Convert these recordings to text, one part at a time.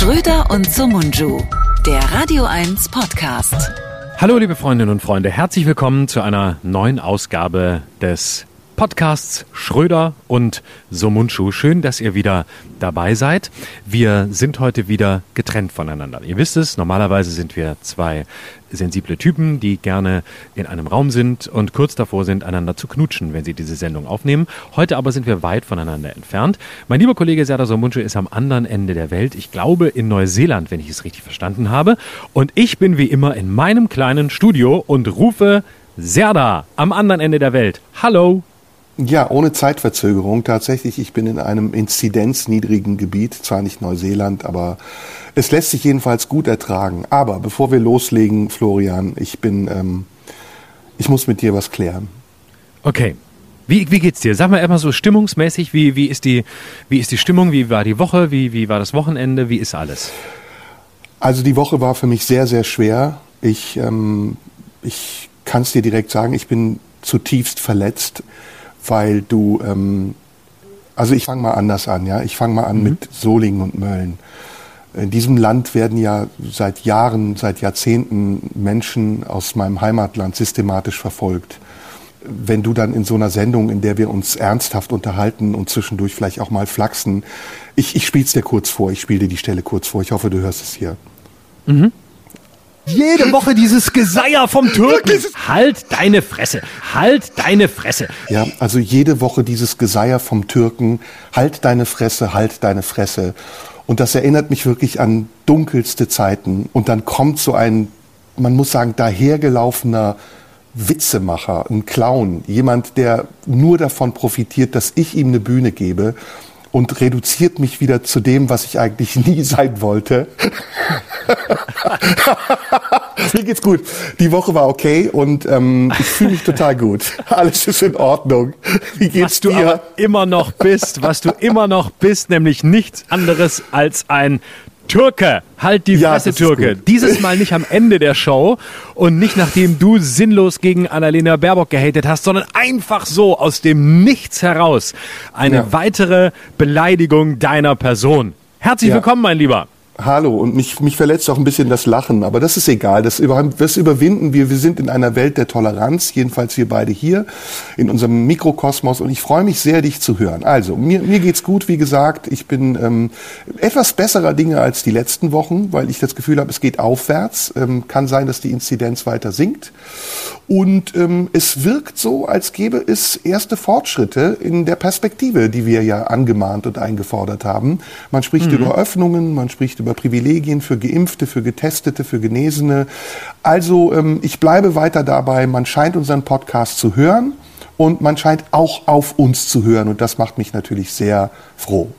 Schröder und Sumunju, der Radio 1 Podcast. Hallo liebe Freundinnen und Freunde, herzlich willkommen zu einer neuen Ausgabe des Podcasts Schröder und Somunchu. Schön, dass ihr wieder dabei seid. Wir sind heute wieder getrennt voneinander. Ihr wisst es, normalerweise sind wir zwei sensible Typen, die gerne in einem Raum sind und kurz davor sind, einander zu knutschen, wenn sie diese Sendung aufnehmen. Heute aber sind wir weit voneinander entfernt. Mein lieber Kollege Serdar Somuncu ist am anderen Ende der Welt. Ich glaube in Neuseeland, wenn ich es richtig verstanden habe. Und ich bin wie immer in meinem kleinen Studio und rufe Serda am anderen Ende der Welt. Hallo! Ja, ohne Zeitverzögerung. Tatsächlich, ich bin in einem inzidenzniedrigen Gebiet, zwar nicht Neuseeland, aber es lässt sich jedenfalls gut ertragen. Aber bevor wir loslegen, Florian, ich bin, ähm, ich muss mit dir was klären. Okay. Wie, wie geht's dir? Sag mal erstmal so stimmungsmäßig, wie, wie, ist die, wie ist die Stimmung, wie war die Woche, wie, wie war das Wochenende, wie ist alles? Also die Woche war für mich sehr, sehr schwer. Ich, ähm, ich kann es dir direkt sagen, ich bin zutiefst verletzt weil du, ähm, also ich fange mal anders an, ja. Ich fange mal an mhm. mit Solingen und Mölln. In diesem Land werden ja seit Jahren, seit Jahrzehnten Menschen aus meinem Heimatland systematisch verfolgt. Wenn du dann in so einer Sendung, in der wir uns ernsthaft unterhalten und zwischendurch vielleicht auch mal flachsen, ich, ich spiele es dir kurz vor, ich spiele dir die Stelle kurz vor, ich hoffe, du hörst es hier. Mhm. Jede Woche dieses Geseier vom Türken. Halt deine Fresse. Halt deine Fresse. Ja, also jede Woche dieses Geseier vom Türken. Halt deine Fresse, halt deine Fresse. Und das erinnert mich wirklich an dunkelste Zeiten. Und dann kommt so ein, man muss sagen, dahergelaufener Witzemacher, ein Clown, jemand, der nur davon profitiert, dass ich ihm eine Bühne gebe und reduziert mich wieder zu dem, was ich eigentlich nie sein wollte. Mir geht's gut. Die Woche war okay und ähm, ich fühle mich total gut. Alles ist in Ordnung. Wie geht's was dir? Du aber immer noch bist, was du immer noch bist, nämlich nichts anderes als ein Türke, halt die ja, Fresse, Türke. Dieses Mal nicht am Ende der Show und nicht nachdem du sinnlos gegen Annalena Baerbock gehatet hast, sondern einfach so aus dem Nichts heraus. Eine ja. weitere Beleidigung deiner Person. Herzlich ja. willkommen, mein Lieber. Hallo, und mich, mich verletzt auch ein bisschen das Lachen, aber das ist egal. Das, über, das überwinden wir. Wir sind in einer Welt der Toleranz, jedenfalls wir beide hier in unserem Mikrokosmos und ich freue mich sehr, dich zu hören. Also, mir, mir geht's gut, wie gesagt. Ich bin ähm, etwas besserer Dinge als die letzten Wochen, weil ich das Gefühl habe, es geht aufwärts. Ähm, kann sein, dass die Inzidenz weiter sinkt. Und ähm, es wirkt so, als gäbe es erste Fortschritte in der Perspektive, die wir ja angemahnt und eingefordert haben. Man spricht mhm. über Öffnungen, man spricht über Privilegien für Geimpfte, für Getestete, für Genesene. Also ähm, ich bleibe weiter dabei, man scheint unseren Podcast zu hören und man scheint auch auf uns zu hören und das macht mich natürlich sehr froh.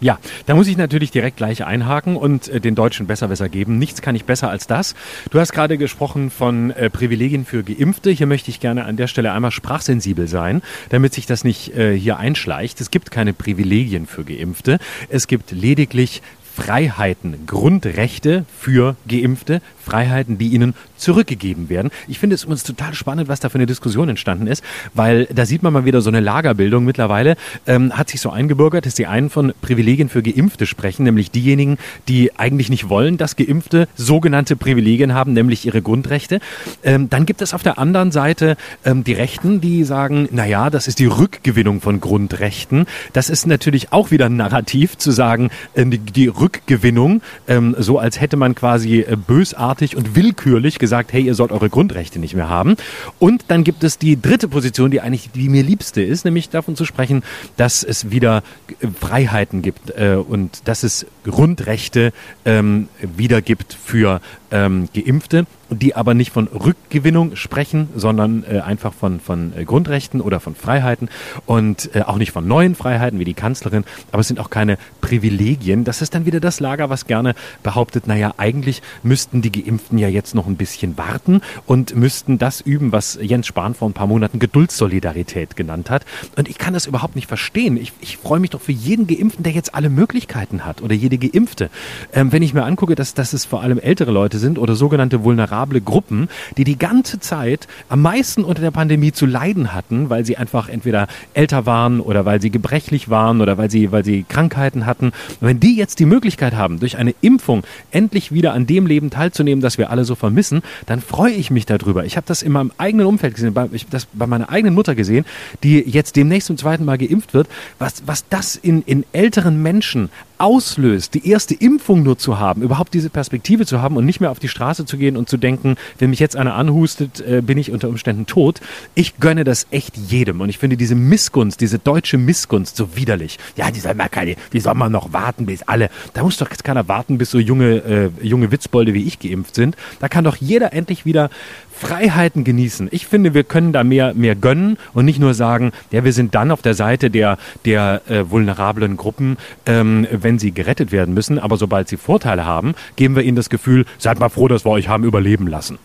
Ja, da muss ich natürlich direkt gleich einhaken und äh, den Deutschen besser besser geben. Nichts kann ich besser als das. Du hast gerade gesprochen von äh, Privilegien für Geimpfte. Hier möchte ich gerne an der Stelle einmal sprachsensibel sein, damit sich das nicht äh, hier einschleicht. Es gibt keine Privilegien für Geimpfte. Es gibt lediglich Freiheiten, Grundrechte für Geimpfte, Freiheiten, die ihnen zurückgegeben werden. Ich finde es uns total spannend, was da für eine Diskussion entstanden ist, weil da sieht man mal wieder so eine Lagerbildung. Mittlerweile ähm, hat sich so eingebürgert, dass die einen von Privilegien für Geimpfte sprechen, nämlich diejenigen, die eigentlich nicht wollen, dass Geimpfte sogenannte Privilegien haben, nämlich ihre Grundrechte. Ähm, dann gibt es auf der anderen Seite ähm, die Rechten, die sagen, na ja, das ist die Rückgewinnung von Grundrechten. Das ist natürlich auch wieder ein Narrativ zu sagen, äh, die, die Rückgewinnung, ähm, so als hätte man quasi äh, bösartig und willkürlich gesagt, hey, ihr sollt eure Grundrechte nicht mehr haben. Und dann gibt es die dritte Position, die eigentlich die mir liebste ist, nämlich davon zu sprechen, dass es wieder äh, Freiheiten gibt äh, und dass es Grundrechte ähm, wieder gibt für ähm, Geimpfte die aber nicht von Rückgewinnung sprechen, sondern äh, einfach von, von äh, Grundrechten oder von Freiheiten und äh, auch nicht von neuen Freiheiten wie die Kanzlerin, aber es sind auch keine Privilegien. Das ist dann wieder das Lager, was gerne behauptet, naja, eigentlich müssten die Geimpften ja jetzt noch ein bisschen warten und müssten das üben, was Jens Spahn vor ein paar Monaten Geduldssolidarität genannt hat. Und ich kann das überhaupt nicht verstehen. Ich, ich freue mich doch für jeden Geimpften, der jetzt alle Möglichkeiten hat oder jede Geimpfte. Ähm, wenn ich mir angucke, dass, dass es vor allem ältere Leute sind oder sogenannte vulnerable Gruppen, die die ganze Zeit am meisten unter der Pandemie zu leiden hatten, weil sie einfach entweder älter waren oder weil sie gebrechlich waren oder weil sie, weil sie Krankheiten hatten. Und wenn die jetzt die Möglichkeit haben, durch eine Impfung endlich wieder an dem Leben teilzunehmen, das wir alle so vermissen, dann freue ich mich darüber. Ich habe das in meinem eigenen Umfeld gesehen, bei, ich das bei meiner eigenen Mutter gesehen, die jetzt demnächst zum zweiten Mal geimpft wird, was, was das in, in älteren Menschen auslöst, die erste Impfung nur zu haben, überhaupt diese Perspektive zu haben und nicht mehr auf die Straße zu gehen und zu denken, wenn mich jetzt einer anhustet, äh, bin ich unter Umständen tot. Ich gönne das echt jedem und ich finde diese Missgunst, diese deutsche Missgunst so widerlich. Ja, die soll mal keine, wie soll man noch warten, bis alle, da muss doch jetzt keiner warten, bis so junge, äh, junge Witzbolde wie ich geimpft sind. Da kann doch jeder endlich wieder Freiheiten genießen. Ich finde, wir können da mehr, mehr gönnen und nicht nur sagen, ja, wir sind dann auf der Seite der, der äh, vulnerablen Gruppen, ähm, wenn sie gerettet werden müssen. Aber sobald sie Vorteile haben, geben wir ihnen das Gefühl, seid mal froh, dass wir euch haben überleben lassen.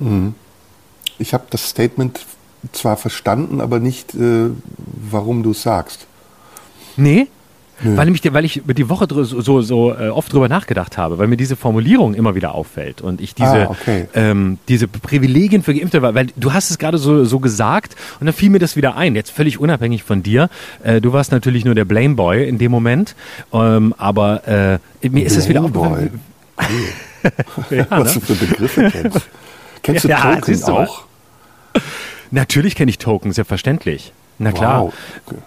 Mhm. Ich habe das Statement zwar verstanden, aber nicht, äh, warum du es sagst. Nee? Nö. Weil, nämlich, weil ich die Woche so, so, so äh, oft drüber nachgedacht habe, weil mir diese Formulierung immer wieder auffällt und ich diese, ah, okay. ähm, diese Privilegien für Geimpfte, weil, weil du hast es gerade so, so gesagt und dann fiel mir das wieder ein, jetzt völlig unabhängig von dir. Äh, du warst natürlich nur der Blameboy in dem Moment, ähm, aber äh, mir ist es wieder aufgefallen. ja, Was ne? du für Begriffe kennst. Kennst du ja, Token auch? Natürlich kenne ich Token, selbstverständlich. Na klar. Wow. Okay.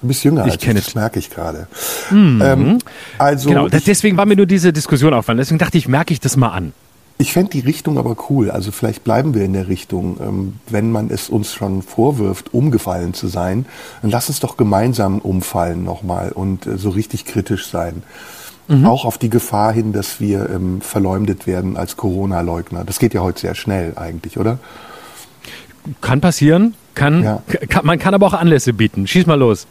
Du bist jünger ich als kenne ich, das merke ich gerade. Mhm. Ähm, also genau, ich, deswegen war mir nur diese Diskussion aufgefallen. Deswegen dachte ich, merke ich das mal an. Ich fände die Richtung aber cool. Also vielleicht bleiben wir in der Richtung. Ähm, wenn man es uns schon vorwirft, umgefallen zu sein, dann lass uns doch gemeinsam umfallen nochmal und äh, so richtig kritisch sein. Mhm. Auch auf die Gefahr hin, dass wir ähm, verleumdet werden als Corona-Leugner. Das geht ja heute sehr schnell eigentlich, oder? Kann passieren. Kann, ja. kann, man kann aber auch Anlässe bieten. Schieß mal los.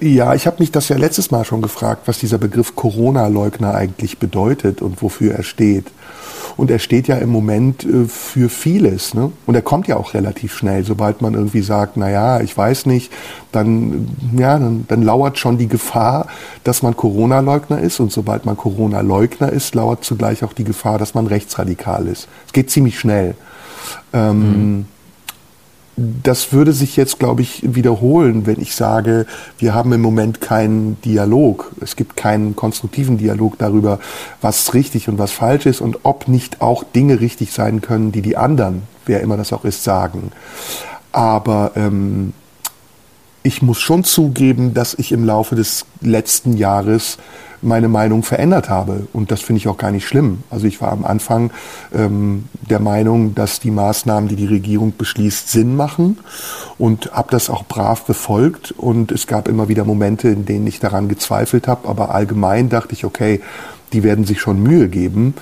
Ja, ich habe mich das ja letztes Mal schon gefragt, was dieser Begriff Corona-Leugner eigentlich bedeutet und wofür er steht. Und er steht ja im Moment äh, für vieles. Ne? Und er kommt ja auch relativ schnell. Sobald man irgendwie sagt, na ja, ich weiß nicht, dann, ja, dann, dann lauert schon die Gefahr, dass man Corona-Leugner ist. Und sobald man Corona-Leugner ist, lauert zugleich auch die Gefahr, dass man rechtsradikal ist. Es geht ziemlich schnell. Ähm, mhm das würde sich jetzt, glaube ich, wiederholen, wenn ich sage, wir haben im Moment keinen Dialog. Es gibt keinen konstruktiven Dialog darüber, was richtig und was falsch ist und ob nicht auch Dinge richtig sein können, die die anderen, wer immer das auch ist, sagen. Aber ähm, ich muss schon zugeben, dass ich im Laufe des letzten Jahres meine Meinung verändert habe. Und das finde ich auch gar nicht schlimm. Also ich war am Anfang ähm, der Meinung, dass die Maßnahmen, die die Regierung beschließt, Sinn machen und habe das auch brav befolgt. Und es gab immer wieder Momente, in denen ich daran gezweifelt habe. Aber allgemein dachte ich, okay, die werden sich schon Mühe geben.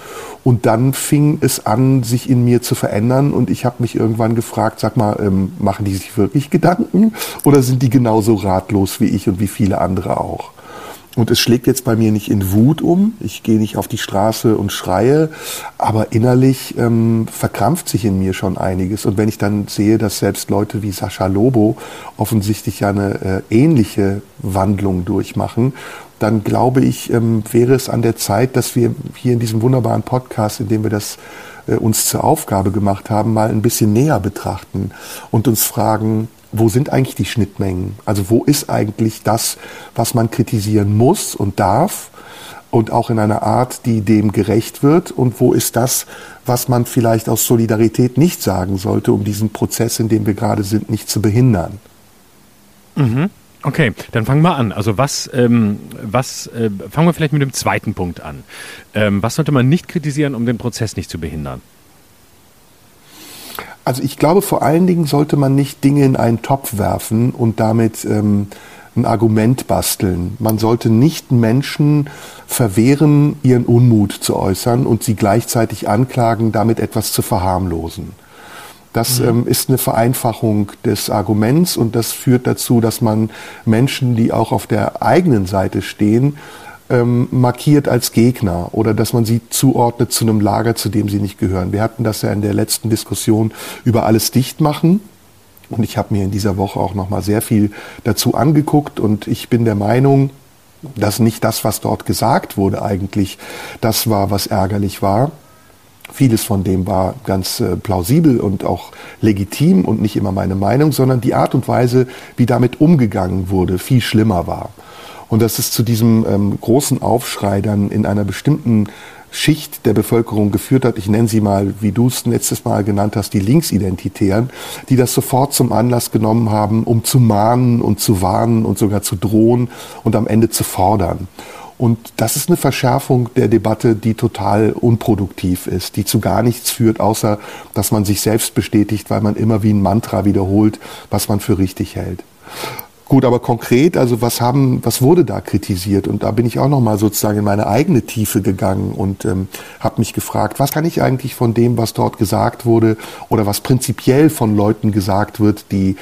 Und dann fing es an, sich in mir zu verändern. Und ich habe mich irgendwann gefragt, sag mal, ähm, machen die sich wirklich Gedanken oder sind die genauso ratlos wie ich und wie viele andere auch? Und es schlägt jetzt bei mir nicht in Wut um. Ich gehe nicht auf die Straße und schreie, aber innerlich ähm, verkrampft sich in mir schon einiges. Und wenn ich dann sehe, dass selbst Leute wie Sascha Lobo offensichtlich ja eine äh, ähnliche Wandlung durchmachen, dann glaube ich, ähm, wäre es an der Zeit, dass wir hier in diesem wunderbaren Podcast, in dem wir das äh, uns zur Aufgabe gemacht haben, mal ein bisschen näher betrachten und uns fragen, wo sind eigentlich die Schnittmengen? Also wo ist eigentlich das, was man kritisieren muss und darf und auch in einer Art, die dem gerecht wird? Und wo ist das, was man vielleicht aus Solidarität nicht sagen sollte, um diesen Prozess, in dem wir gerade sind, nicht zu behindern? Mhm. Okay, dann fangen wir an. Also was, ähm, was äh, fangen wir vielleicht mit dem zweiten Punkt an. Ähm, was sollte man nicht kritisieren, um den Prozess nicht zu behindern? Also ich glaube, vor allen Dingen sollte man nicht Dinge in einen Topf werfen und damit ähm, ein Argument basteln. Man sollte nicht Menschen verwehren, ihren Unmut zu äußern und sie gleichzeitig anklagen, damit etwas zu verharmlosen. Das mhm. ähm, ist eine Vereinfachung des Arguments und das führt dazu, dass man Menschen, die auch auf der eigenen Seite stehen, ähm, markiert als Gegner oder dass man sie zuordnet zu einem Lager, zu dem sie nicht gehören. Wir hatten das ja in der letzten Diskussion über alles dicht machen. Und ich habe mir in dieser Woche auch noch mal sehr viel dazu angeguckt und ich bin der Meinung, dass nicht das, was dort gesagt wurde, eigentlich das war, was ärgerlich war, Vieles von dem war ganz äh, plausibel und auch legitim und nicht immer meine Meinung, sondern die Art und Weise, wie damit umgegangen wurde, viel schlimmer war. Und dass es zu diesem ähm, großen Aufschrei dann in einer bestimmten Schicht der Bevölkerung geführt hat, ich nenne sie mal, wie du es letztes Mal genannt hast, die Linksidentitären, die das sofort zum Anlass genommen haben, um zu mahnen und zu warnen und sogar zu drohen und am Ende zu fordern. Und das ist eine Verschärfung der Debatte, die total unproduktiv ist, die zu gar nichts führt, außer dass man sich selbst bestätigt, weil man immer wie ein Mantra wiederholt, was man für richtig hält. Gut, aber konkret, also was haben, was wurde da kritisiert? Und da bin ich auch noch mal sozusagen in meine eigene Tiefe gegangen und ähm, habe mich gefragt, was kann ich eigentlich von dem, was dort gesagt wurde, oder was prinzipiell von Leuten gesagt wird, die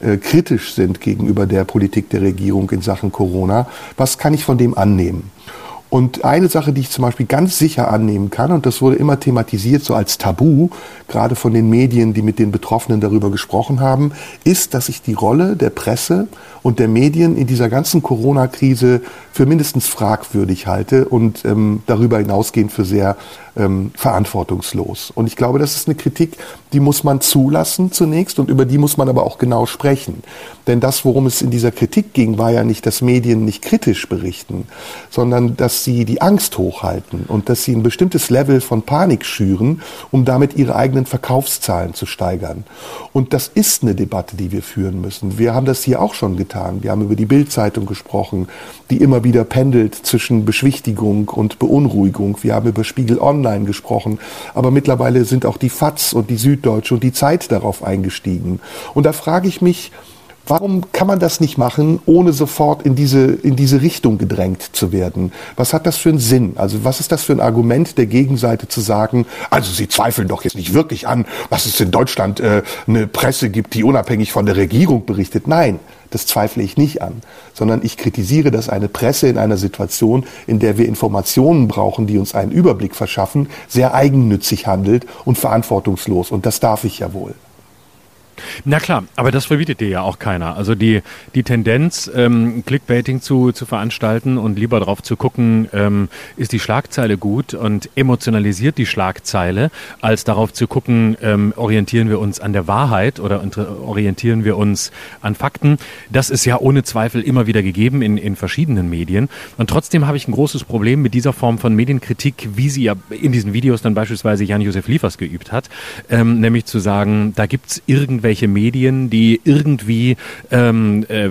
äh, kritisch sind gegenüber der Politik der Regierung in Sachen Corona, was kann ich von dem annehmen? Und eine Sache, die ich zum Beispiel ganz sicher annehmen kann, und das wurde immer thematisiert so als Tabu, gerade von den Medien, die mit den Betroffenen darüber gesprochen haben, ist, dass ich die Rolle der Presse und der Medien in dieser ganzen Corona-Krise für mindestens fragwürdig halte und ähm, darüber hinausgehend für sehr ähm, verantwortungslos. Und ich glaube, das ist eine Kritik, die muss man zulassen zunächst und über die muss man aber auch genau sprechen. Denn das, worum es in dieser Kritik ging, war ja nicht, dass Medien nicht kritisch berichten, sondern dass sie die Angst hochhalten und dass sie ein bestimmtes Level von Panik schüren, um damit ihre eigenen Verkaufszahlen zu steigern. Und das ist eine Debatte, die wir führen müssen. Wir haben das hier auch schon getan. Wir haben über die Bildzeitung gesprochen, die immer wieder pendelt zwischen Beschwichtigung und Beunruhigung. Wir haben über Spiegel Online gesprochen. Aber mittlerweile sind auch die FATS und die Süddeutsche und die Zeit darauf eingestiegen. Und da frage ich mich, Warum kann man das nicht machen, ohne sofort in diese, in diese Richtung gedrängt zu werden? Was hat das für einen Sinn? Also was ist das für ein Argument der Gegenseite zu sagen, also Sie zweifeln doch jetzt nicht wirklich an, was es in Deutschland äh, eine Presse gibt, die unabhängig von der Regierung berichtet? Nein, das zweifle ich nicht an, sondern ich kritisiere, dass eine Presse in einer Situation, in der wir Informationen brauchen, die uns einen Überblick verschaffen, sehr eigennützig handelt und verantwortungslos. Und das darf ich ja wohl. Na klar, aber das verbietet dir ja auch keiner. Also die, die Tendenz, ähm, Clickbaiting zu, zu veranstalten und lieber drauf zu gucken, ähm, ist die Schlagzeile gut und emotionalisiert die Schlagzeile, als darauf zu gucken, ähm, orientieren wir uns an der Wahrheit oder orientieren wir uns an Fakten. Das ist ja ohne Zweifel immer wieder gegeben in, in verschiedenen Medien. Und trotzdem habe ich ein großes Problem mit dieser Form von Medienkritik, wie sie ja in diesen Videos dann beispielsweise Jan-Josef Liefers geübt hat, ähm, nämlich zu sagen, da gibt's irgendwelche irgendwelche Medien, die irgendwie ähm, äh,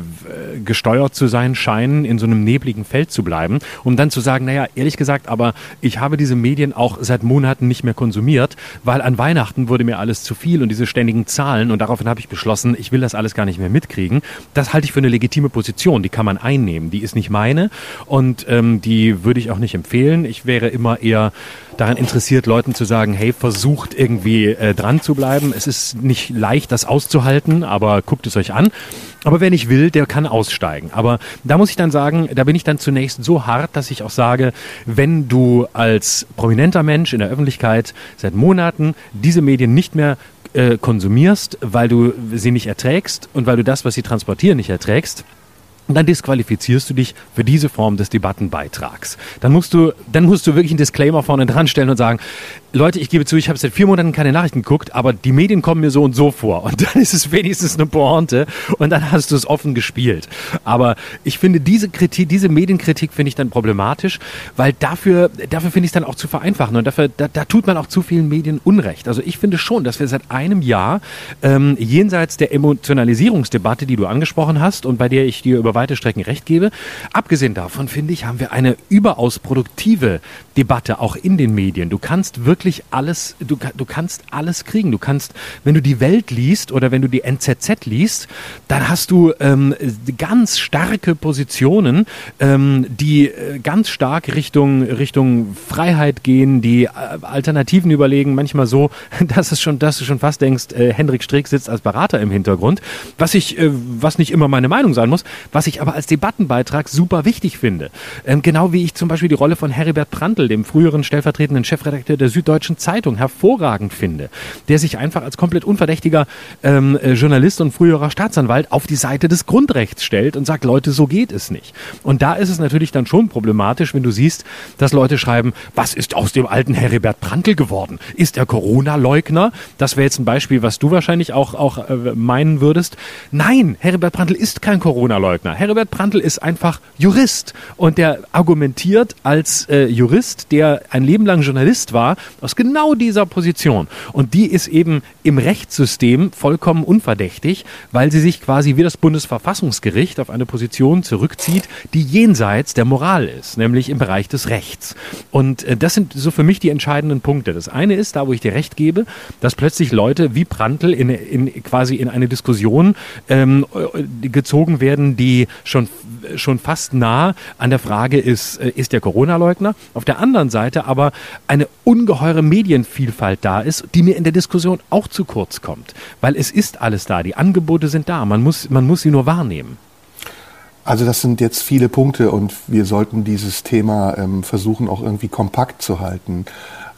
gesteuert zu sein scheinen, in so einem nebligen Feld zu bleiben, um dann zu sagen, naja, ehrlich gesagt, aber ich habe diese Medien auch seit Monaten nicht mehr konsumiert, weil an Weihnachten wurde mir alles zu viel und diese ständigen Zahlen und daraufhin habe ich beschlossen, ich will das alles gar nicht mehr mitkriegen. Das halte ich für eine legitime Position, die kann man einnehmen. Die ist nicht meine und ähm, die würde ich auch nicht empfehlen. Ich wäre immer eher daran interessiert, Leuten zu sagen, hey, versucht irgendwie äh, dran zu bleiben. Es ist nicht leicht, das auszuhalten, aber guckt es euch an. Aber wer nicht will, der kann aussteigen. Aber da muss ich dann sagen, da bin ich dann zunächst so hart, dass ich auch sage, wenn du als prominenter Mensch in der Öffentlichkeit seit Monaten diese Medien nicht mehr äh, konsumierst, weil du sie nicht erträgst und weil du das, was sie transportieren, nicht erträgst, dann disqualifizierst du dich für diese Form des Debattenbeitrags. Dann musst du, dann musst du wirklich einen Disclaimer vorne dran stellen und sagen, Leute, ich gebe zu, ich habe seit vier Monaten keine Nachrichten geguckt, aber die Medien kommen mir so und so vor. Und dann ist es wenigstens eine Pointe und dann hast du es offen gespielt. Aber ich finde diese Kritik, diese Medienkritik finde ich dann problematisch, weil dafür, dafür finde ich es dann auch zu vereinfachen und dafür, da, da tut man auch zu vielen Medien Unrecht. Also ich finde schon, dass wir seit einem Jahr ähm, jenseits der Emotionalisierungsdebatte, die du angesprochen hast und bei der ich dir über weite Strecken recht gebe, abgesehen davon finde ich, haben wir eine überaus produktive Debatte auch in den Medien. Du kannst wirklich wirklich alles, du, du kannst alles kriegen. Du kannst, wenn du die Welt liest oder wenn du die NZZ liest, dann hast du ähm, ganz starke Positionen, ähm, die äh, ganz stark Richtung, Richtung Freiheit gehen, die äh, Alternativen überlegen, manchmal so, dass es schon, dass du schon fast denkst, äh, Hendrik Streeck sitzt als Berater im Hintergrund, was ich, äh, was nicht immer meine Meinung sein muss, was ich aber als Debattenbeitrag super wichtig finde. Ähm, genau wie ich zum Beispiel die Rolle von Heribert Prantl, dem früheren stellvertretenden Chefredakteur der Süddeutschen Süddeutschen Zeitung hervorragend finde, der sich einfach als komplett unverdächtiger ähm, äh, Journalist und früherer Staatsanwalt auf die Seite des Grundrechts stellt und sagt, Leute, so geht es nicht. Und da ist es natürlich dann schon problematisch, wenn du siehst, dass Leute schreiben, was ist aus dem alten Heribert Prantl geworden? Ist er Corona-Leugner? Das wäre jetzt ein Beispiel, was du wahrscheinlich auch, auch äh, meinen würdest. Nein, Heribert Prantl ist kein Corona-Leugner. Heribert Prantl ist einfach Jurist und der argumentiert als äh, Jurist, der ein Leben lang Journalist war, aus genau dieser Position. Und die ist eben im Rechtssystem vollkommen unverdächtig, weil sie sich quasi wie das Bundesverfassungsgericht auf eine Position zurückzieht, die jenseits der Moral ist, nämlich im Bereich des Rechts. Und äh, das sind so für mich die entscheidenden Punkte. Das eine ist, da wo ich dir recht gebe, dass plötzlich Leute wie Prantl in, in quasi in eine Diskussion ähm, äh, gezogen werden, die schon schon fast nah an der Frage ist, äh, ist der Corona-Leugner? Auf der anderen Seite aber eine ungeheure Medienvielfalt da ist, die mir in der Diskussion auch zu kurz kommt. Weil es ist alles da, die Angebote sind da, man muss, man muss sie nur wahrnehmen. Also das sind jetzt viele Punkte und wir sollten dieses Thema ähm, versuchen auch irgendwie kompakt zu halten.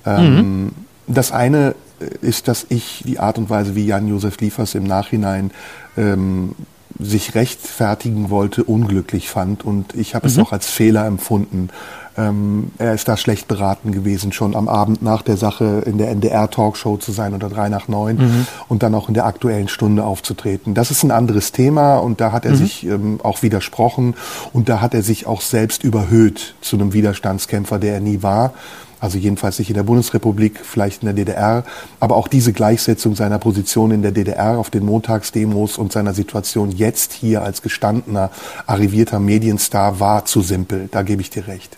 Ähm, mhm. Das eine ist, dass ich die Art und Weise, wie Jan-Josef Liefers im Nachhinein ähm, sich rechtfertigen wollte, unglücklich fand. Und ich habe mhm. es auch als Fehler empfunden. Ähm, er ist da schlecht beraten gewesen, schon am Abend nach der Sache in der NDR-Talkshow zu sein oder drei nach neun mhm. und dann auch in der aktuellen Stunde aufzutreten. Das ist ein anderes Thema und da hat er mhm. sich ähm, auch widersprochen und da hat er sich auch selbst überhöht zu einem Widerstandskämpfer, der er nie war also jedenfalls nicht in der Bundesrepublik, vielleicht in der DDR, aber auch diese Gleichsetzung seiner Position in der DDR auf den Montagsdemos und seiner Situation jetzt hier als gestandener, arrivierter Medienstar war zu simpel. Da gebe ich dir recht.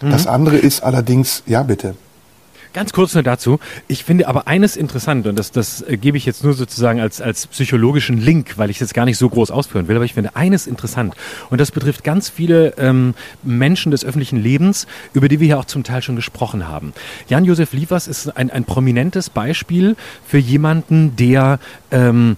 Mhm. Das andere ist allerdings, ja bitte. Ganz kurz nur dazu. Ich finde aber eines interessant und das, das äh, gebe ich jetzt nur sozusagen als, als psychologischen Link, weil ich es jetzt gar nicht so groß ausführen will, aber ich finde eines interessant und das betrifft ganz viele ähm, Menschen des öffentlichen Lebens, über die wir hier auch zum Teil schon gesprochen haben. Jan-Josef Liefers ist ein, ein prominentes Beispiel für jemanden, der ähm,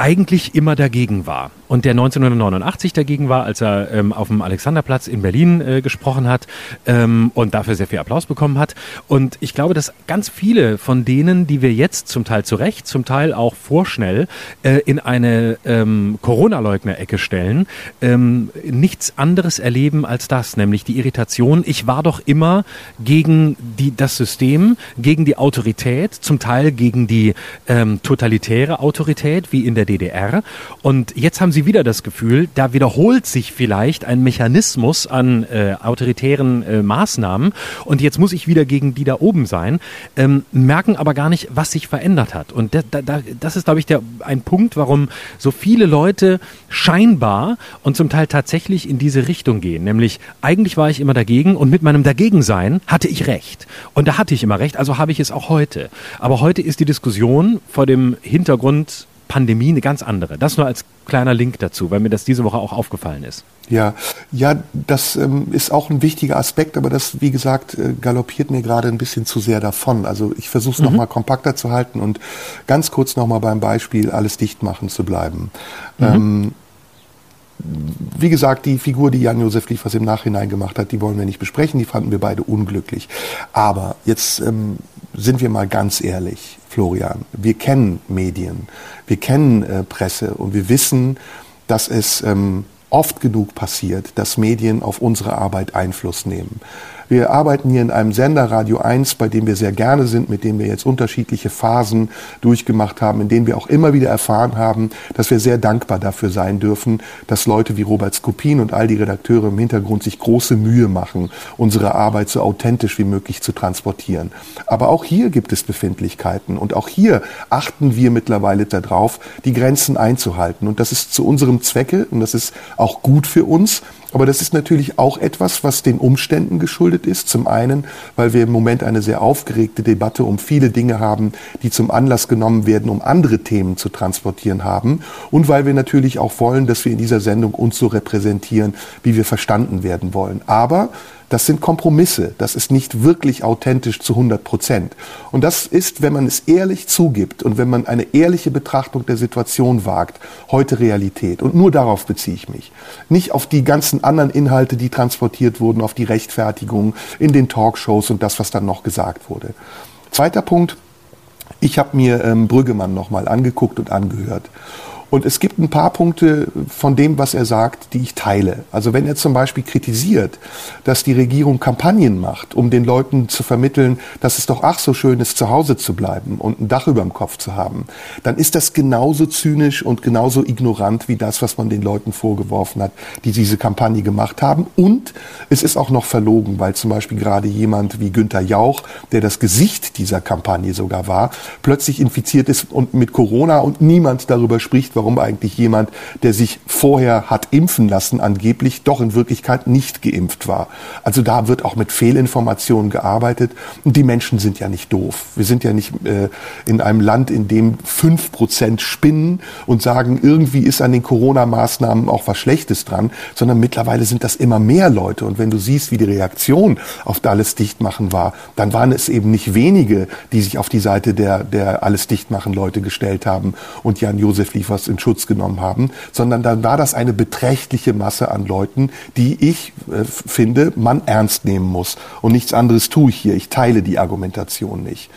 eigentlich immer dagegen war und der 1989 dagegen war, als er ähm, auf dem Alexanderplatz in Berlin äh, gesprochen hat ähm, und dafür sehr viel Applaus bekommen hat. Und ich glaube, dass ganz viele von denen, die wir jetzt zum Teil zu Recht, zum Teil auch vorschnell äh, in eine ähm, Corona-Leugner-Ecke stellen, ähm, nichts anderes erleben als das, nämlich die Irritation. Ich war doch immer gegen die, das System, gegen die Autorität, zum Teil gegen die ähm, totalitäre Autorität, wie in der DDR. Und jetzt haben sie wieder das Gefühl, da wiederholt sich vielleicht ein Mechanismus an äh, autoritären äh, Maßnahmen und jetzt muss ich wieder gegen die da oben sein, ähm, merken aber gar nicht, was sich verändert hat. Und da, da, das ist, glaube ich, der, ein Punkt, warum so viele Leute scheinbar und zum Teil tatsächlich in diese Richtung gehen. Nämlich, eigentlich war ich immer dagegen und mit meinem Dagegensein hatte ich recht. Und da hatte ich immer recht, also habe ich es auch heute. Aber heute ist die Diskussion vor dem Hintergrund Pandemie eine ganz andere. Das nur als kleiner Link dazu, weil mir das diese Woche auch aufgefallen ist. Ja, ja, das ähm, ist auch ein wichtiger Aspekt, aber das, wie gesagt, äh, galoppiert mir gerade ein bisschen zu sehr davon. Also ich versuche es mhm. nochmal kompakter zu halten und ganz kurz nochmal beim Beispiel alles dicht machen zu bleiben. Mhm. Ähm, wie gesagt, die Figur, die Jan-Josef Liefers im Nachhinein gemacht hat, die wollen wir nicht besprechen, die fanden wir beide unglücklich. Aber jetzt ähm, sind wir mal ganz ehrlich. Florian. Wir kennen Medien, wir kennen äh, Presse und wir wissen, dass es ähm, oft genug passiert, dass Medien auf unsere Arbeit Einfluss nehmen. Wir arbeiten hier in einem Sender Radio 1, bei dem wir sehr gerne sind, mit dem wir jetzt unterschiedliche Phasen durchgemacht haben, in denen wir auch immer wieder erfahren haben, dass wir sehr dankbar dafür sein dürfen, dass Leute wie Robert Skopin und all die Redakteure im Hintergrund sich große Mühe machen, unsere Arbeit so authentisch wie möglich zu transportieren. Aber auch hier gibt es Befindlichkeiten und auch hier achten wir mittlerweile darauf, die Grenzen einzuhalten. Und das ist zu unserem Zwecke und das ist auch gut für uns, aber das ist natürlich auch etwas, was den Umständen geschuldet ist. Zum einen, weil wir im Moment eine sehr aufgeregte Debatte um viele Dinge haben, die zum Anlass genommen werden, um andere Themen zu transportieren haben. Und weil wir natürlich auch wollen, dass wir in dieser Sendung uns so repräsentieren, wie wir verstanden werden wollen. Aber Das sind Kompromisse. Das ist nicht wirklich authentisch zu 100 Prozent. Und das ist, wenn man es ehrlich zugibt und wenn man eine ehrliche Betrachtung der Situation wagt, heute Realität. Und nur darauf beziehe ich mich. Nicht auf die ganzen anderen Inhalte, die transportiert wurden, auf die Rechtfertigung in den Talkshows und das, was dann noch gesagt wurde. Zweiter Punkt. Ich habe mir ähm, Brüggemann nochmal angeguckt und angehört. Und es gibt ein paar Punkte von dem, was er sagt, die ich teile. Also wenn er zum Beispiel kritisiert, dass die Regierung Kampagnen macht, um den Leuten zu vermitteln, dass es doch ach so schön ist, zu Hause zu bleiben und ein Dach über dem Kopf zu haben, dann ist das genauso zynisch und genauso ignorant wie das, was man den Leuten vorgeworfen hat, die diese Kampagne gemacht haben. Und es ist auch noch verlogen, weil zum Beispiel gerade jemand wie Günther Jauch, der das Gesicht dieser Kampagne sogar war, plötzlich infiziert ist und mit Corona und niemand darüber spricht, warum eigentlich jemand, der sich vorher hat impfen lassen, angeblich doch in Wirklichkeit nicht geimpft war. Also da wird auch mit Fehlinformationen gearbeitet. Und die Menschen sind ja nicht doof. Wir sind ja nicht äh, in einem Land, in dem fünf Prozent spinnen und sagen, irgendwie ist an den Corona-Maßnahmen auch was Schlechtes dran, sondern mittlerweile sind das immer mehr Leute. Und wenn du siehst, wie die Reaktion auf alles Dichtmachen war, dann waren es eben nicht wenige, die sich auf die Seite der, der alles Dichtmachen Leute gestellt haben und Jan-Josef Liefers in Schutz genommen haben, sondern dann war das eine beträchtliche Masse an Leuten, die ich äh, finde, man ernst nehmen muss. Und nichts anderes tue ich hier. Ich teile die Argumentation nicht.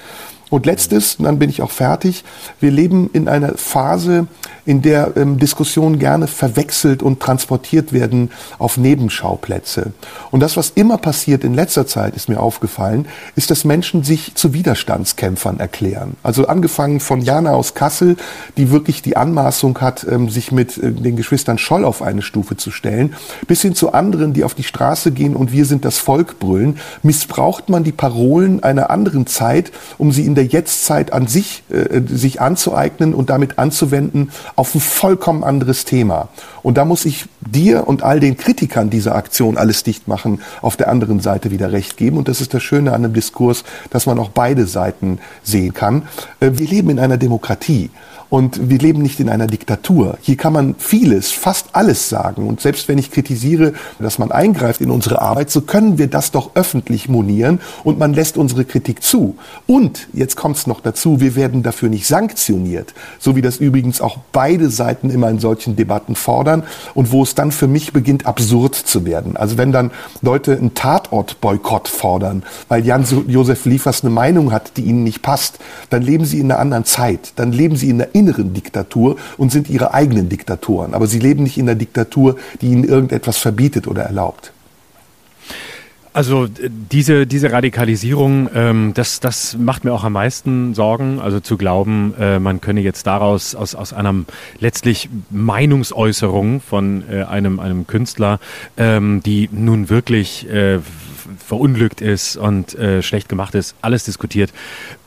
Und letztes, und dann bin ich auch fertig, wir leben in einer Phase, in der ähm, Diskussionen gerne verwechselt und transportiert werden auf Nebenschauplätze. Und das, was immer passiert in letzter Zeit, ist mir aufgefallen, ist, dass Menschen sich zu Widerstandskämpfern erklären. Also angefangen von Jana aus Kassel, die wirklich die Anmaßung hat, ähm, sich mit äh, den Geschwistern Scholl auf eine Stufe zu stellen, bis hin zu anderen, die auf die Straße gehen und wir sind das Volk brüllen, missbraucht man die Parolen einer anderen Zeit, um sie in der der Jetztzeit an sich, äh, sich anzueignen und damit anzuwenden auf ein vollkommen anderes Thema. Und da muss ich dir und all den Kritikern dieser Aktion alles dicht machen, auf der anderen Seite wieder recht geben. Und das ist das Schöne an einem Diskurs, dass man auch beide Seiten sehen kann. Äh, wir leben in einer Demokratie. Und wir leben nicht in einer Diktatur. Hier kann man vieles, fast alles sagen. Und selbst wenn ich kritisiere, dass man eingreift in unsere Arbeit, so können wir das doch öffentlich monieren und man lässt unsere Kritik zu. Und jetzt kommt es noch dazu, wir werden dafür nicht sanktioniert, so wie das übrigens auch beide Seiten immer in solchen Debatten fordern und wo es dann für mich beginnt, absurd zu werden. Also wenn dann Leute einen Tatortboykott fordern, weil Jan-Josef Liefers eine Meinung hat, die ihnen nicht passt, dann leben sie in einer anderen Zeit. Dann leben sie in einer inneren Diktatur und sind ihre eigenen Diktatoren. Aber sie leben nicht in der Diktatur, die ihnen irgendetwas verbietet oder erlaubt. Also diese, diese Radikalisierung, ähm, das, das macht mir auch am meisten Sorgen. Also zu glauben, äh, man könne jetzt daraus aus, aus einer letztlich Meinungsäußerung von äh, einem, einem Künstler, ähm, die nun wirklich äh, verunglückt ist und äh, schlecht gemacht ist, alles diskutiert,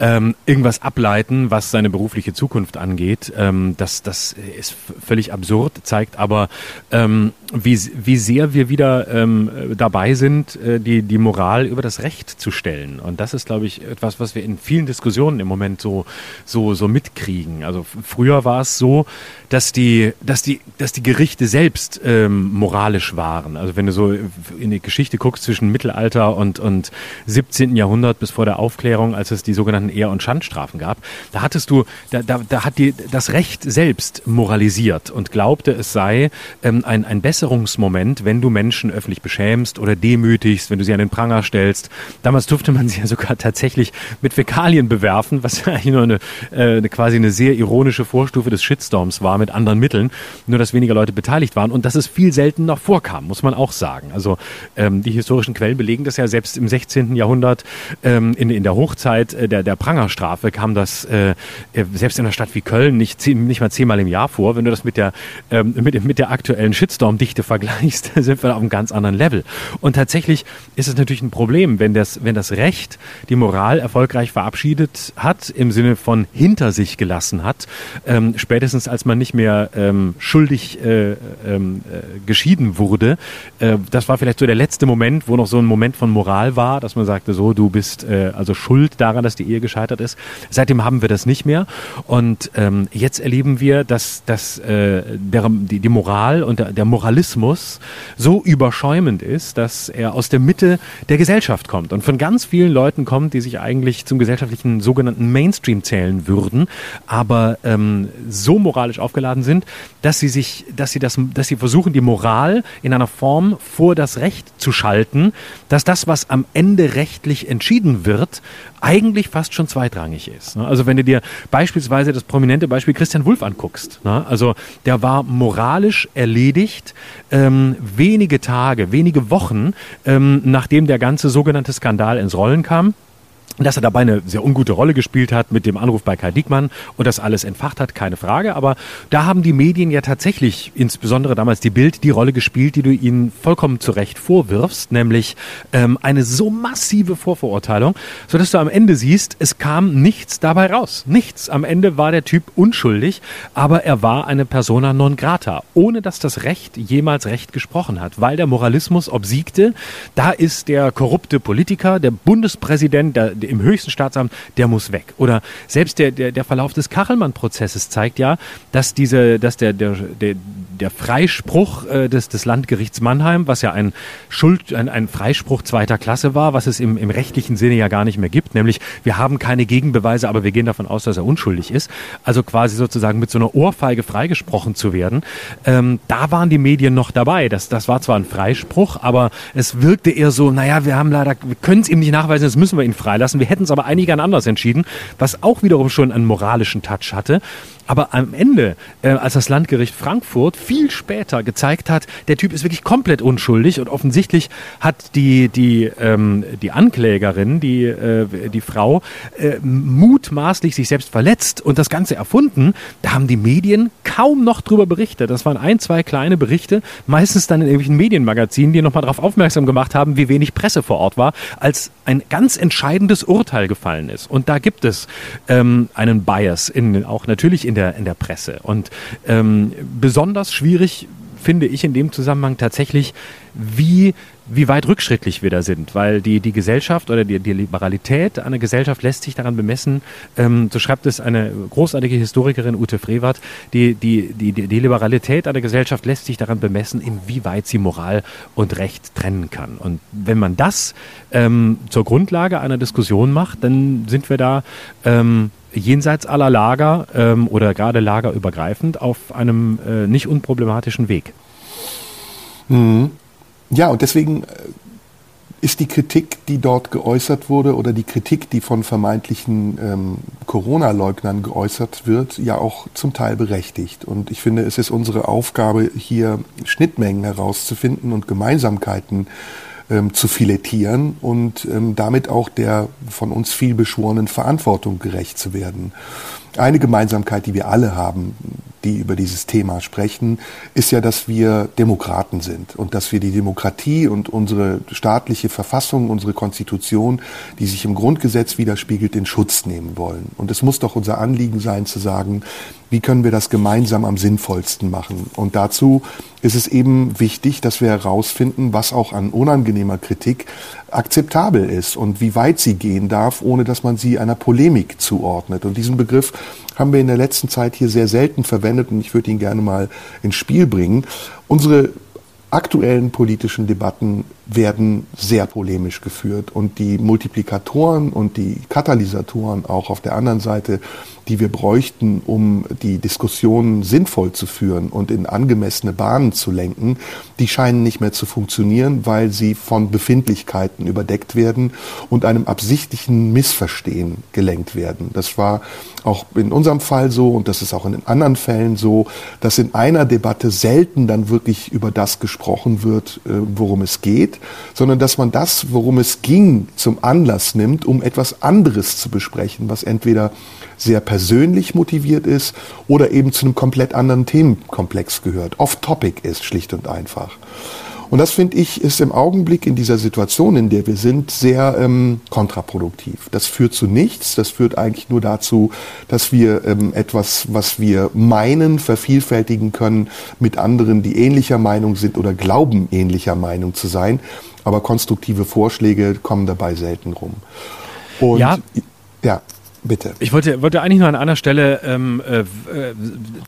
ähm, irgendwas ableiten, was seine berufliche Zukunft angeht. Ähm, das, das ist völlig absurd, zeigt aber, ähm, wie, wie sehr wir wieder ähm, dabei sind, äh, die, die Moral über das Recht zu stellen. Und das ist, glaube ich, etwas, was wir in vielen Diskussionen im Moment so, so, so mitkriegen. Also früher war es so, dass die, dass die, dass die Gerichte selbst ähm, moralisch waren. Also wenn du so in die Geschichte guckst zwischen Mittelalter und, und 17. Jahrhundert bis vor der Aufklärung, als es die sogenannten Ehr- und Schandstrafen gab, da hattest du, da, da, da hat die, das Recht selbst moralisiert und glaubte, es sei ähm, ein, ein Besserungsmoment, wenn du Menschen öffentlich beschämst oder demütigst, wenn du sie an den Pranger stellst. Damals durfte man sie ja sogar tatsächlich mit Fäkalien bewerfen, was eigentlich nur eine, äh, quasi eine sehr ironische Vorstufe des Shitstorms war mit anderen Mitteln, nur dass weniger Leute beteiligt waren und dass es viel seltener vorkam, muss man auch sagen. Also ähm, die historischen Quellen belegen das ja selbst im 16. Jahrhundert, ähm, in, in der Hochzeit äh, der, der Prangerstrafe kam das äh, äh, selbst in einer Stadt wie Köln nicht, nicht mal zehnmal im Jahr vor. Wenn du das mit der, ähm, mit, mit der aktuellen Shitstorm-Dichte vergleichst, sind wir auf einem ganz anderen Level. Und tatsächlich ist es natürlich ein Problem, wenn das, wenn das Recht die Moral erfolgreich verabschiedet hat, im Sinne von hinter sich gelassen hat, ähm, spätestens als man nicht mehr ähm, schuldig äh, ähm, äh, geschieden wurde. Äh, das war vielleicht so der letzte Moment, wo noch so ein Moment von Moral war, dass man sagte, so, du bist äh, also schuld daran, dass die Ehe gescheitert ist. Seitdem haben wir das nicht mehr. Und ähm, jetzt erleben wir, dass, dass äh, der, die, die Moral und der, der Moralismus so überschäumend ist, dass er aus der Mitte der Gesellschaft kommt und von ganz vielen Leuten kommt, die sich eigentlich zum gesellschaftlichen sogenannten Mainstream zählen würden, aber ähm, so moralisch aufgeladen sind, dass sie sich, dass sie das, dass sie versuchen, die Moral in einer Form vor das Recht zu schalten, dass das, was am Ende rechtlich entschieden wird, eigentlich fast schon zweitrangig ist. Ne? Also wenn du dir beispielsweise das prominente Beispiel Christian Wulff anguckst, ne? also der war moralisch erledigt ähm, wenige Tage, wenige Wochen, ähm, nachdem der ganze sogenannte Skandal ins Rollen kam dass er dabei eine sehr ungute Rolle gespielt hat mit dem Anruf bei Kai Diekmann und das alles entfacht hat, keine Frage. Aber da haben die Medien ja tatsächlich, insbesondere damals die Bild, die Rolle gespielt, die du ihnen vollkommen zu Recht vorwirfst, nämlich ähm, eine so massive Vorverurteilung, sodass du am Ende siehst, es kam nichts dabei raus. Nichts. Am Ende war der Typ unschuldig, aber er war eine persona non grata, ohne dass das Recht jemals Recht gesprochen hat, weil der Moralismus obsiegte. Da ist der korrupte Politiker, der Bundespräsident, der im höchsten Staatsamt, der muss weg. Oder selbst der, der, der Verlauf des Kachelmann-Prozesses zeigt ja, dass diese, dass der, der, der, der Freispruch äh, des, des Landgerichts Mannheim, was ja ein Schuld, ein, ein Freispruch zweiter Klasse war, was es im, im rechtlichen Sinne ja gar nicht mehr gibt, nämlich wir haben keine Gegenbeweise, aber wir gehen davon aus, dass er unschuldig ist. Also quasi sozusagen mit so einer Ohrfeige freigesprochen zu werden. Ähm, da waren die Medien noch dabei. Das, das war zwar ein Freispruch, aber es wirkte eher so, naja, wir haben leider, wir können es ihm nicht nachweisen, jetzt müssen wir ihn freilassen. Wir hätten es aber eigentlich anders entschieden, was auch wiederum schon einen moralischen Touch hatte. Aber am Ende, äh, als das Landgericht Frankfurt viel später gezeigt hat, der Typ ist wirklich komplett unschuldig und offensichtlich hat die, die, ähm, die Anklägerin, die, äh, die Frau, äh, mutmaßlich sich selbst verletzt und das Ganze erfunden, da haben die Medien kaum noch drüber berichtet. Das waren ein, zwei kleine Berichte, meistens dann in irgendwelchen Medienmagazinen, die nochmal darauf aufmerksam gemacht haben, wie wenig Presse vor Ort war, als ein ganz entscheidendes Urteil gefallen ist. Und da gibt es ähm, einen Bias, in, auch natürlich in der, in der Presse. Und ähm, besonders schwierig finde ich in dem Zusammenhang tatsächlich, wie, wie weit rückschrittlich wir da sind, weil die, die Gesellschaft oder die, die Liberalität einer Gesellschaft lässt sich daran bemessen, ähm, so schreibt es eine großartige Historikerin Ute Frevert, die, die, die, die Liberalität einer Gesellschaft lässt sich daran bemessen, inwieweit sie Moral und Recht trennen kann. Und wenn man das ähm, zur Grundlage einer Diskussion macht, dann sind wir da ähm, jenseits aller Lager ähm, oder gerade lagerübergreifend auf einem äh, nicht unproblematischen Weg. Mhm. Ja, und deswegen äh, ist die Kritik, die dort geäußert wurde, oder die Kritik, die von vermeintlichen ähm, Corona-Leugnern geäußert wird, ja auch zum Teil berechtigt. Und ich finde, es ist unsere Aufgabe, hier Schnittmengen herauszufinden und Gemeinsamkeiten ähm, zu filettieren und ähm, damit auch der von uns viel beschworenen Verantwortung gerecht zu werden. Eine Gemeinsamkeit, die wir alle haben, die über dieses Thema sprechen, ist ja, dass wir Demokraten sind und dass wir die Demokratie und unsere staatliche Verfassung, unsere Konstitution, die sich im Grundgesetz widerspiegelt, in Schutz nehmen wollen. Und es muss doch unser Anliegen sein zu sagen, wie können wir das gemeinsam am sinnvollsten machen? Und dazu ist es eben wichtig, dass wir herausfinden, was auch an unangenehmer Kritik akzeptabel ist und wie weit sie gehen darf, ohne dass man sie einer Polemik zuordnet. Und diesen Begriff haben wir in der letzten Zeit hier sehr selten verwendet und ich würde ihn gerne mal ins Spiel bringen. Unsere aktuellen politischen Debatten werden sehr polemisch geführt und die Multiplikatoren und die Katalysatoren auch auf der anderen Seite die wir bräuchten, um die Diskussionen sinnvoll zu führen und in angemessene Bahnen zu lenken, die scheinen nicht mehr zu funktionieren, weil sie von Befindlichkeiten überdeckt werden und einem absichtlichen Missverstehen gelenkt werden. Das war auch in unserem Fall so und das ist auch in anderen Fällen so, dass in einer Debatte selten dann wirklich über das gesprochen wird, äh, worum es geht, sondern dass man das, worum es ging, zum Anlass nimmt, um etwas anderes zu besprechen, was entweder sehr persönlich motiviert ist oder eben zu einem komplett anderen Themenkomplex gehört, off-topic ist, schlicht und einfach. Und das finde ich ist im Augenblick in dieser Situation, in der wir sind, sehr ähm, kontraproduktiv. Das führt zu nichts. Das führt eigentlich nur dazu, dass wir ähm, etwas, was wir meinen, vervielfältigen können mit anderen, die ähnlicher Meinung sind oder glauben, ähnlicher Meinung zu sein. Aber konstruktive Vorschläge kommen dabei selten rum. Und ja. ja. Bitte. Ich wollte, wollte eigentlich nur an einer Stelle ähm, äh, äh,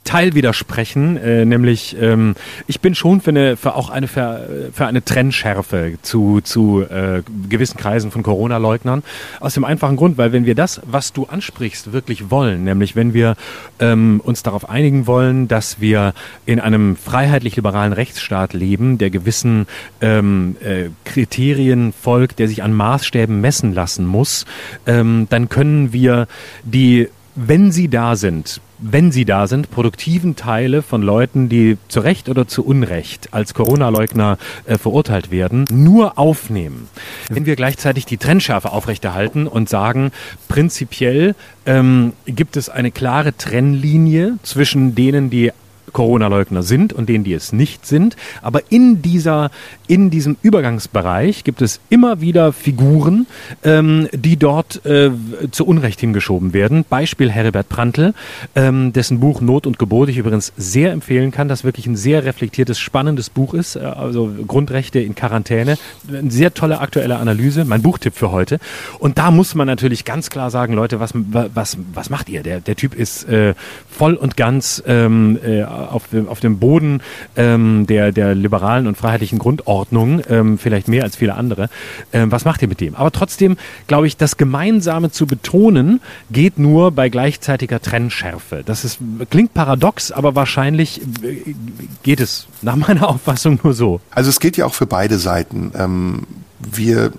Teil widersprechen, äh, nämlich ähm, ich bin schon für eine, für auch eine für, für eine Trennschärfe zu zu äh, gewissen Kreisen von Corona-Leugnern aus dem einfachen Grund, weil wenn wir das, was du ansprichst, wirklich wollen, nämlich wenn wir ähm, uns darauf einigen wollen, dass wir in einem freiheitlich-liberalen Rechtsstaat leben, der gewissen ähm, äh, Kriterien folgt, der sich an Maßstäben messen lassen muss, ähm, dann können wir die, wenn sie da sind, wenn sie da sind, produktiven Teile von Leuten, die zu Recht oder zu Unrecht als Corona-Leugner äh, verurteilt werden, nur aufnehmen. Wenn wir gleichzeitig die Trennschärfe aufrechterhalten und sagen, prinzipiell ähm, gibt es eine klare Trennlinie zwischen denen, die Corona-Leugner sind und denen, die es nicht sind. Aber in dieser, in diesem Übergangsbereich gibt es immer wieder Figuren, ähm, die dort äh, zu Unrecht hingeschoben werden. Beispiel Heribert Prantl, ähm, dessen Buch Not und Gebot ich übrigens sehr empfehlen kann, das wirklich ein sehr reflektiertes, spannendes Buch ist. Äh, also Grundrechte in Quarantäne. Eine sehr tolle aktuelle Analyse. Mein Buchtipp für heute. Und da muss man natürlich ganz klar sagen, Leute, was, was, was macht ihr? Der, der Typ ist äh, voll und ganz ähm, äh, auf, dem, auf dem Boden ähm, der, der liberalen und freiheitlichen Grundordnung, ähm, vielleicht mehr als viele andere. Ähm, was macht ihr mit dem? Aber trotzdem, glaube ich, das Gemeinsame zu betonen, geht nur bei gleichzeitiger Trennschärfe. Das ist, klingt paradox, aber wahrscheinlich äh, geht es nach meiner Auffassung nur so. Also es geht ja auch für beide Seiten. Ähm, wir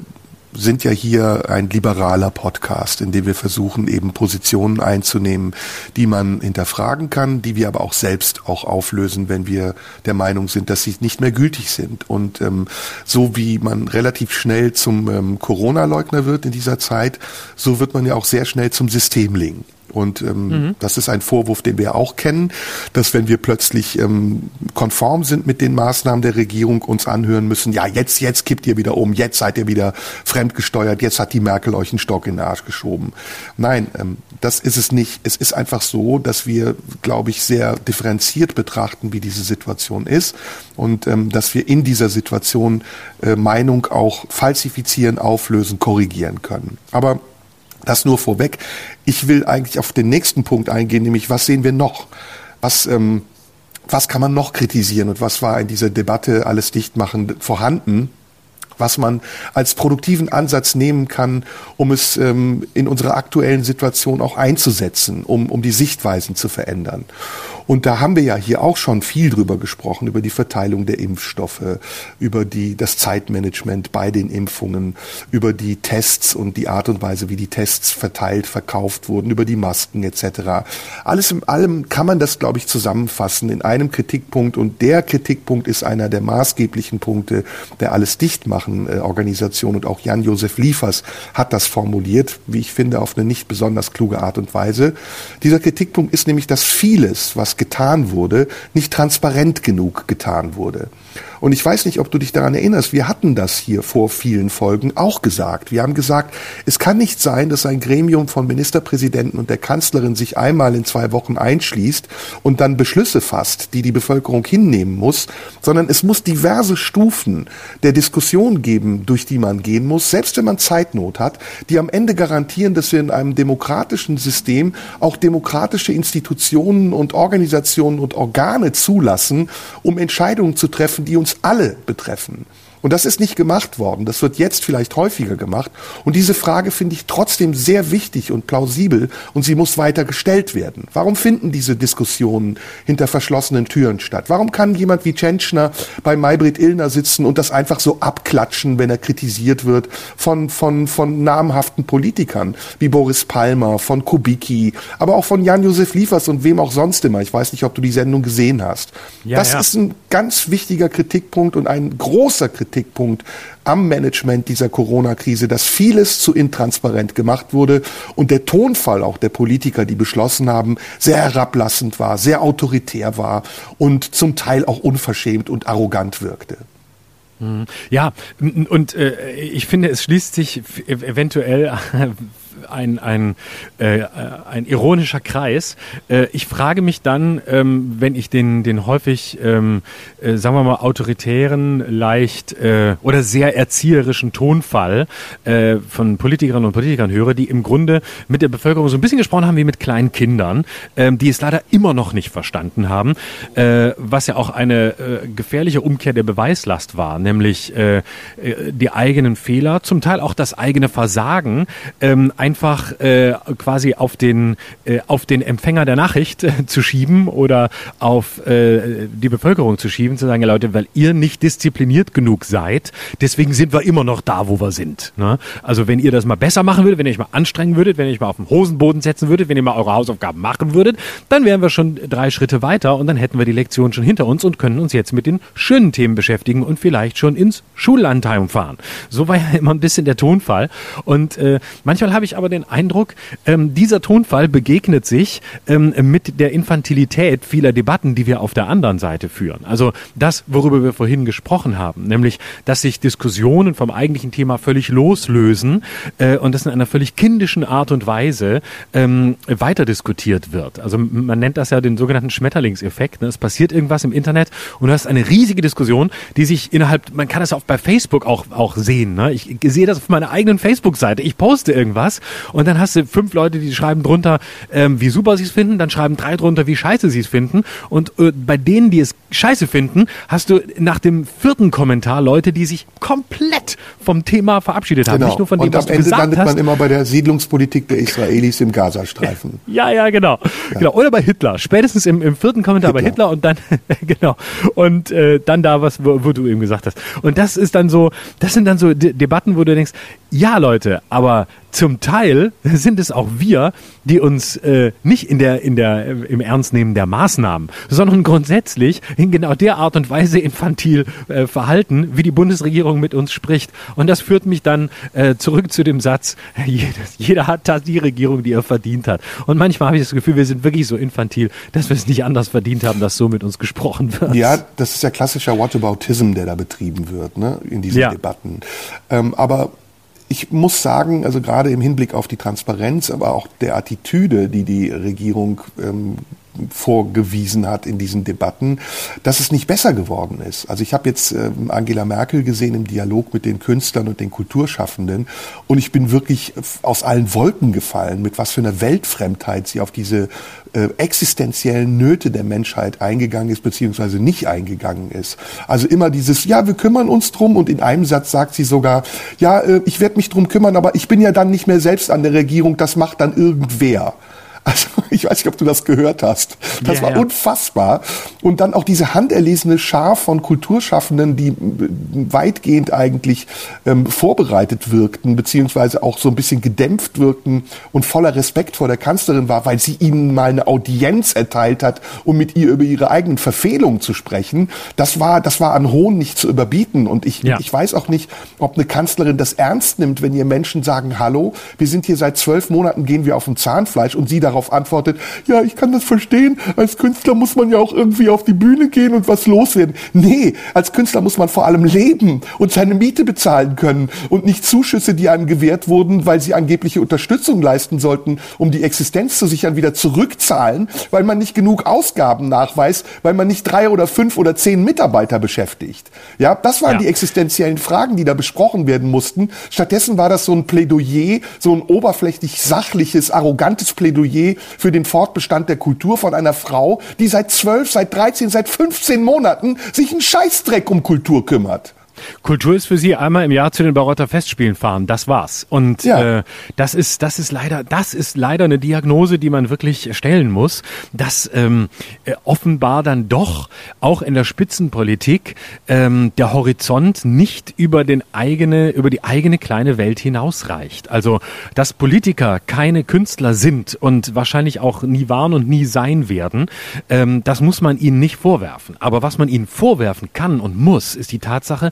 sind ja hier ein liberaler Podcast, in dem wir versuchen, eben Positionen einzunehmen, die man hinterfragen kann, die wir aber auch selbst auch auflösen, wenn wir der Meinung sind, dass sie nicht mehr gültig sind. Und ähm, so wie man relativ schnell zum ähm, Corona-Leugner wird in dieser Zeit, so wird man ja auch sehr schnell zum Systemling. Und ähm, mhm. das ist ein Vorwurf, den wir auch kennen, dass wenn wir plötzlich ähm, konform sind mit den Maßnahmen der Regierung, uns anhören müssen, ja, jetzt, jetzt kippt ihr wieder um, jetzt seid ihr wieder fremdgesteuert, jetzt hat die Merkel euch einen Stock in den Arsch geschoben. Nein, ähm, das ist es nicht. Es ist einfach so, dass wir, glaube ich, sehr differenziert betrachten, wie diese Situation ist und ähm, dass wir in dieser Situation äh, Meinung auch falsifizieren, auflösen, korrigieren können. Aber das nur vorweg. Ich will eigentlich auf den nächsten Punkt eingehen, nämlich was sehen wir noch? Was, ähm, was kann man noch kritisieren und was war in dieser Debatte alles dicht machen vorhanden? Was man als produktiven Ansatz nehmen kann, um es ähm, in unserer aktuellen Situation auch einzusetzen, um, um die Sichtweisen zu verändern. Und da haben wir ja hier auch schon viel drüber gesprochen, über die Verteilung der Impfstoffe, über die, das Zeitmanagement bei den Impfungen, über die Tests und die Art und Weise, wie die Tests verteilt, verkauft wurden, über die Masken etc. Alles in allem kann man das, glaube ich, zusammenfassen in einem Kritikpunkt und der Kritikpunkt ist einer der maßgeblichen Punkte der Alles Dichtmachen äh, Organisation und auch Jan-Josef Liefers hat das formuliert, wie ich finde, auf eine nicht besonders kluge Art und Weise. Dieser Kritikpunkt ist nämlich, dass vieles, was getan wurde, nicht transparent genug getan wurde. Und ich weiß nicht, ob du dich daran erinnerst, wir hatten das hier vor vielen Folgen auch gesagt. Wir haben gesagt, es kann nicht sein, dass ein Gremium von Ministerpräsidenten und der Kanzlerin sich einmal in zwei Wochen einschließt und dann Beschlüsse fasst, die die Bevölkerung hinnehmen muss, sondern es muss diverse Stufen der Diskussion geben, durch die man gehen muss, selbst wenn man Zeitnot hat, die am Ende garantieren, dass wir in einem demokratischen System auch demokratische Institutionen und Organisationen und Organe zulassen, um Entscheidungen zu treffen, die uns uns alle betreffen. Und das ist nicht gemacht worden. Das wird jetzt vielleicht häufiger gemacht. Und diese Frage finde ich trotzdem sehr wichtig und plausibel und sie muss weiter gestellt werden. Warum finden diese Diskussionen hinter verschlossenen Türen statt? Warum kann jemand wie Tschentschner bei Maybrit Illner sitzen und das einfach so abklatschen, wenn er kritisiert wird von, von, von namhaften Politikern wie Boris Palmer, von Kubicki, aber auch von Jan-Josef Liefers und wem auch sonst immer. Ich weiß nicht, ob du die Sendung gesehen hast. Ja, das ja. ist ein ganz wichtiger Kritikpunkt und ein großer Kritikpunkt am Management dieser Corona-Krise, dass vieles zu intransparent gemacht wurde und der Tonfall auch der Politiker, die beschlossen haben, sehr herablassend war, sehr autoritär war und zum Teil auch unverschämt und arrogant wirkte. Mhm. Ja, und äh, ich finde, es schließt sich eventuell ein, ein, äh, ein ironischer Kreis. Äh, ich frage mich dann, ähm, wenn ich den, den häufig, ähm, äh, sagen wir mal, autoritären, leicht äh, oder sehr erzieherischen Tonfall äh, von Politikerinnen und Politikern höre, die im Grunde mit der Bevölkerung so ein bisschen gesprochen haben wie mit kleinen Kindern, ähm, die es leider immer noch nicht verstanden haben, äh, was ja auch eine äh, gefährliche Umkehr der Beweislast war, nämlich äh, äh die eigenen Fehler, zum Teil auch das eigene Versagen, ähm, einfach äh, quasi auf den, äh, auf den Empfänger der Nachricht äh, zu schieben oder auf äh, die Bevölkerung zu schieben, zu sagen, ja Leute, weil ihr nicht diszipliniert genug seid, deswegen sind wir immer noch da, wo wir sind. Ne? Also wenn ihr das mal besser machen würdet, wenn ihr euch mal anstrengen würdet, wenn ihr euch mal auf den Hosenboden setzen würdet, wenn ihr mal eure Hausaufgaben machen würdet, dann wären wir schon drei Schritte weiter und dann hätten wir die Lektion schon hinter uns und können uns jetzt mit den schönen Themen beschäftigen und vielleicht schon ins Schullandheim fahren. So war ja immer ein bisschen der Tonfall. Und äh, manchmal habe ich aber den Eindruck, ähm, dieser Tonfall begegnet sich ähm, mit der Infantilität vieler Debatten, die wir auf der anderen Seite führen. Also das, worüber wir vorhin gesprochen haben, nämlich, dass sich Diskussionen vom eigentlichen Thema völlig loslösen äh, und das in einer völlig kindischen Art und Weise ähm, weiter diskutiert wird. Also man nennt das ja den sogenannten Schmetterlingseffekt. Ne? Es passiert irgendwas im Internet und du hast eine riesige Diskussion, die sich innerhalb, man kann das auch bei Facebook auch, auch sehen. Ne? Ich, ich sehe das auf meiner eigenen Facebook-Seite. Ich poste irgendwas und dann hast du fünf Leute, die schreiben drunter, ähm, wie super sie es finden, dann schreiben drei drunter, wie scheiße sie es finden. Und äh, bei denen, die es scheiße finden, hast du nach dem vierten Kommentar Leute, die sich komplett vom Thema verabschiedet haben. Genau. Nicht nur von dem, und was am Ende landet hast. man immer bei der Siedlungspolitik der Israelis im Gazastreifen. Ja, ja, genau. Ja. genau. Oder bei Hitler. Spätestens im, im vierten Kommentar Hitler. bei Hitler und dann, genau. Und äh, dann da was, wo, wo, du eben gesagt hast. Und das ist dann so, das sind dann so De Debatten, wo du denkst, ja Leute, aber zum Teil sind es auch wir, die uns äh, nicht in der, in der, äh, im Ernst nehmen der Maßnahmen, sondern grundsätzlich in genau der Art und Weise infantil äh, verhalten, wie die Bundesregierung mit uns spricht. Und das führt mich dann äh, zurück zu dem Satz, jeder, jeder hat die Regierung, die er verdient hat. Und manchmal habe ich das Gefühl, wir sind wirklich so infantil, dass wir es nicht anders verdient haben, dass so mit uns gesprochen wird. Ja, das ist ja klassischer Whataboutism, der da betrieben wird, ne, in diesen ja. Debatten. Ähm, aber ich muss sagen, also gerade im Hinblick auf die Transparenz, aber auch der Attitüde, die die Regierung ähm, vorgewiesen hat in diesen Debatten, dass es nicht besser geworden ist. Also ich habe jetzt äh, Angela Merkel gesehen im Dialog mit den Künstlern und den Kulturschaffenden und ich bin wirklich aus allen Wolken gefallen, mit was für einer Weltfremdheit sie auf diese äh, existenziellen Nöte der Menschheit eingegangen ist, beziehungsweise nicht eingegangen ist. Also immer dieses, ja, wir kümmern uns drum und in einem Satz sagt sie sogar, ja, äh, ich werde mich drum kümmern, aber ich bin ja dann nicht mehr selbst an der Regierung, das macht dann irgendwer. Also ich weiß nicht, ob du das gehört hast. Das ja, war ja. unfassbar. Und dann auch diese handerlesene Schar von Kulturschaffenden, die weitgehend eigentlich ähm, vorbereitet wirkten, beziehungsweise auch so ein bisschen gedämpft wirkten und voller Respekt vor der Kanzlerin war, weil sie ihnen mal eine Audienz erteilt hat, um mit ihr über ihre eigenen Verfehlungen zu sprechen. Das war, das war an Hohn nicht zu überbieten. Und ich, ja. ich weiß auch nicht, ob eine Kanzlerin das ernst nimmt, wenn ihr Menschen sagen, hallo, wir sind hier seit zwölf Monaten, gehen wir auf dem Zahnfleisch und sie darauf antwortet, ja, ich kann das verstehen, als Künstler muss man ja auch irgendwie auf die Bühne gehen und was loswerden. Nee, als Künstler muss man vor allem leben und seine Miete bezahlen können und nicht Zuschüsse, die einem gewährt wurden, weil sie angebliche Unterstützung leisten sollten, um die Existenz zu sichern, wieder zurückzahlen, weil man nicht genug Ausgaben nachweist, weil man nicht drei oder fünf oder zehn Mitarbeiter beschäftigt. Ja, das waren ja. die existenziellen Fragen, die da besprochen werden mussten. Stattdessen war das so ein Plädoyer, so ein oberflächlich sachliches, arrogantes Plädoyer für den Fortbestand der Kultur von einer Frau, die seit zwölf, seit dreizehn, seit 15 Monaten sich einen Scheißdreck um Kultur kümmert. Kultur ist für Sie einmal im Jahr zu den Barotter Festspielen fahren. Das war's. Und ja. äh, das ist das ist leider das ist leider eine Diagnose, die man wirklich stellen muss, dass ähm, äh, offenbar dann doch auch in der Spitzenpolitik ähm, der Horizont nicht über den eigene über die eigene kleine Welt hinausreicht. Also dass Politiker keine Künstler sind und wahrscheinlich auch nie waren und nie sein werden, ähm, das muss man ihnen nicht vorwerfen. Aber was man ihnen vorwerfen kann und muss, ist die Tatsache,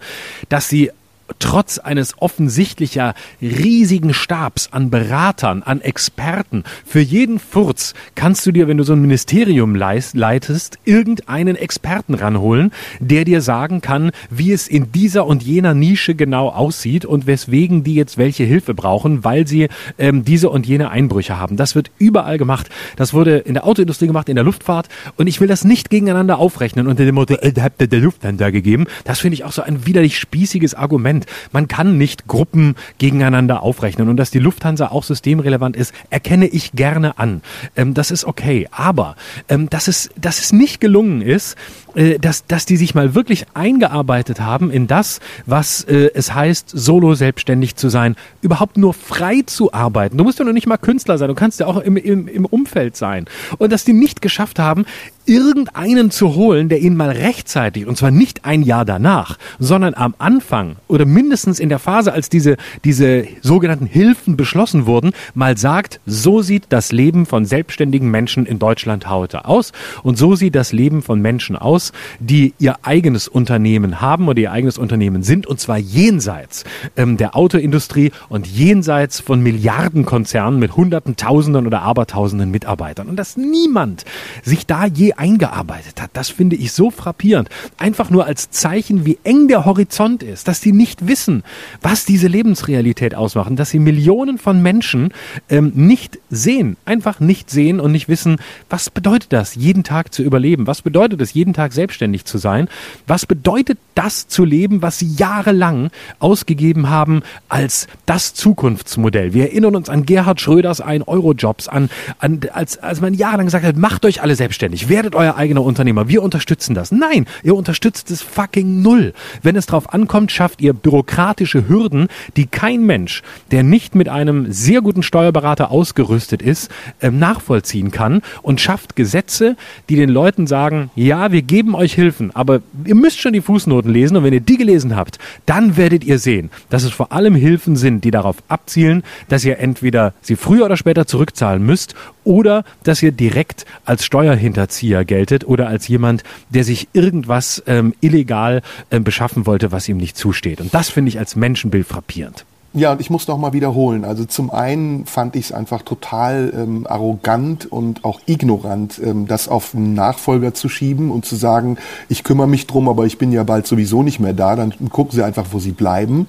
dass sie trotz eines offensichtlicher riesigen Stabs an Beratern, an Experten, für jeden Furz kannst du dir, wenn du so ein Ministerium leitest, irgendeinen Experten ranholen, der dir sagen kann, wie es in dieser und jener Nische genau aussieht und weswegen die jetzt welche Hilfe brauchen, weil sie ähm, diese und jene Einbrüche haben. Das wird überall gemacht. Das wurde in der Autoindustrie gemacht, in der Luftfahrt und ich will das nicht gegeneinander aufrechnen unter dem Motto, äh, habt ihr der Lufthansa gegeben. Das finde ich auch so ein widerlich spießiges Argument. Man kann nicht Gruppen gegeneinander aufrechnen und dass die Lufthansa auch systemrelevant ist, erkenne ich gerne an. Ähm, das ist okay. Aber ähm, dass, es, dass es nicht gelungen ist, äh, dass, dass die sich mal wirklich eingearbeitet haben in das, was äh, es heißt, solo selbstständig zu sein, überhaupt nur frei zu arbeiten. Du musst ja noch nicht mal Künstler sein, du kannst ja auch im, im, im Umfeld sein. Und dass die nicht geschafft haben, irgendeinen zu holen, der ihnen mal rechtzeitig, und zwar nicht ein Jahr danach, sondern am Anfang oder mindestens in der Phase, als diese, diese sogenannten Hilfen beschlossen wurden, mal sagt, so sieht das Leben von selbstständigen Menschen in Deutschland heute aus und so sieht das Leben von Menschen aus, die ihr eigenes Unternehmen haben oder ihr eigenes Unternehmen sind, und zwar jenseits ähm, der Autoindustrie und jenseits von Milliardenkonzernen mit Hunderten, Tausenden oder Abertausenden Mitarbeitern. Und dass niemand sich da je eingearbeitet hat, das finde ich so frappierend. Einfach nur als Zeichen, wie eng der Horizont ist, dass sie nicht wissen, was diese Lebensrealität ausmachen, dass sie Millionen von Menschen ähm, nicht sehen, einfach nicht sehen und nicht wissen, was bedeutet das, jeden Tag zu überleben? Was bedeutet es, jeden Tag selbstständig zu sein. Was bedeutet das zu leben, was Sie jahrelang ausgegeben haben als das Zukunftsmodell? Wir erinnern uns an Gerhard Schröders Ein-Euro-Jobs, an, an, als, als man jahrelang gesagt hat, macht euch alle selbstständig, werdet euer eigener Unternehmer. Wir unterstützen das. Nein, ihr unterstützt es fucking null. Wenn es drauf ankommt, schafft ihr bürokratische Hürden, die kein Mensch, der nicht mit einem sehr guten Steuerberater ausgerüstet ist, äh, nachvollziehen kann und schafft Gesetze, die den Leuten sagen, ja, wir geben euch Hilfen, aber ihr müsst schon die Fußnoten lesen und wenn ihr die gelesen habt, dann werdet ihr sehen, dass es vor allem Hilfen sind, die darauf abzielen, dass ihr entweder sie früher oder später zurückzahlen müsst oder dass ihr direkt als Steuerhinterzieher geltet oder als jemand, der sich irgendwas ähm, illegal ähm, beschaffen wollte, was ihm nicht zusteht. Und das finde ich als Menschenbild frappierend. Ja, und ich muss noch mal wiederholen. Also zum einen fand ich es einfach total ähm, arrogant und auch ignorant, ähm, das auf einen Nachfolger zu schieben und zu sagen, ich kümmere mich drum, aber ich bin ja bald sowieso nicht mehr da. Dann gucken Sie einfach, wo Sie bleiben.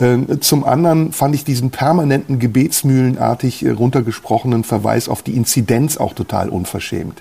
Ähm, zum anderen fand ich diesen permanenten gebetsmühlenartig äh, runtergesprochenen Verweis auf die Inzidenz auch total unverschämt.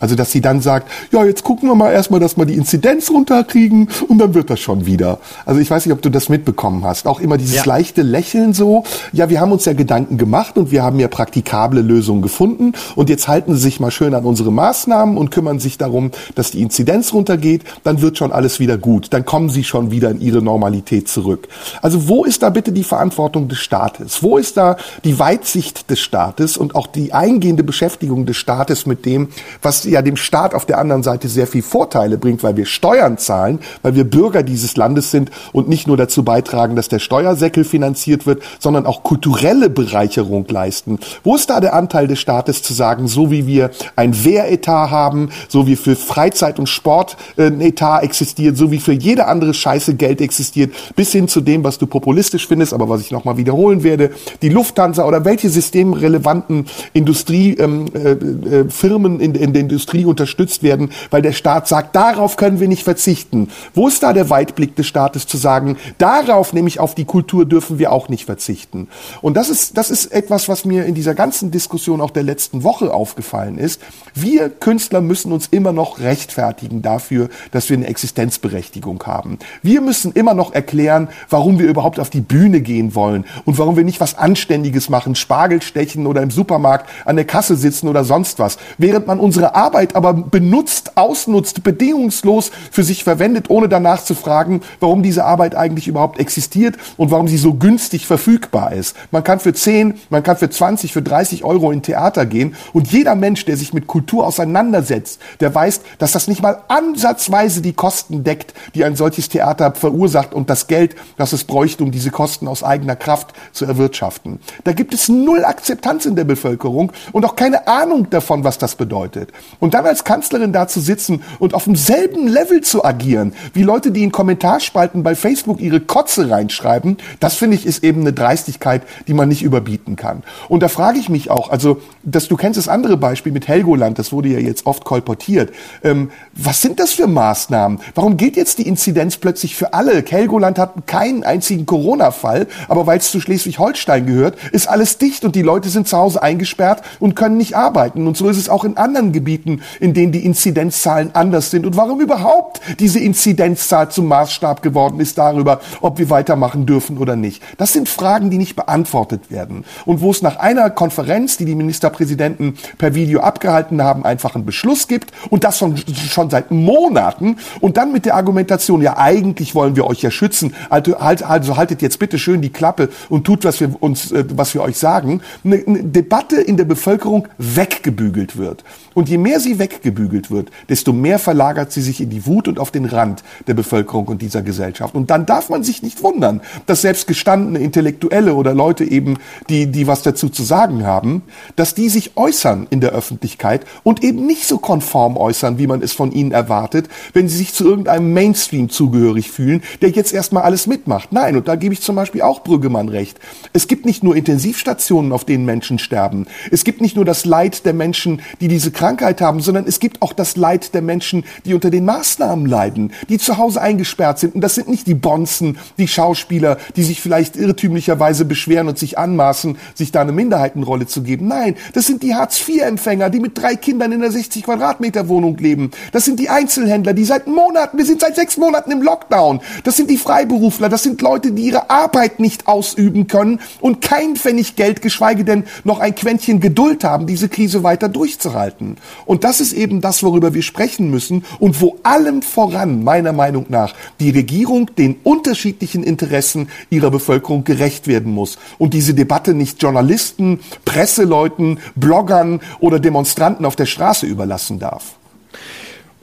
Also, dass sie dann sagt, ja, jetzt gucken wir mal erstmal, dass wir die Inzidenz runterkriegen und dann wird das schon wieder. Also, ich weiß nicht, ob du das mitbekommen hast. Auch immer dieses ja. leichte Lächeln so. Ja, wir haben uns ja Gedanken gemacht und wir haben ja praktikable Lösungen gefunden und jetzt halten sie sich mal schön an unsere Maßnahmen und kümmern sich darum, dass die Inzidenz runtergeht. Dann wird schon alles wieder gut. Dann kommen sie schon wieder in ihre Normalität zurück. Also, wo ist da bitte die Verantwortung des Staates? Wo ist da die Weitsicht des Staates und auch die eingehende Beschäftigung des Staates mit dem, was ja dem Staat auf der anderen Seite sehr viel Vorteile bringt, weil wir Steuern zahlen, weil wir Bürger dieses Landes sind und nicht nur dazu beitragen, dass der Steuersäckel finanziert wird, sondern auch kulturelle Bereicherung leisten. Wo ist da der Anteil des Staates zu sagen, so wie wir ein Wehretat haben, so wie für Freizeit und Sport äh, ein Etat existiert, so wie für jede andere Scheiße Geld existiert, bis hin zu dem, was du populistisch findest, aber was ich nochmal wiederholen werde, die Lufthansa oder welche systemrelevanten Industriefirmen ähm, äh, äh, in, in den Industrie unterstützt werden, weil der Staat sagt, darauf können wir nicht verzichten. Wo ist da der Weitblick des Staates zu sagen, darauf, nämlich auf die Kultur, dürfen wir auch nicht verzichten? Und das ist, das ist etwas, was mir in dieser ganzen Diskussion auch der letzten Woche aufgefallen ist. Wir Künstler müssen uns immer noch rechtfertigen dafür, dass wir eine Existenzberechtigung haben. Wir müssen immer noch erklären, warum wir überhaupt auf die Bühne gehen wollen und warum wir nicht was Anständiges machen, Spargel stechen oder im Supermarkt an der Kasse sitzen oder sonst was, während man unsere Arbeit aber benutzt, ausnutzt, bedingungslos für sich verwendet, ohne danach zu fragen, warum diese Arbeit eigentlich überhaupt existiert und warum sie so günstig verfügbar ist. Man kann für 10, man kann für 20, für 30 Euro in Theater gehen und jeder Mensch, der sich mit Kultur auseinandersetzt, der weiß, dass das nicht mal ansatzweise die Kosten deckt, die ein solches Theater verursacht und das Geld, das es bräuchte, um diese Kosten aus eigener Kraft zu erwirtschaften. Da gibt es null Akzeptanz in der Bevölkerung und auch keine Ahnung davon, was das bedeutet. Und dann als Kanzlerin da zu sitzen und auf demselben Level zu agieren, wie Leute, die in Kommentarspalten bei Facebook ihre Kotze reinschreiben, das finde ich ist eben eine Dreistigkeit, die man nicht überbieten kann. Und da frage ich mich auch, also, dass du kennst das andere Beispiel mit Helgoland, das wurde ja jetzt oft kolportiert. Ähm, was sind das für Maßnahmen? Warum geht jetzt die Inzidenz plötzlich für alle? Helgoland hat keinen einzigen Corona-Fall, aber weil es zu Schleswig-Holstein gehört, ist alles dicht und die Leute sind zu Hause eingesperrt und können nicht arbeiten. Und so ist es auch in anderen Gebieten, in denen die Inzidenzzahlen anders sind. Und warum überhaupt diese Inzidenzzahl zum Maßstab geworden ist darüber, ob wir weitermachen dürfen oder nicht. Das sind Fragen, die nicht beantwortet werden. Und wo es nach einer Konferenz, die die Ministerpräsidenten per Video abgehalten haben, einfach einen Beschluss gibt und das schon, schon seit Monaten und dann mit der Argumentation, ja eigentlich wollen wir euch ja schützen, also, halt, also haltet jetzt bitte schön die Klappe und tut, was wir uns, äh, was wir euch sagen, eine, eine Debatte in der Bevölkerung weggebügelt wird. Und je mehr sie weggebügelt wird, desto mehr verlagert sie sich in die Wut und auf den Rand der Bevölkerung und dieser Gesellschaft. Und dann darf man sich nicht wundern, dass selbst gestandene Intellektuelle oder Leute eben, die, die was dazu zu sagen haben, dass die sich äußern in der Öffentlichkeit und eben nicht so konform äußern, wie man es von ihnen erwartet, wenn sie sich zu irgendeinem Mainstream zugehörig fühlen, der jetzt erstmal alles mitmacht. Nein, und da gebe ich zum Beispiel auch Brüggemann recht. Es gibt nicht nur Intensivstationen, auf denen Menschen sterben. Es gibt nicht nur das Leid der Menschen, die diese Krankheit haben, sondern es gibt auch das Leid der Menschen, die unter den Maßnahmen leiden, die zu Hause eingesperrt sind. Und das sind nicht die Bonzen, die Schauspieler, die sich vielleicht irrtümlicherweise beschweren und sich anmaßen, sich da eine Minderheitenrolle zu geben. Nein, das sind die Hartz-IV-Empfänger, die mit drei Kindern in einer 60 Quadratmeter Wohnung leben. Das sind die Einzelhändler, die seit Monaten, wir sind seit sechs Monaten im Lockdown. Das sind die Freiberufler, das sind Leute, die ihre Arbeit nicht ausüben können und kein Pfennig Geld, geschweige denn noch ein Quäntchen Geduld haben, diese Krise weiter durchzuhalten. Und das ist eben das, worüber wir sprechen müssen und wo allem voran, meiner Meinung nach, die Regierung den unterschiedlichen Interessen ihrer Bevölkerung gerecht werden muss und diese Debatte nicht Journalisten, Presseleuten, Bloggern oder Demonstranten auf der Straße überlassen darf.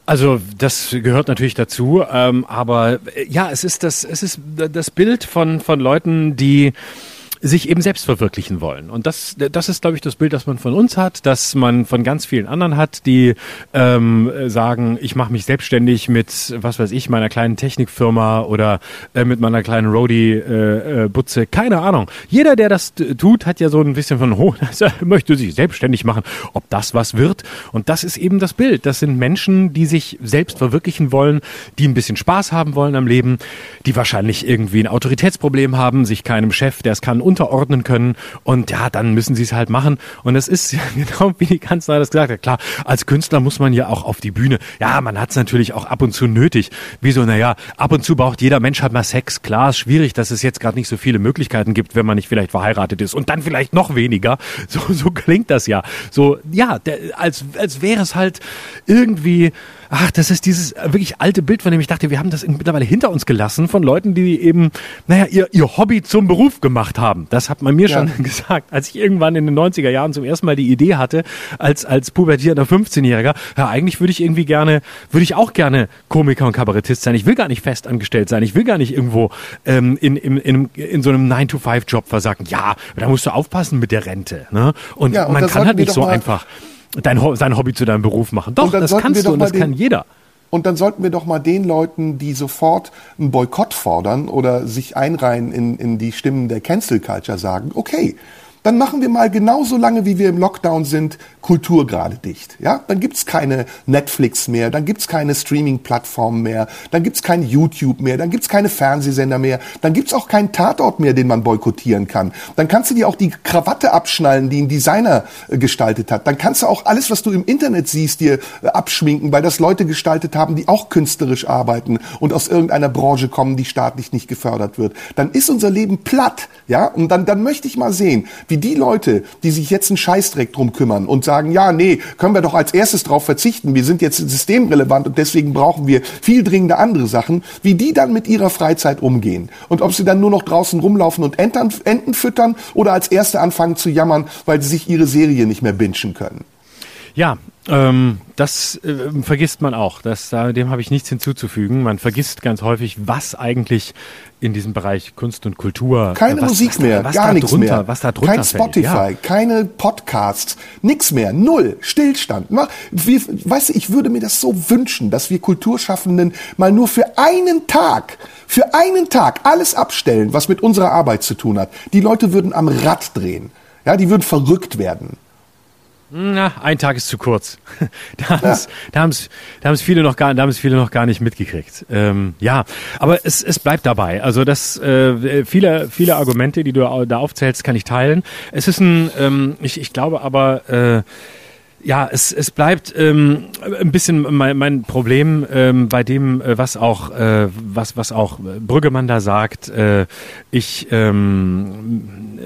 Also das gehört natürlich dazu, ähm, aber äh, ja, es ist das, es ist das Bild von von Leuten, die sich eben selbst verwirklichen wollen. Und das, das ist, glaube ich, das Bild, das man von uns hat, das man von ganz vielen anderen hat, die ähm, sagen, ich mache mich selbstständig mit, was weiß ich, meiner kleinen Technikfirma oder äh, mit meiner kleinen Roadie-Butze, äh, äh, keine Ahnung. Jeder, der das tut, hat ja so ein bisschen von, oh, möchte sich selbstständig machen, ob das was wird. Und das ist eben das Bild. Das sind Menschen, die sich selbst verwirklichen wollen, die ein bisschen Spaß haben wollen am Leben, die wahrscheinlich irgendwie ein Autoritätsproblem haben, sich keinem Chef, der es kann, unterordnen können und ja, dann müssen sie es halt machen. Und es ist genau wie die Kanzlerin das gesagt hat. Klar, als Künstler muss man ja auch auf die Bühne. Ja, man hat es natürlich auch ab und zu nötig. Wieso? Naja, ab und zu braucht jeder Mensch halt mal Sex. Klar, ist schwierig, dass es jetzt gerade nicht so viele Möglichkeiten gibt, wenn man nicht vielleicht verheiratet ist und dann vielleicht noch weniger. So, so klingt das ja. So, ja, der, als, als wäre es halt irgendwie ach, das ist dieses wirklich alte Bild, von dem ich dachte, wir haben das mittlerweile hinter uns gelassen von Leuten, die eben, naja, ihr, ihr Hobby zum Beruf gemacht haben. Das hat man mir ja. schon gesagt, als ich irgendwann in den 90er Jahren zum ersten Mal die Idee hatte, als, als pubertierender 15-Jähriger, ja, eigentlich würde ich irgendwie gerne, würde ich auch gerne Komiker und Kabarettist sein. Ich will gar nicht festangestellt sein. Ich will gar nicht irgendwo ähm, in, in, in, in so einem 9-to-5-Job versagen. Ja, da musst du aufpassen mit der Rente. Ne? Und, ja, und man kann halt nicht so einfach dein, sein Hobby zu deinem Beruf machen. Doch, das kannst du und das den, kann jeder. Und dann sollten wir doch mal den Leuten, die sofort einen Boykott fordern oder sich einreihen in, in die Stimmen der Cancel Culture sagen, okay, dann machen wir mal genauso lange, wie wir im Lockdown sind, Kultur gerade dicht. Ja, dann gibt's keine Netflix mehr, dann gibt's keine Streaming-Plattformen mehr, dann gibt's kein YouTube mehr, dann gibt's keine Fernsehsender mehr, dann gibt's auch keinen Tatort mehr, den man boykottieren kann. Dann kannst du dir auch die Krawatte abschnallen, die ein Designer äh, gestaltet hat. Dann kannst du auch alles, was du im Internet siehst, dir äh, abschminken, weil das Leute gestaltet haben, die auch künstlerisch arbeiten und aus irgendeiner Branche kommen, die staatlich nicht gefördert wird. Dann ist unser Leben platt, ja, und dann, dann möchte ich mal sehen, wie die Leute, die sich jetzt einen Scheißdreck drum kümmern und sagen, ja, nee, können wir doch als erstes drauf verzichten, wir sind jetzt systemrelevant und deswegen brauchen wir viel dringende andere Sachen, wie die dann mit ihrer Freizeit umgehen. Und ob sie dann nur noch draußen rumlaufen und Enten, Enten füttern oder als Erste anfangen zu jammern, weil sie sich ihre Serie nicht mehr bingen können. Ja, Ähm, das äh, vergisst man auch. Das, dem habe ich nichts hinzuzufügen. Man vergisst ganz häufig, was eigentlich in diesem Bereich Kunst und Kultur. Keine was, Musik was mehr, da, gar nichts drunter, mehr. Was da drunter Kein Spotify, ja. keine Podcasts, nichts mehr, null, Stillstand. Wir, weißt du, ich würde mir das so wünschen, dass wir Kulturschaffenden mal nur für einen Tag, für einen Tag alles abstellen, was mit unserer Arbeit zu tun hat. Die Leute würden am Rad drehen. Ja, die würden verrückt werden. Na, ein Tag ist zu kurz. Da haben es da haben's, da haben's viele noch gar, da haben's viele noch gar nicht mitgekriegt. Ähm, ja, aber es, es bleibt dabei. Also das äh, viele viele Argumente, die du da aufzählst, kann ich teilen. Es ist ein, ähm, ich, ich glaube aber äh, ja, es, es bleibt ähm, ein bisschen mein, mein Problem ähm, bei dem, äh, was auch äh, was was auch Brüggemann da sagt. Äh, ich ähm,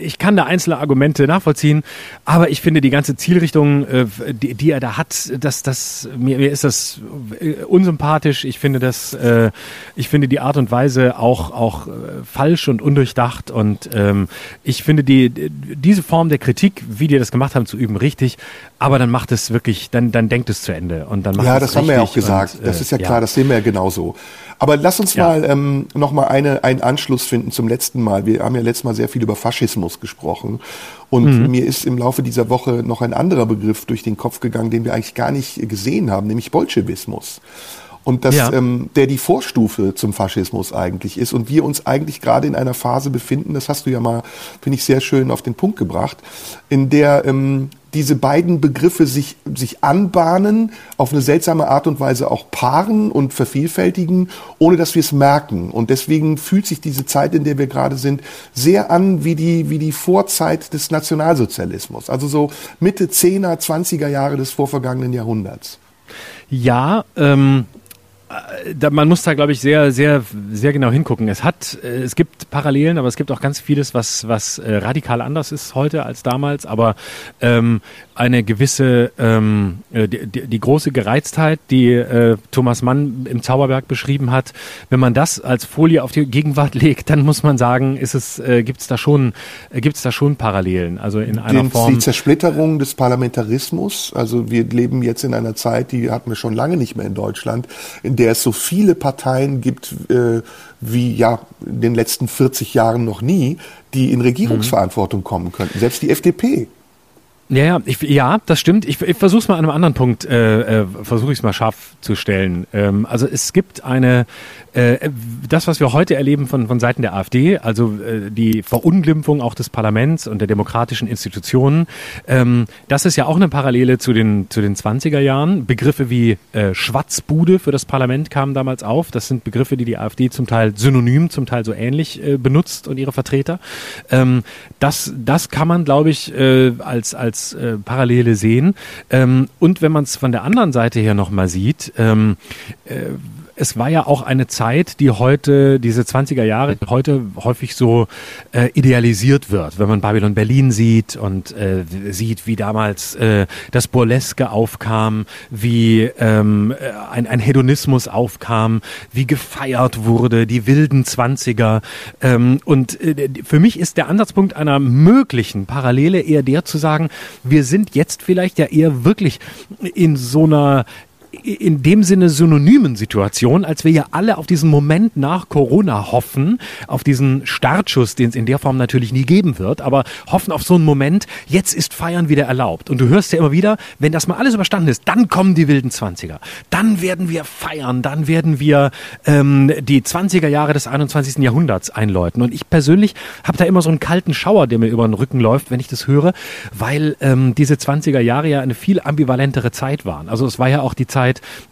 ich kann da einzelne Argumente nachvollziehen, aber ich finde die ganze Zielrichtung, äh, die, die er da hat, dass das mir, mir ist das äh, unsympathisch. Ich finde das, äh, ich finde die Art und Weise auch auch äh, falsch und undurchdacht und ähm, ich finde die diese Form der Kritik, wie die das gemacht haben, zu üben, richtig. Aber dann macht es wirklich, dann, dann denkt es zu Ende und dann macht Ja, das haben wir ja auch gesagt. Und, äh, das ist ja klar, das sehen wir ja genauso. Aber lass uns Ja. mal ähm, noch mal eine, einen Anschluss finden zum letzten Mal. Wir haben ja letztes Mal sehr viel über Faschismus gesprochen. Und Mhm. mir ist im Laufe dieser Woche noch ein anderer Begriff durch den Kopf gegangen, den wir eigentlich gar nicht gesehen haben, nämlich Bolschewismus. Und das, Ja. ähm, der die Vorstufe zum Faschismus eigentlich ist. Und wir uns eigentlich gerade in einer Phase befinden, das hast du ja mal, finde ich, sehr schön auf den Punkt gebracht, in der ähm, diese beiden Begriffe sich, sich anbahnen, auf eine seltsame Art und Weise auch paaren und vervielfältigen, ohne dass wir es merken. Und deswegen fühlt sich diese Zeit, in der wir gerade sind, sehr an wie die, wie die Vorzeit des Nationalsozialismus. Also so Mitte 10er, 20er Jahre des vorvergangenen Jahrhunderts. Ja, ähm, äh, da, man muss da, glaube ich, sehr, sehr, sehr genau hingucken. Es hat, äh, es gibt Parallelen, aber es gibt auch ganz vieles, was, was äh, radikal anders ist heute als damals. Aber ähm, eine gewisse, ähm, äh, die, die, große Gereiztheit, die äh, Thomas Mann im Zauberberg beschrieben hat, wenn man das als Folie auf die Gegenwart legt, dann muss man sagen, ist es, äh, gibt es da schon, äh, gibt es da schon Parallelen. Also in einer Den, Form. die Zersplitterung des Parlamentarismus. Also wir leben jetzt in einer Zeit, die hatten wir schon lange nicht mehr in Deutschland, in der es so viele Parteien gibt äh, wie ja in den letzten 40 Jahren noch nie, die in Regierungsverantwortung kommen könnten. Selbst die FDP. Ja, ja, ich, ja, das stimmt. Ich, ich versuche es mal an einem anderen Punkt, äh, äh, versuche ich es mal scharf zu stellen. Ähm, also es gibt eine, äh, das, was wir heute erleben von, von Seiten der AfD, also äh, die Verunglimpfung auch des Parlaments und der demokratischen Institutionen, ähm, das ist ja auch eine Parallele zu den, zu den 20er Jahren. Begriffe wie äh, Schwatzbude für das Parlament kamen damals auf. Das sind Begriffe, die die AfD zum Teil synonym, zum Teil so ähnlich äh, benutzt und ihre Vertreter. Ähm, das, das kann man, glaube ich, äh, als, als äh, Parallele sehen. Ähm, und wenn man es von der anderen Seite her nochmal sieht, ähm, äh, es war ja auch eine Zeit, die heute, diese 20er Jahre, heute häufig so äh, idealisiert wird. Wenn man Babylon Berlin sieht und äh, sieht, wie damals äh, das Burleske aufkam, wie ähm, ein, ein Hedonismus aufkam, wie gefeiert wurde, die wilden 20er. Ähm, und äh, für mich ist der Ansatzpunkt einer möglichen Parallele eher der zu sagen, wir sind jetzt vielleicht ja eher wirklich in so einer in dem Sinne synonymen Situation, als wir ja alle auf diesen Moment nach Corona hoffen, auf diesen Startschuss, den es in der Form natürlich nie geben wird, aber hoffen auf so einen Moment, jetzt ist Feiern wieder erlaubt. Und du hörst ja immer wieder, wenn das mal alles überstanden ist, dann kommen die wilden Zwanziger. Dann werden wir feiern, dann werden wir ähm, die 20er Jahre des 21. Jahrhunderts einläuten. Und ich persönlich habe da immer so einen kalten Schauer, der mir über den Rücken läuft, wenn ich das höre, weil ähm, diese 20er Jahre ja eine viel ambivalentere Zeit waren. Also es war ja auch die Zeit,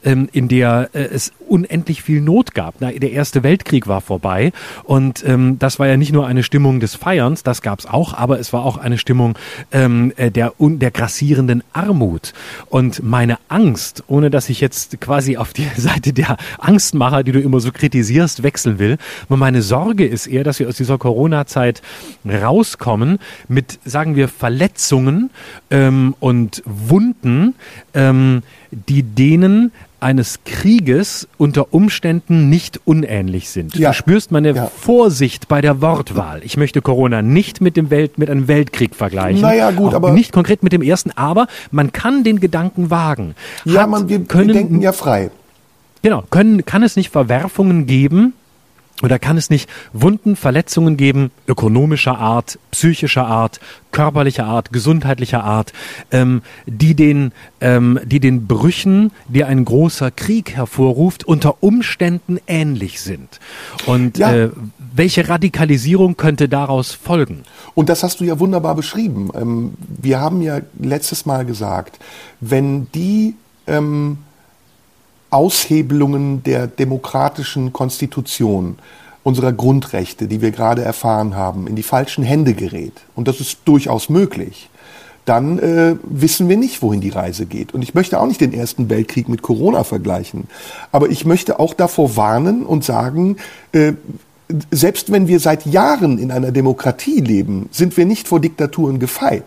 ähm, in der äh, es unendlich viel Not gab. Na, der Erste Weltkrieg war vorbei und ähm, das war ja nicht nur eine Stimmung des Feierns, das gab es auch, aber es war auch eine Stimmung ähm, äh, der, der grassierenden Armut. Und meine Angst, ohne dass ich jetzt quasi auf die Seite der Angstmacher, die du immer so kritisierst, wechseln will, aber meine Sorge ist eher, dass wir aus dieser Corona-Zeit rauskommen mit, sagen wir, Verletzungen ähm, und Wunden, ähm, die denen eines Krieges unter Umständen nicht unähnlich sind. Ja. Du spürst meine Ja. Vorsicht bei der Wortwahl. Ich möchte Corona nicht mit dem Welt, mit einem Weltkrieg vergleichen. Naja, gut, Auch aber- Nicht konkret mit dem ersten, aber man kann den Gedanken wagen. Ja, Hat- man, wir, können, wir denken ja frei. Genau, können, kann es nicht Verwerfungen geben oder kann es nicht Wunden, Verletzungen geben, ökonomischer Art, psychischer Art, körperlicher Art, gesundheitlicher Art, ähm, die, den, ähm, die den Brüchen, die ein großer Krieg hervorruft, unter Umständen ähnlich sind? Und Ja. äh, welche Radikalisierung könnte daraus folgen? Und das hast du ja wunderbar beschrieben. Ähm, wir haben ja letztes Mal gesagt, wenn die ähm, Aushebelungen der demokratischen Konstitution unserer Grundrechte, die wir gerade erfahren haben, in die falschen Hände gerät, und das ist durchaus möglich, dann äh, wissen wir nicht, wohin die Reise geht. Und ich möchte auch nicht den Ersten Weltkrieg mit Corona vergleichen. Aber ich möchte auch davor warnen und sagen, äh, selbst wenn wir seit Jahren in einer Demokratie leben, sind wir nicht vor Diktaturen gefeit.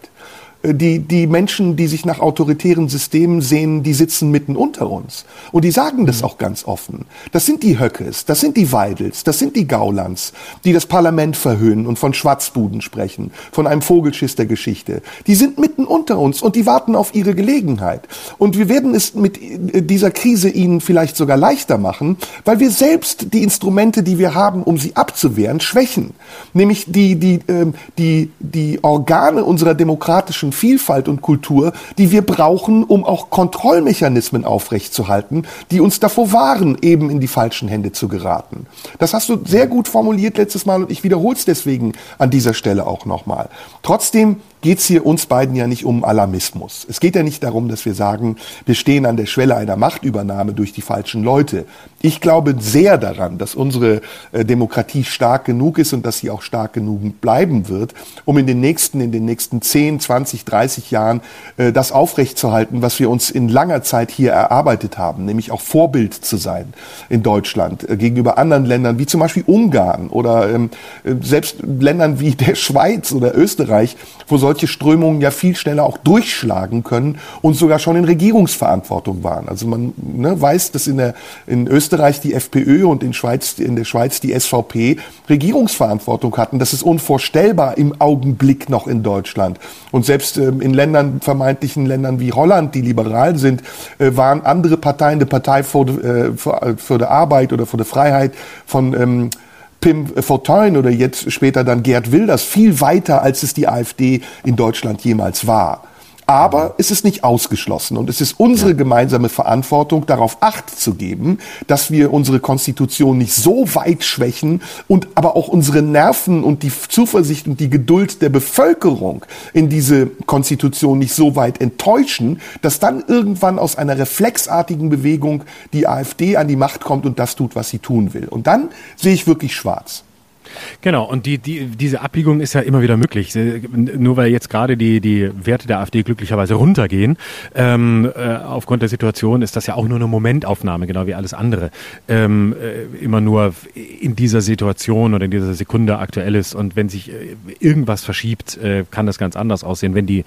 Die, die Menschen, die sich nach autoritären Systemen sehen, die sitzen mitten unter uns. Und die sagen das auch ganz offen. Das sind die Höckes, das sind die Weidels, das sind die Gaulands, die das Parlament verhöhnen und von Schwatzbuden sprechen, von einem Vogelschiss der Geschichte. Die sind mitten unter uns und die warten auf ihre Gelegenheit. Und wir werden es mit äh, dieser Krise ihnen vielleicht sogar leichter machen, weil wir selbst die Instrumente, die wir haben, um sie abzuwehren, schwächen. Nämlich die, die, ähm, die, die Organe unserer demokratischen Vielfalt und Kultur, die wir brauchen, um auch Kontrollmechanismen aufrechtzuerhalten, die uns davor wahren, eben in die falschen Hände zu geraten. Das hast du sehr gut formuliert letztes Mal und ich wiederhole es deswegen an dieser Stelle auch nochmal. Trotzdem geht es hier uns beiden ja nicht um Alarmismus. Es geht ja nicht darum, dass wir sagen, wir stehen an der Schwelle einer Machtübernahme durch die falschen Leute. Ich glaube sehr daran, dass unsere äh, Demokratie stark genug ist und dass sie auch stark genug bleiben wird, um in den nächsten, in den nächsten 10, 20, 30 Jahren äh, das aufrechtzuerhalten, was wir uns in langer Zeit hier erarbeitet haben, nämlich auch Vorbild zu sein in Deutschland äh, gegenüber anderen Ländern, wie zum Beispiel Ungarn oder ähm, äh, selbst Ländern wie der Schweiz oder Österreich, wo solche Strömungen ja viel schneller auch durchschlagen können und sogar schon in Regierungsverantwortung waren. Also man ne, weiß, dass in, der, in Österreich die FPÖ und in, Schweiz, in der Schweiz die SVP Regierungsverantwortung hatten. Das ist unvorstellbar im Augenblick noch in Deutschland. Und selbst ähm, in Ländern, vermeintlichen Ländern wie Holland, die liberal sind, äh, waren andere Parteien, die Partei für, äh, für, für die Arbeit oder für die Freiheit von ähm, Pim Fortuyn oder jetzt später dann Gerd Wilders viel weiter, als es die AfD in Deutschland jemals war. Aber es ist nicht ausgeschlossen und es ist unsere gemeinsame Verantwortung, darauf Acht zu geben, dass wir unsere Konstitution nicht so weit schwächen und aber auch unsere Nerven und die Zuversicht und die Geduld der Bevölkerung in diese Konstitution nicht so weit enttäuschen, dass dann irgendwann aus einer reflexartigen Bewegung die AfD an die Macht kommt und das tut, was sie tun will. Und dann sehe ich wirklich schwarz. Genau, und die, die, diese Abbiegung ist ja immer wieder möglich. Äh, Nur weil jetzt gerade die, die Werte der AfD glücklicherweise runtergehen, ähm, äh, aufgrund der Situation ist das ja auch nur eine Momentaufnahme, genau wie alles andere. Ähm, äh, immer nur in dieser Situation oder in dieser Sekunde aktuell ist. Und wenn sich äh, irgendwas verschiebt, äh, kann das ganz anders aussehen. Wenn die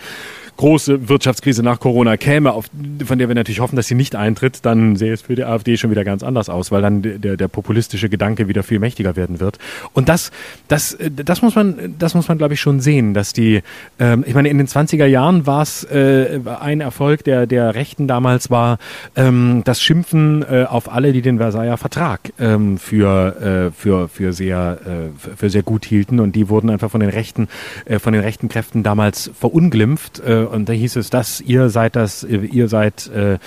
große Wirtschaftskrise nach Corona käme, auf, von der wir natürlich hoffen, dass sie nicht eintritt, dann sähe es für die AfD schon wieder ganz anders aus, weil dann der, der populistische Gedanke wieder viel mächtiger werden wird. Und das, das, das muss man, das muss man, glaube ich, schon sehen, dass die, ähm, ich meine, in den 20er Jahren war es äh, ein Erfolg der, der Rechten damals war ähm, das Schimpfen äh, auf alle, die den Versailler Vertrag ähm, für, äh, für, für, sehr, äh, für sehr gut hielten und die wurden einfach von den Rechten, äh, von den rechten Kräften damals verunglimpft äh, und da hieß es, dass ihr seid das, ihr seid äh,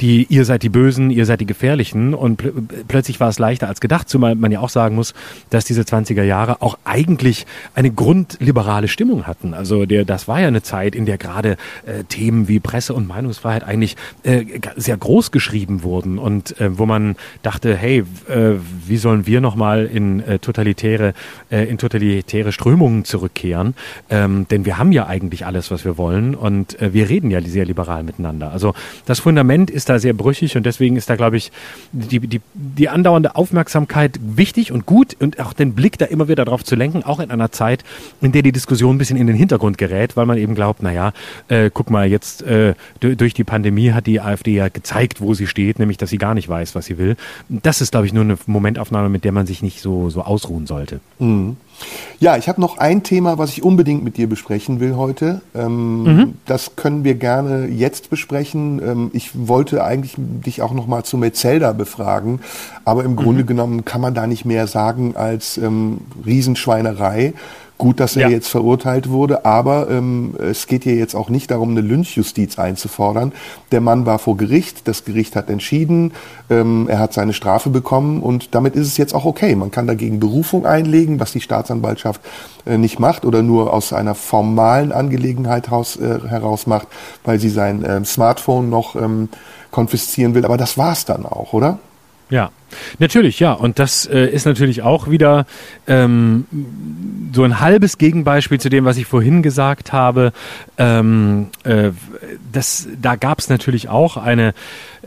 die, ihr seid die Bösen, ihr seid die Gefährlichen und pl plötzlich war es leichter als gedacht, zumal man ja auch sagen muss, dass diese 20er Jahre auch eigentlich eine grundliberale Stimmung hatten. Also der, das war ja eine Zeit, in der gerade äh, Themen wie Presse- und Meinungsfreiheit eigentlich äh, sehr groß geschrieben wurden und äh, wo man dachte, hey, äh, wie sollen wir nochmal in äh, totalitäre, äh, in totalitäre Strömungen zurückkehren? Ähm, denn wir haben ja eigentlich alles, was wir wollen Und äh, wir reden ja sehr liberal miteinander. Also das Fundament ist da sehr brüchig und deswegen ist da, glaube ich, die, die, die andauernde Aufmerksamkeit wichtig und gut und auch den Blick da immer wieder drauf zu lenken, auch in einer Zeit, in der die Diskussion ein bisschen in den Hintergrund gerät, weil man eben glaubt, naja, äh, guck mal, jetzt äh, durch die Pandemie hat die AfD ja gezeigt, wo sie steht, nämlich, dass sie gar nicht weiß, was sie will. Das ist, glaube ich, nur eine Momentaufnahme, mit der man sich nicht so, so ausruhen sollte. Mhm. Ja, ich habe noch ein Thema, was ich unbedingt mit dir besprechen will heute. Ähm, mhm. Das können wir gerne jetzt besprechen. Ähm, ich wollte eigentlich dich auch noch mal zu Metzelda befragen, aber im mhm. Grunde genommen kann man da nicht mehr sagen als ähm, Riesenschweinerei. Gut, dass er ja. jetzt verurteilt wurde, aber ähm, es geht hier jetzt auch nicht darum, eine Lynchjustiz einzufordern. Der Mann war vor Gericht, das Gericht hat entschieden, ähm, er hat seine Strafe bekommen und damit ist es jetzt auch okay. Man kann dagegen Berufung einlegen, was die Staatsanwaltschaft äh, nicht macht oder nur aus einer formalen Angelegenheit haus, äh, heraus macht, weil sie sein äh, Smartphone noch ähm, konfiszieren will. Aber das war's dann auch, oder? Ja, natürlich, ja. Und das äh, ist natürlich auch wieder ähm, so ein halbes Gegenbeispiel zu dem, was ich vorhin gesagt habe. Ähm, äh, das, da gab es natürlich auch eine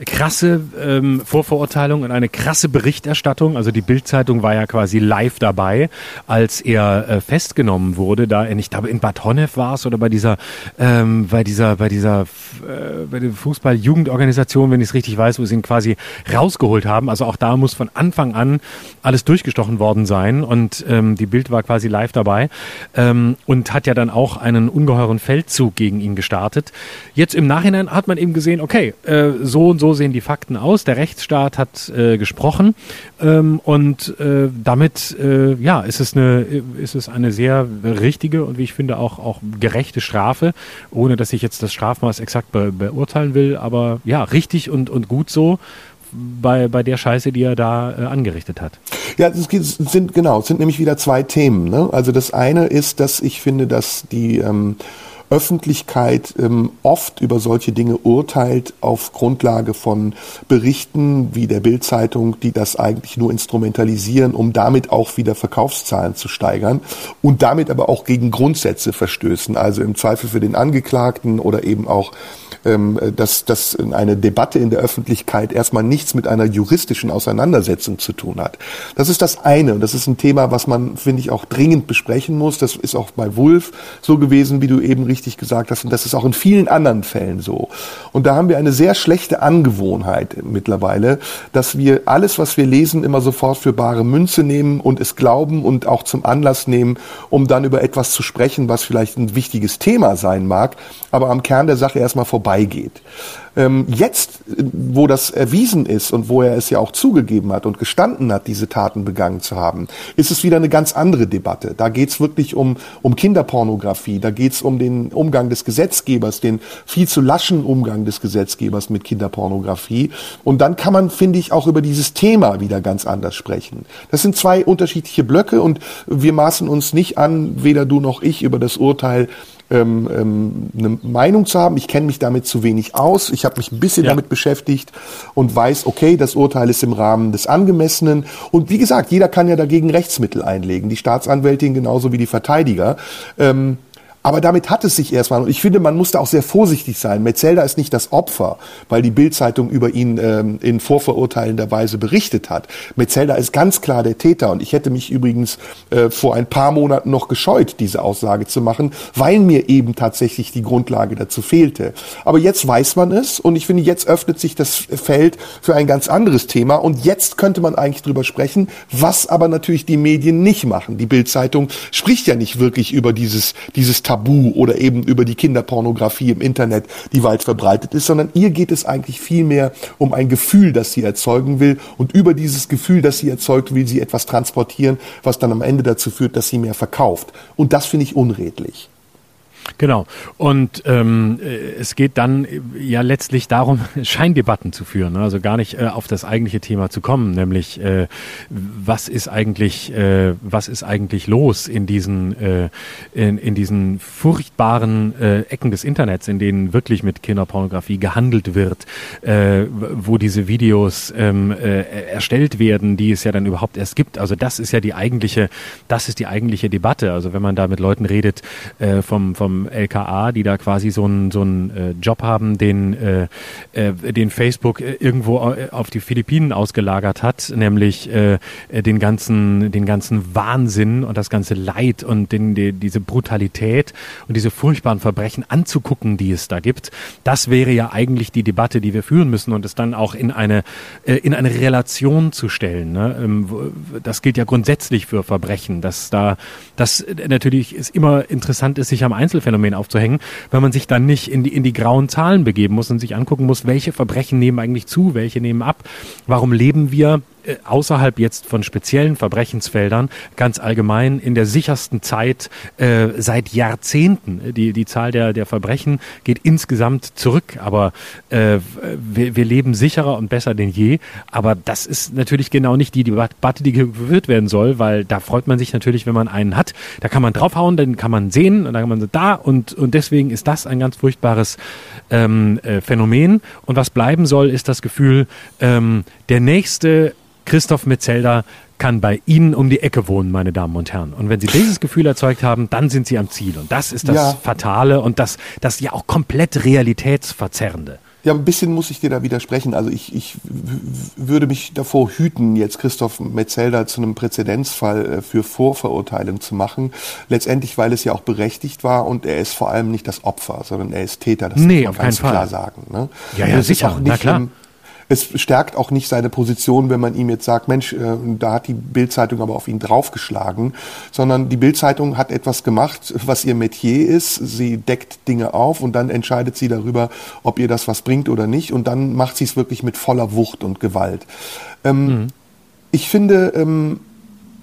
krasse ähm, Vorverurteilung und eine krasse Berichterstattung. Also die Bildzeitung war ja quasi live dabei, als er äh, festgenommen wurde. Da, ich glaube, in Bad Honnef war es oder bei dieser, ähm, bei dieser, bei dieser, äh, bei der Fußball-Jugendorganisation, wenn ich es richtig weiß, wo sie ihn quasi rausgeholt haben. Also auch da muss von Anfang an alles durchgestochen worden sein und ähm, die Bild war quasi live dabei ähm, und hat ja dann auch einen ungeheuren Feldzug gegen ihn gestartet. Jetzt im Nachhinein hat man eben gesehen, okay, äh, so und so sehen die Fakten aus. Der Rechtsstaat hat äh, gesprochen ähm, und äh, damit äh, ja ist es eine ist es eine sehr richtige und wie ich finde auch auch gerechte Strafe, ohne dass ich jetzt das Strafmaß exakt be beurteilen will, aber ja richtig und und gut so bei, bei der Scheiße, die er da äh, angerichtet hat. Ja, es sind genau, es sind nämlich wieder zwei Themen. Ne? Also das eine ist, dass ich finde, dass die ähm, Öffentlichkeit ähm, oft über solche Dinge urteilt auf Grundlage von Berichten wie der Bildzeitung, die das eigentlich nur instrumentalisieren, um damit auch wieder Verkaufszahlen zu steigern und damit aber auch gegen Grundsätze verstößen, also im Zweifel für den Angeklagten oder eben auch ähm, dass, dass eine Debatte in der Öffentlichkeit erstmal nichts mit einer juristischen Auseinandersetzung zu tun hat. Das ist das eine und das ist ein Thema, was man, finde ich, auch dringend besprechen muss. Das ist auch bei Wulf so gewesen, wie du eben richtig gesagt hast und das ist auch in vielen anderen Fällen so. Und da haben wir eine sehr schlechte Angewohnheit mittlerweile, dass wir alles, was wir lesen, immer sofort für bare Münze nehmen und es glauben und auch zum Anlass nehmen, um dann über etwas zu sprechen, was vielleicht ein wichtiges Thema sein mag, aber am Kern der Sache erstmal vorbeigeht. Ähm, jetzt, wo das erwiesen ist und wo er es ja auch zugegeben hat und gestanden hat, diese Taten begangen zu haben, ist es wieder eine ganz andere Debatte. Da geht es wirklich um, um Kinderpornografie, da geht es um den Umgang des Gesetzgebers, den viel zu laschen Umgang des Gesetzgebers mit Kinderpornografie. Und dann kann man, finde ich, auch über dieses Thema wieder ganz anders sprechen. Das sind zwei unterschiedliche Blöcke und wir maßen uns nicht an, weder du noch ich, über das Urteil ähm, ähm, eine Meinung zu haben. Ich kenne mich damit zu wenig aus. Ich habe mich ein bisschen ja. damit beschäftigt und weiß, okay, das Urteil ist im Rahmen des Angemessenen. Und wie gesagt, jeder kann ja dagegen Rechtsmittel einlegen. Die Staatsanwältin genauso wie die Verteidiger. Ähm, aber damit hat es sich erstmal. Und ich finde, man muss da auch sehr vorsichtig sein. Metzelda ist nicht das Opfer, weil die Bildzeitung über ihn ähm, in vorverurteilender Weise berichtet hat. Metzelda ist ganz klar der Täter. Und ich hätte mich übrigens äh, vor ein paar Monaten noch gescheut, diese Aussage zu machen, weil mir eben tatsächlich die Grundlage dazu fehlte. Aber jetzt weiß man es. Und ich finde, jetzt öffnet sich das Feld für ein ganz anderes Thema. Und jetzt könnte man eigentlich drüber sprechen, was aber natürlich die Medien nicht machen. Die Bildzeitung spricht ja nicht wirklich über dieses, dieses Tabu oder eben über die Kinderpornografie im Internet, die weit verbreitet ist, sondern ihr geht es eigentlich vielmehr um ein Gefühl, das sie erzeugen will und über dieses Gefühl, das sie erzeugt, will sie etwas transportieren, was dann am Ende dazu führt, dass sie mehr verkauft. Und das finde ich unredlich. Genau. Und ähm, äh, es geht dann äh, ja letztlich darum, Scheindebatten zu führen, ne? also gar nicht äh, auf das eigentliche Thema zu kommen, nämlich äh, was ist eigentlich, äh, was ist eigentlich los in diesen, äh, in, in diesen furchtbaren äh, Ecken des Internets, in denen wirklich mit Kinderpornografie gehandelt wird, äh, wo diese Videos ähm, äh, erstellt werden, die es ja dann überhaupt erst gibt. Also das ist ja die eigentliche, das ist die eigentliche Debatte. Also wenn man da mit Leuten redet äh, vom vom LKA, die da quasi so einen so äh, Job haben, den, äh, äh, den Facebook äh, irgendwo auf die Philippinen ausgelagert hat, nämlich äh, den ganzen, den ganzen Wahnsinn und das ganze Leid und den, die, diese Brutalität und diese furchtbaren Verbrechen anzugucken, die es da gibt. Das wäre ja eigentlich die Debatte, die wir führen müssen und es dann auch in eine, äh, in eine Relation zu stellen. Ne? Ähm, das gilt ja grundsätzlich für Verbrechen, dass da, das natürlich ist immer interessant ist, sich am Einzelfenomen aufzuhängen, wenn man sich dann nicht in die, in die grauen Zahlen begeben muss und sich angucken muss, welche Verbrechen nehmen eigentlich zu, welche nehmen ab, warum leben wir außerhalb jetzt von speziellen Verbrechensfeldern ganz allgemein in der sichersten Zeit äh, seit Jahrzehnten. Die, die Zahl der, der Verbrechen geht insgesamt zurück, aber äh, wir, wir leben sicherer und besser denn je. Aber das ist natürlich genau nicht die Debatte, die geführt werden soll, weil da freut man sich natürlich, wenn man einen hat. Da kann man draufhauen, dann kann man sehen und dann kann man so da und, und deswegen ist das ein ganz furchtbares ähm, äh, Phänomen. Und was bleiben soll, ist das Gefühl, ähm, der nächste Christoph Metzelder kann bei Ihnen um die Ecke wohnen, meine Damen und Herren. Und wenn Sie dieses Gefühl erzeugt haben, dann sind Sie am Ziel. Und das ist das ja. Fatale und das, das ja auch komplett realitätsverzerrende. Ja, ein bisschen muss ich dir da widersprechen. Also ich, ich würde mich davor hüten, jetzt Christoph Metzelder zu einem Präzedenzfall äh, für Vorverurteilung zu machen. Letztendlich, weil es ja auch berechtigt war und er ist vor allem nicht das Opfer, sondern er ist Täter. Das nee, muss man ganz klar sagen. Ne? Ja, ja, sicher. Na klar. Im, es stärkt auch nicht seine Position, wenn man ihm jetzt sagt, Mensch, äh, da hat die Bildzeitung aber auf ihn draufgeschlagen, sondern die Bildzeitung hat etwas gemacht, was ihr Metier ist. Sie deckt Dinge auf und dann entscheidet sie darüber, ob ihr das was bringt oder nicht. Und dann macht sie es wirklich mit voller Wucht und Gewalt. Ähm, mhm. Ich finde, ähm,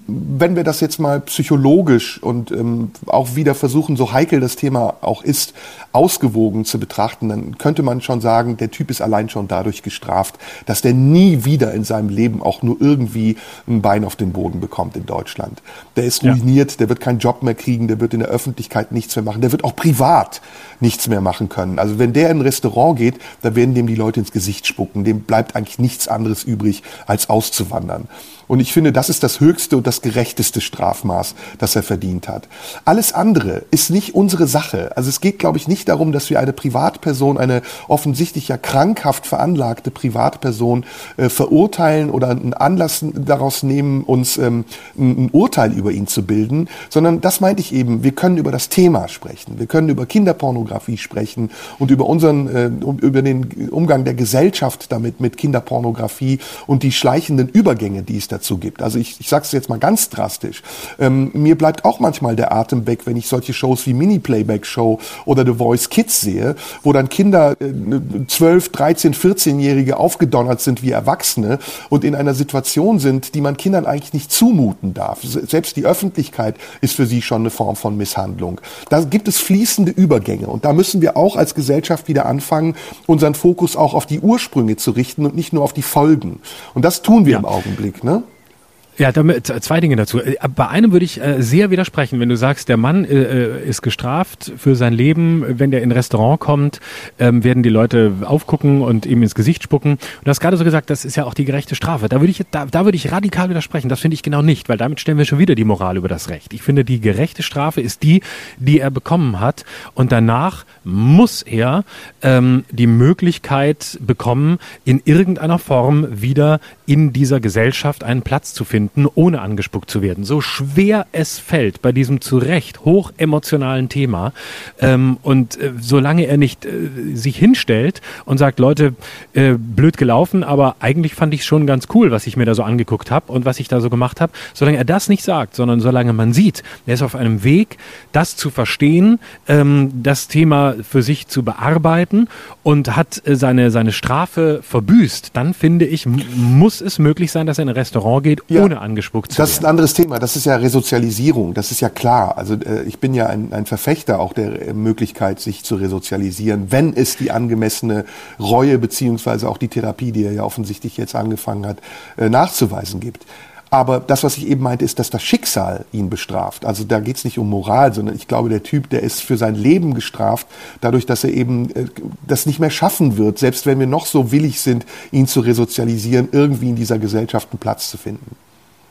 wenn wir das jetzt mal psychologisch und ähm, auch wieder versuchen, so heikel das Thema auch ist, ausgewogen zu betrachten, dann könnte man schon sagen, der Typ ist allein schon dadurch gestraft, dass der nie wieder in seinem Leben auch nur irgendwie ein Bein auf den Boden bekommt in Deutschland. Der ist ruiniert, ja. der wird keinen Job mehr kriegen, der wird in der Öffentlichkeit nichts mehr machen, der wird auch privat nichts mehr machen können. Also wenn der in ein Restaurant geht, da werden dem die Leute ins Gesicht spucken, dem bleibt eigentlich nichts anderes übrig, als auszuwandern. Und ich finde, das ist das höchste und das gerechteste Strafmaß, das er verdient hat. Alles andere ist nicht unsere Sache. Also es geht, glaube ich, nicht darum, dass wir eine Privatperson, eine offensichtlich ja krankhaft veranlagte Privatperson äh, verurteilen oder einen Anlass daraus nehmen, uns ähm, ein Urteil über ihn zu bilden, sondern das meinte ich eben, wir können über das Thema sprechen. Wir können über Kinderpornografie sprechen und über unseren, äh, über den Umgang der Gesellschaft damit mit Kinderpornografie und die schleichenden Übergänge, die es dazu gibt. Also ich, ich sage es jetzt mal ganz drastisch. Ähm, mir bleibt auch manchmal der Atem weg, wenn ich solche Shows wie Mini-Playback-Show oder The Voice Kids sehe, wo dann Kinder äh, 12, 13, 14-Jährige aufgedonnert sind wie Erwachsene und in einer Situation sind, die man Kindern eigentlich nicht zumuten darf. Selbst die Öffentlichkeit ist für sie schon eine Form von Misshandlung. Da gibt es fließende Übergänge und da müssen wir auch als Gesellschaft wieder anfangen, unseren Fokus auch auf die Ursprünge zu richten und nicht nur auf die Folgen. Und das tun wir ja. im Augenblick. Ne? Ja, damit, zwei Dinge dazu. Äh, bei einem würde ich äh, sehr widersprechen, wenn du sagst, der Mann äh, ist gestraft für sein Leben. Wenn der in ein Restaurant kommt, ähm, werden die Leute aufgucken und ihm ins Gesicht spucken. Und du hast gerade so gesagt, das ist ja auch die gerechte Strafe. Da würde ich, da, da würde ich radikal widersprechen. Das finde ich genau nicht, weil damit stellen wir schon wieder die Moral über das Recht. Ich finde, die gerechte Strafe ist die, die er bekommen hat. Und danach muss er ähm, die Möglichkeit bekommen, in irgendeiner Form wieder in dieser Gesellschaft einen Platz zu finden finden, ohne angespuckt zu werden. So schwer es fällt bei diesem zu Recht hoch emotionalen Thema. Ähm, und äh, solange er nicht äh, sich hinstellt und sagt, Leute, äh, blöd gelaufen, aber eigentlich fand ich schon ganz cool, was ich mir da so angeguckt habe und was ich da so gemacht habe, solange er das nicht sagt, sondern solange man sieht, er ist auf einem Weg, das zu verstehen, ähm, das Thema für sich zu bearbeiten und hat äh, seine, seine Strafe verbüßt, dann finde ich, muss es möglich sein, dass er in ein Restaurant geht, ja. ohne ohne angespuckt zu Das ist ein anderes Thema. Das ist ja Resozialisierung. Das ist ja klar. Also äh, ich bin ja ein, ein Verfechter auch der äh, Möglichkeit, sich zu resozialisieren, wenn es die angemessene Reue beziehungsweise auch die Therapie, die er ja offensichtlich jetzt angefangen hat, äh, nachzuweisen gibt. Aber das, was ich eben meinte, ist, dass das Schicksal ihn bestraft. Also da geht es nicht um Moral, sondern ich glaube, der Typ, der ist für sein Leben gestraft, dadurch, dass er eben äh, das nicht mehr schaffen wird, selbst wenn wir noch so willig sind, ihn zu resozialisieren, irgendwie in dieser Gesellschaft einen Platz zu finden.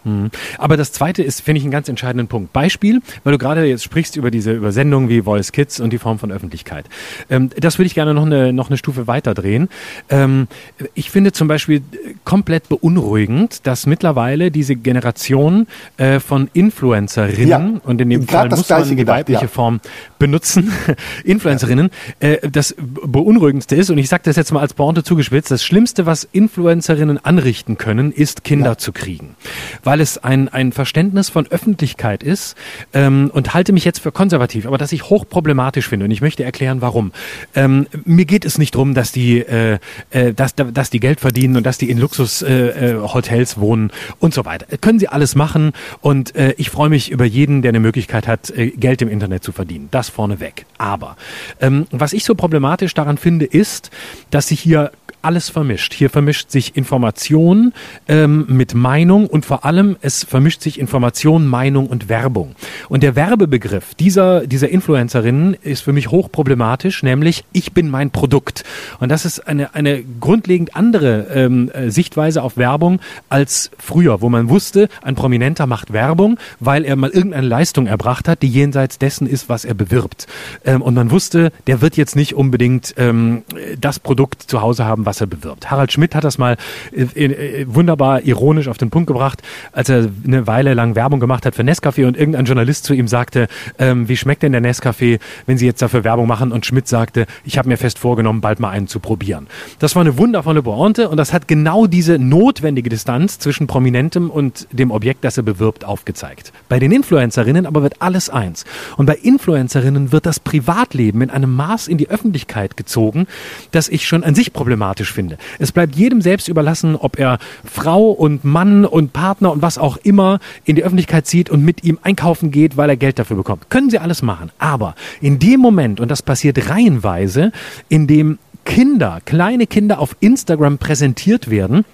Mhm. Aber das zweite ist, finde ich, einen ganz entscheidenden Punkt. Beispiel, weil du gerade jetzt sprichst über diese Übersendungen wie Voice Kids und die Form von Öffentlichkeit. Ähm, das würde ich gerne noch eine, noch eine Stufe weiter drehen. Ähm, ich finde zum Beispiel komplett beunruhigend, dass mittlerweile diese Generation äh, von Influencerinnen ja, und in dem Fall muss man die gedacht, weibliche ja. Form benutzen, Influencerinnen, äh, das beunruhigendste ist, und ich sage das jetzt mal als Borte zugespitzt, das Schlimmste, was Influencerinnen anrichten können, ist Kinder ja. zu kriegen. Weil es ein, ein Verständnis von Öffentlichkeit ist ähm, und halte mich jetzt für konservativ, aber das ich hochproblematisch finde und ich möchte erklären, warum. Ähm, mir geht es nicht darum, dass die, äh, äh, dass, dass die Geld verdienen und dass die in Luxushotels äh, äh wohnen und so weiter. Können sie alles machen und äh, ich freue mich über jeden, der eine Möglichkeit hat, äh, Geld im Internet zu verdienen. Das vorneweg. Aber ähm, was ich so problematisch daran finde, ist, dass sich hier alles vermischt. Hier vermischt sich Information ähm, mit Meinung und vor allem es vermischt sich Information, Meinung und Werbung. Und der Werbebegriff dieser, dieser Influencerinnen ist für mich hochproblematisch, nämlich ich bin mein Produkt. Und das ist eine, eine grundlegend andere ähm, äh, Sichtweise auf Werbung als früher, wo man wusste, ein Prominenter macht Werbung, weil er mal irgendeine Leistung erbracht hat, die jenseits dessen ist, was er bewirbt. Ähm, und man wusste, der wird jetzt nicht unbedingt ähm, das Produkt zu Hause haben, was er bewirbt. Harald Schmidt hat das mal äh, äh, wunderbar ironisch auf den Punkt gebracht, als er eine Weile lang Werbung gemacht hat für Nescafé und irgendein Journalist zu ihm sagte, ähm, wie schmeckt denn der Nescafé, wenn Sie jetzt dafür Werbung machen? Und Schmidt sagte, ich habe mir fest vorgenommen, bald mal einen zu probieren. Das war eine wundervolle Pointe und das hat genau diese notwendige Distanz zwischen Prominentem und dem Objekt, das er bewirbt, aufgezeigt. Bei den Influencerinnen aber wird alles eins. Und bei Influencerinnen wird das Privatleben in einem Maß in die Öffentlichkeit gezogen, das ich schon an sich problematisch problematisch finde. Es bleibt jedem selbst überlassen, ob er Frau und Mann und Partner und was auch immer in die Öffentlichkeit zieht und mit ihm einkaufen geht, weil er Geld dafür bekommt. Können sie alles machen. Aber in dem Moment, und das passiert reihenweise, in dem Kinder, kleine Kinder auf Instagram präsentiert werden,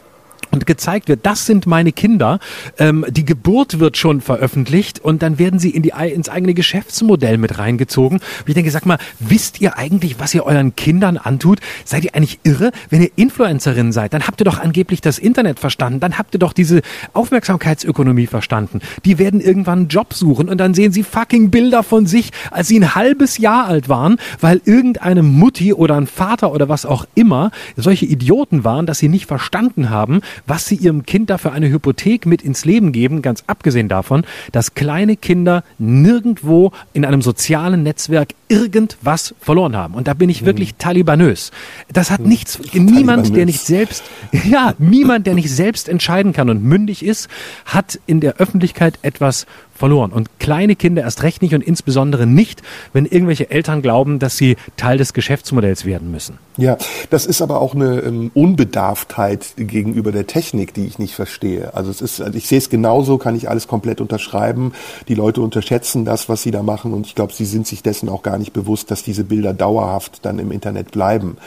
und gezeigt wird, das sind meine Kinder. Ähm, die Geburt wird schon veröffentlicht und dann werden sie in die, ins eigene Geschäftsmodell mit reingezogen. Und ich denke, sag mal, wisst ihr eigentlich, was ihr euren Kindern antut? Seid ihr eigentlich irre? Wenn ihr Influencerin seid, dann habt ihr doch angeblich das Internet verstanden. Dann habt ihr doch diese Aufmerksamkeitsökonomie verstanden. Die werden irgendwann einen Job suchen und dann sehen sie fucking Bilder von sich, als sie ein halbes Jahr alt waren, weil irgendeine Mutti oder ein Vater oder was auch immer solche Idioten waren, dass sie nicht verstanden haben, was sie ihrem Kind da für eine Hypothek mit ins Leben geben, ganz abgesehen davon, dass kleine Kinder nirgendwo in einem sozialen Netzwerk irgendwas verloren haben. Und da bin ich wirklich hm. talibanös. Das hat hm. nichts, niemand, der nicht selbst, ja, niemand, der nicht selbst entscheiden kann und mündig ist, hat in der Öffentlichkeit etwas verloren. Und kleine Kinder erst recht nicht und insbesondere nicht, wenn irgendwelche Eltern glauben, dass sie Teil des Geschäftsmodells werden müssen. Ja, das ist aber auch eine ähm, Unbedarftheit gegenüber der Technik, die ich nicht verstehe. Also es ist, also ich sehe es genauso, kann ich alles komplett unterschreiben. Die Leute unterschätzen das, was sie da machen und ich glaube, sie sind sich dessen auch gar nicht bewusst, dass diese Bilder dauerhaft dann im Internet bleiben.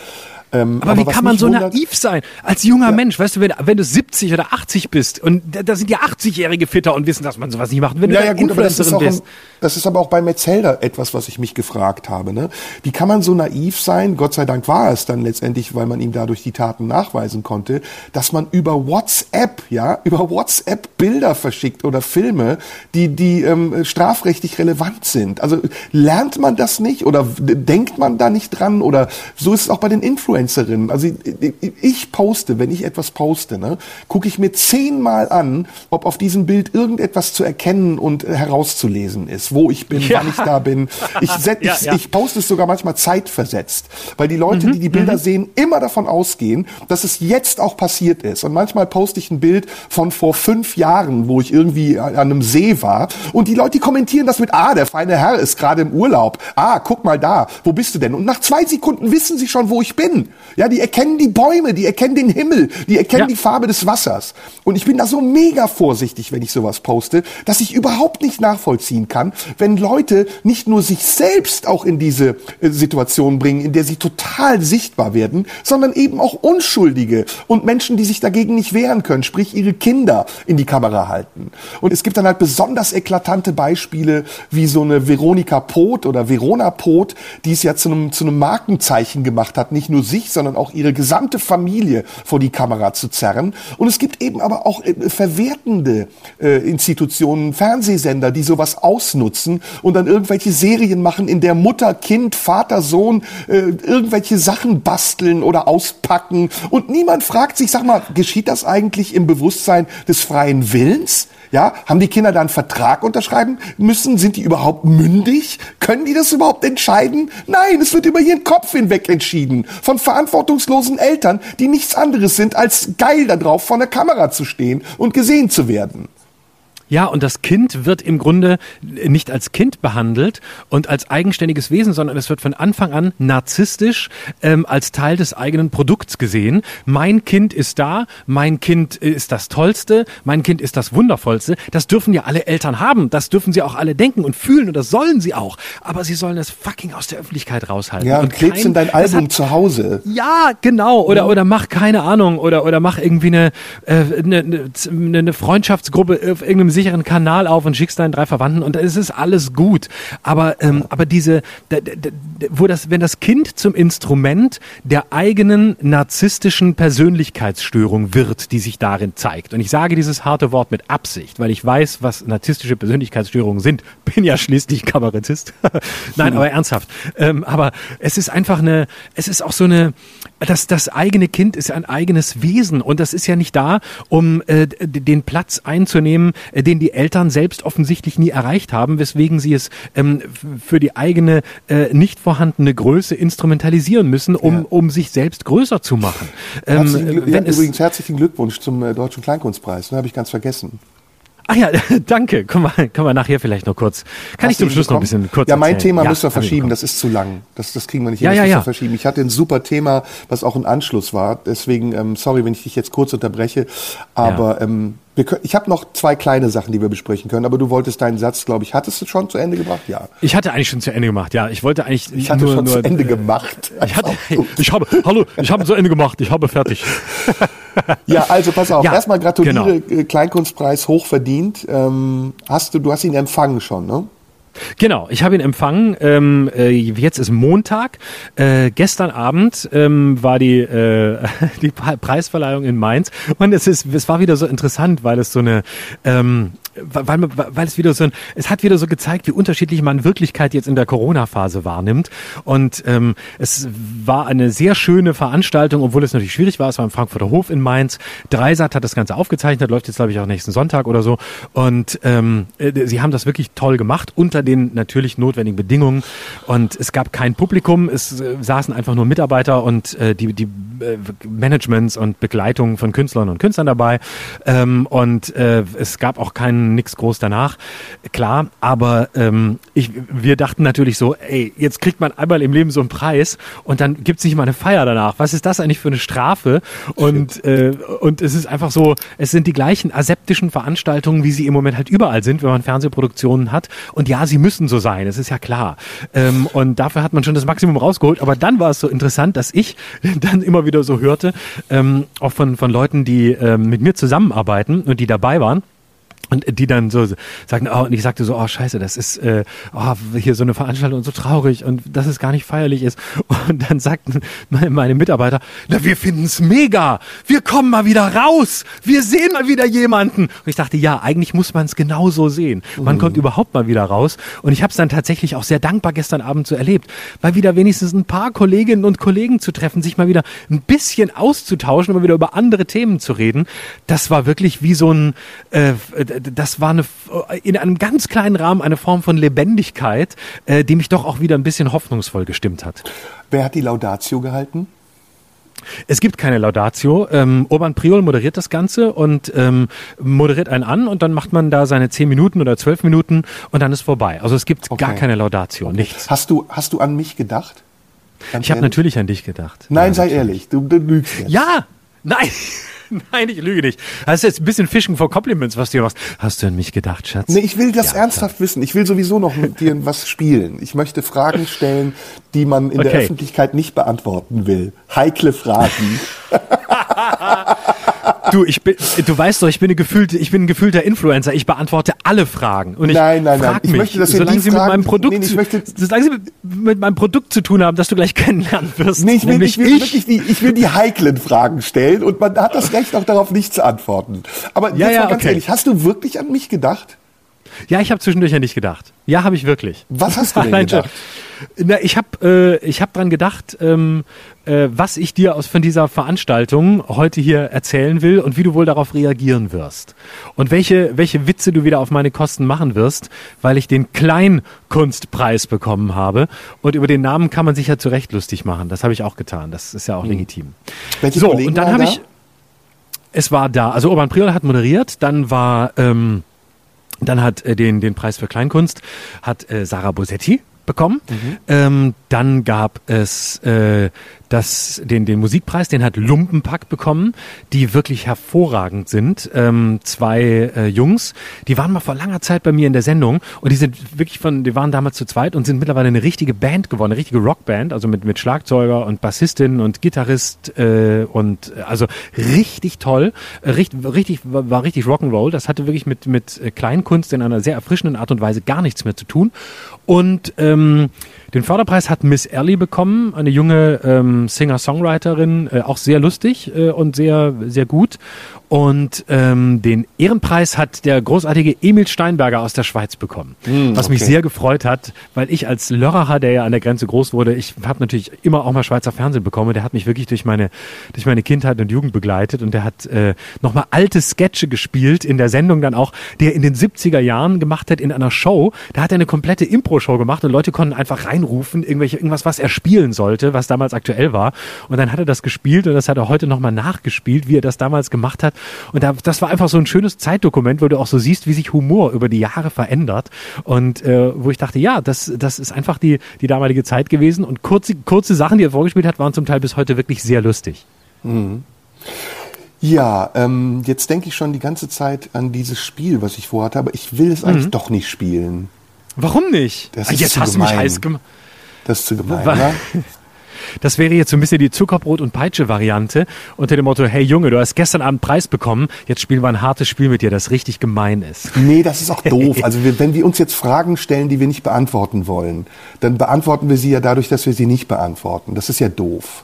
Ähm, aber, aber, wie kann man so wundert, naiv sein als junger ja. Mensch? Weißt du, wenn, wenn, du 70 oder 80 bist und da, sind ja 80-jährige Fitter und wissen, dass man sowas nicht macht. Wenn ja, du ja, gut, aber das ist, auch ein, das ist aber auch bei Metzelder etwas, was ich mich gefragt habe. Ne? Wie kann man so naiv sein? Gott sei Dank war es dann letztendlich, weil man ihm dadurch die Taten nachweisen konnte, dass man über WhatsApp, ja, über WhatsApp Bilder verschickt oder Filme, die, die ähm, strafrechtlich relevant sind. Also lernt man das nicht oder denkt man da nicht dran oder so ist es auch bei den Influencern. Influencerin, also ich poste, wenn ich etwas poste, ne, gucke ich mir zehnmal an, ob auf diesem Bild irgendetwas zu erkennen und herauszulesen ist, wo ich bin, ja. wann ich da bin. Ich, set, ja, ich, ja. ich poste es sogar manchmal zeitversetzt, weil die Leute, mhm, die die Bilder mhm. sehen, immer davon ausgehen, dass es jetzt auch passiert ist. Und manchmal poste ich ein Bild von vor fünf Jahren, wo ich irgendwie an einem See war und die Leute, die kommentieren das mit, ah, der feine Herr ist gerade im Urlaub. Ah, guck mal da, wo bist du denn? Und nach zwei Sekunden wissen sie schon, wo ich bin. Ja, die erkennen die Bäume, die erkennen den Himmel, die erkennen ja. die Farbe des Wassers. Und ich bin da so mega vorsichtig, wenn ich sowas poste, dass ich überhaupt nicht nachvollziehen kann, wenn Leute nicht nur sich selbst auch in diese äh, Situation bringen, in der sie total sichtbar werden, sondern eben auch Unschuldige und Menschen, die sich dagegen nicht wehren können, sprich ihre Kinder in die Kamera halten. Und es gibt dann halt besonders eklatante Beispiele, wie so eine Veronika Pot oder Verona Pot, die es ja zu einem, zu einem Markenzeichen gemacht hat, nicht nur sich sich, sondern auch ihre gesamte Familie vor die Kamera zu zerren. Und es gibt eben aber auch äh, verwertende äh, Institutionen, Fernsehsender, die sowas ausnutzen und dann irgendwelche Serien machen, in der Mutter, Kind, Vater, Sohn äh, irgendwelche Sachen basteln oder auspacken. Und niemand fragt sich, sag mal, geschieht das eigentlich im Bewusstsein des freien Willens? Ja, haben die Kinder da einen Vertrag unterschreiben müssen? Sind die überhaupt mündig? Können die das überhaupt entscheiden? Nein, es wird über ihren Kopf hinweg entschieden. Von verantwortungslosen Eltern, die nichts anderes sind, als geil darauf, vor der Kamera zu stehen und gesehen zu werden. Ja, und das Kind wird im Grunde nicht als Kind behandelt und als eigenständiges Wesen, sondern es wird von Anfang an narzisstisch ähm, als Teil des eigenen Produkts gesehen. Mein Kind ist da, mein Kind ist das Tollste, mein Kind ist das Wundervollste. Das dürfen ja alle Eltern haben, das dürfen sie auch alle denken und fühlen und das sollen sie auch. Aber sie sollen es fucking aus der Öffentlichkeit raushalten. Ja, und, und klebst in dein Album hat, zu Hause. Ja, genau. Oder, oder mach keine Ahnung. Oder, oder mach irgendwie eine, äh, eine, eine, eine Freundschaftsgruppe auf irgendeinem sicheren Kanal auf und schickst deinen drei Verwandten und es ist alles gut. Aber, ähm, aber diese, wo das, wenn das Kind zum Instrument der eigenen narzisstischen Persönlichkeitsstörung wird, die sich darin zeigt. Und ich sage dieses harte Wort mit Absicht, weil ich weiß, was narzisstische Persönlichkeitsstörungen sind. Bin ja schließlich Kabarettist. Nein, aber ernsthaft. Ähm, aber es ist einfach eine, es ist auch so eine, das, das eigene Kind ist ein eigenes Wesen und das ist ja nicht da, um äh, den Platz einzunehmen, äh, den die Eltern selbst offensichtlich nie erreicht haben, weswegen sie es ähm, für die eigene äh, nicht vorhandene Größe instrumentalisieren müssen, um, ja. um sich selbst größer zu machen. Ähm, wenn ja, übrigens herzlichen Glückwunsch zum äh, Deutschen Kleinkunstpreis, ne, habe ich ganz vergessen. Ach ja, danke. Können wir, können wir nachher vielleicht noch kurz. Kann Hast ich zum Schluss noch ein bisschen kurz Ja, mein erzählen? Thema ja, müssen wir verschieben. Das ist zu lang. Das, das kriegen wir nicht hin. Ja, ja, ja. verschieben. Ich hatte ein super Thema, was auch ein Anschluss war. Deswegen, ähm, sorry, wenn ich dich jetzt kurz unterbreche. Aber ja. ähm, können, ich habe noch zwei kleine Sachen, die wir besprechen können. Aber du wolltest deinen Satz, glaube ich, hattest du schon zu Ende gebracht? Ja. Ich hatte eigentlich schon zu Ende gemacht. Ja, ich wollte eigentlich. Ich hatte nur, schon nur, zu Ende äh, gemacht. Ich hatte. Ich habe. Hallo, ich habe zu Ende gemacht. Ich habe fertig. ja, also pass auf. Ja, Erstmal gratuliere genau. Äh, Kleinkunstpreis hochverdient. Ähm, hast du, du hast ihn empfangen schon, ne? Genau, ich habe ihn empfangen. Ähm, äh, jetzt ist Montag. Äh, gestern Abend ähm, war die, äh, die Preisverleihung in Mainz und es ist, es war wieder so interessant, weil es so eine ähm, weil, weil es wieder so ein, es hat wieder so gezeigt, wie unterschiedlich man Wirklichkeit jetzt in der Corona-Phase wahrnimmt. Und ähm, es war eine sehr schöne Veranstaltung, obwohl es natürlich schwierig war. Es war im Frankfurter Hof in Mainz. Dreisat hat das Ganze aufgezeichnet, läuft jetzt glaube ich auch nächsten Sonntag oder so. Und ähm, äh, sie haben das wirklich toll gemacht unter den natürlich notwendigen Bedingungen. Und es gab kein Publikum, es äh, saßen einfach nur Mitarbeiter und äh, die, die äh, Managements und Begleitung von Künstlern und Künstlern dabei. Ähm, und äh, es gab auch keinen nichts groß danach. Klar, aber ähm, ich, wir dachten natürlich so, ey, jetzt kriegt man einmal im Leben so einen Preis und dann gibt's nicht mal eine Feier danach. Was ist das eigentlich für eine Strafe? Und, äh, und es ist einfach so, es sind die gleichen aseptischen Veranstaltungen, wie sie im Moment halt überall sind, wenn man Fernsehproduktionen hat. Und ja, sie müssen so sein, es ist ja klar. Ähm, und dafür hat man schon das Maximum rausgeholt. Aber dann war es so interessant, dass ich dann immer wieder so hörte, ähm, auch von, von Leuten, die ähm, mit mir zusammenarbeiten und die dabei waren, und die dann so sagten, oh, und ich sagte so, oh scheiße, das ist äh, oh, hier so eine Veranstaltung und so traurig und dass es gar nicht feierlich ist. Und dann sagten meine, meine Mitarbeiter, na, wir finden's mega, wir kommen mal wieder raus, wir sehen mal wieder jemanden. Und ich dachte, ja, eigentlich muss man es genau so sehen. Man mhm. kommt überhaupt mal wieder raus. Und ich habe es dann tatsächlich auch sehr dankbar gestern Abend so erlebt, weil wieder wenigstens ein paar Kolleginnen und Kollegen zu treffen, sich mal wieder ein bisschen auszutauschen, mal wieder über andere Themen zu reden. Das war wirklich wie so ein äh, das war eine, in einem ganz kleinen Rahmen eine Form von Lebendigkeit, äh, die mich doch auch wieder ein bisschen hoffnungsvoll gestimmt hat. Wer hat die Laudatio gehalten? Es gibt keine Laudatio. Ähm, Urban Priol moderiert das Ganze und ähm, moderiert einen an und dann macht man da seine zehn Minuten oder zwölf Minuten und dann ist vorbei. Also es gibt okay. gar keine Laudatio, okay. nichts. Hast du, hast du an mich gedacht? Ganz ich habe natürlich an dich gedacht. Nein, ja, sei natürlich. ehrlich, du, du lügst jetzt. Ja, nein. Nein, ich lüge nicht. Das ist jetzt ein bisschen Fishing for Compliments, was du hier machst. Hast du an mich gedacht, Schatz? Nee, ich will das ja, ernsthaft klar. wissen. Ich will sowieso noch mit dir was spielen. Ich möchte Fragen stellen, die man in okay. der Öffentlichkeit nicht beantworten will. Heikle Fragen. Du, ich bin, du weißt doch, ich bin, eine gefühlte, ich bin ein gefühlter Influencer. Ich beantworte alle Fragen. Und ich Nein, nein, nein. Ich mich, möchte, dass solange sie mit meinem Produkt, Nee, ich möchte- solange sie mit, mit meinem Produkt zu tun haben, das du gleich kennenlernen wirst. Nee, ich will, ich will wirklich die, ich will die heiklen Fragen stellen und man hat das Recht auch darauf nicht zu antworten. Aber Ja, jetzt ja, mal ganz okay. ehrlich, hast du wirklich an mich gedacht? Ja, ich habe zwischendurch ja nicht gedacht. Ja, habe ich wirklich. Was hast du denn gedacht? Na, ich habe äh, ich hab dran gedacht, ähm, äh, was ich dir aus von dieser Veranstaltung heute hier erzählen will und wie du wohl darauf reagieren wirst. Und welche, welche Witze du wieder auf meine Kosten machen wirst, weil ich den Kleinkunstpreis bekommen habe. Und über den Namen kann man sich ja zu Recht lustig machen. Das habe ich auch getan. Das ist ja auch legitim. Welche So, Kollegen und dann habe da? ich, es war da, also Urban Priol hat moderiert, dann war, ähm, dann hat äh, den, den Preis für Kleinkunst hat äh, Sarah Bosetti bekommen. Ähm, dann gab es äh, das, den, den Musikpreis, den hat Lumpenpack bekommen, die wirklich hervorragend sind. Ähm, zwei äh, Jungs, die waren mal vor langer Zeit bei mir in der Sendung und die sind wirklich von, die waren damals zu zweit und sind mittlerweile eine richtige Band geworden, eine richtige Rockband, also mit, mit Schlagzeuger und Bassistin und Gitarrist äh, und äh, also richtig toll, äh, richtig, richtig, war richtig Rock'n'Roll. Das hatte wirklich mit, mit Kleinkunst in einer sehr erfrischenden Art und Weise gar nichts mehr zu tun. Und ähm, den Förderpreis hat Miss Ellie bekommen, eine junge ähm, Singer-Songwriterin, äh, auch sehr lustig äh, und sehr, sehr gut. Und ähm, den Ehrenpreis hat der großartige Emil Steinberger aus der Schweiz bekommen, was mich okay. sehr gefreut hat, weil ich als Lörracher, der ja an der Grenze groß wurde, ich habe natürlich immer auch mal Schweizer Fernsehen bekommen. Der hat mich wirklich durch meine durch meine Kindheit und Jugend begleitet und der hat äh, nochmal alte Sketche gespielt in der Sendung dann auch, die er in den 70er Jahren gemacht hat in einer Show. Da hat er eine komplette Impro-Show gemacht und Leute konnten einfach reinrufen, irgendwelche irgendwas, was er spielen sollte, was damals aktuell war. Und dann hat er das gespielt und das hat er heute nochmal nachgespielt, wie er das damals gemacht hat. Und da, das war einfach so ein schönes Zeitdokument, wo du auch so siehst, wie sich Humor über die Jahre verändert. Und äh, wo ich dachte, ja, das, das ist einfach die, die damalige Zeit gewesen. Und kurze, kurze Sachen, die er vorgespielt hat, waren zum Teil bis heute wirklich sehr lustig. Ja, ähm, jetzt denke ich schon die ganze Zeit an dieses Spiel, was ich vorhatte, aber ich will es eigentlich doch nicht spielen. Warum nicht? Das Ah, ist jetzt hast du mich gemein. heiß gemacht. Das ist zu gemein, oder? Das wäre jetzt so ein bisschen die Zuckerbrot- und Peitsche-Variante unter dem Motto, hey Junge, du hast gestern Abend Preis bekommen, jetzt spielen wir ein hartes Spiel mit dir, das richtig gemein ist. Nee, das ist auch doof. Also wir, wenn wir uns jetzt Fragen stellen, die wir nicht beantworten wollen, dann beantworten wir sie ja dadurch, dass wir sie nicht beantworten. Das ist ja doof.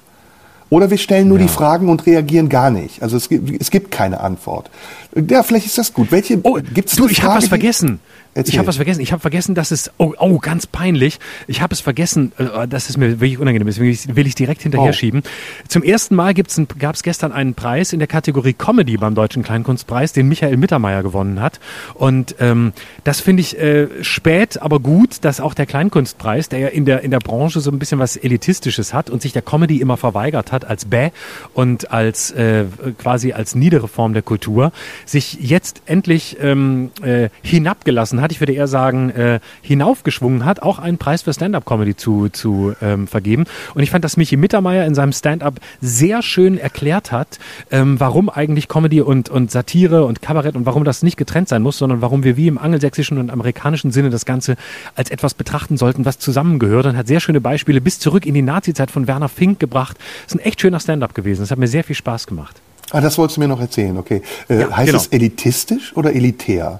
Oder wir stellen nur die Fragen und reagieren gar nicht. Also es gibt, es gibt keine Antwort. Ja, vielleicht ist das gut. Welche Oh, gibt's du, ich habe was vergessen. Erzähl. Ich habe was vergessen. Ich habe vergessen, dass es oh, oh ganz peinlich. Ich habe es vergessen. äh, Das ist mir wirklich unangenehm. Deswegen will ich- ich direkt hinterher Oh. schieben. Zum ersten Mal gab es gestern einen Preis in der Kategorie Comedy beim Deutschen Kleinkunstpreis, den Michael Mittermeier gewonnen hat. Und ähm, das finde ich äh, spät, aber gut, dass auch der Kleinkunstpreis, der ja in der in der Branche so ein bisschen was elitistisches hat und sich der Comedy immer verweigert hat als Bäh und als äh, quasi als niedere Form der Kultur, sich jetzt endlich ähm, äh, hinabgelassen hat, ich würde eher sagen, äh, hinaufgeschwungen hat, auch einen Preis für Stand-Up-Comedy zu, zu ähm, vergeben. Und ich fand, dass Michi Mittermeier in seinem Stand-Up sehr schön erklärt hat, ähm, warum eigentlich Comedy und, und Satire und Kabarett und warum das nicht getrennt sein muss, sondern warum wir wie im angelsächsischen und amerikanischen Sinne das Ganze als etwas betrachten sollten, was zusammengehört und hat sehr schöne Beispiele bis zurück in die Nazi-Zeit von Werner Fink gebracht. Das ist ein echt schöner Stand-Up gewesen. Das hat mir sehr viel Spaß gemacht. Ah, das wolltest du mir noch erzählen, okay. Äh, Ja, heißt genau. es elitistisch oder elitär?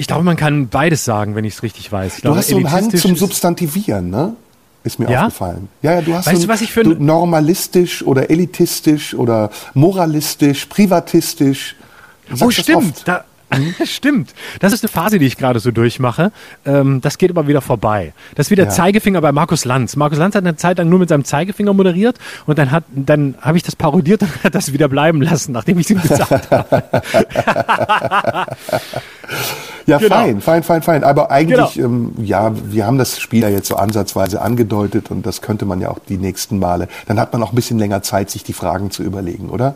Ich glaube, man kann beides sagen, wenn ich es richtig weiß. Ich Du glaube, hast so einen Hang zum Substantivieren, ne? Ist mir Ja? aufgefallen. Ja, ja, du hast Weißt so du, was ich für ein- normalistisch oder elitistisch oder moralistisch, privatistisch. Oh, stimmt. Da, stimmt. Das ist eine Phase, die ich gerade so durchmache. Ähm, das geht aber wieder vorbei. Das ist wieder Ja. Zeigefinger bei Markus Lanz. Markus Lanz hat eine Zeit lang nur mit seinem Zeigefinger moderiert und dann hat, dann habe ich das parodiert und hat das wieder bleiben lassen, nachdem ich es ihm gesagt habe. Ja, Genau. fein, fein, fein, fein. Aber eigentlich, ähm, ja, wir haben das Spiel ja jetzt so ansatzweise angedeutet und das könnte man ja auch die nächsten Male. Dann hat man auch ein bisschen länger Zeit, sich die Fragen zu überlegen, oder?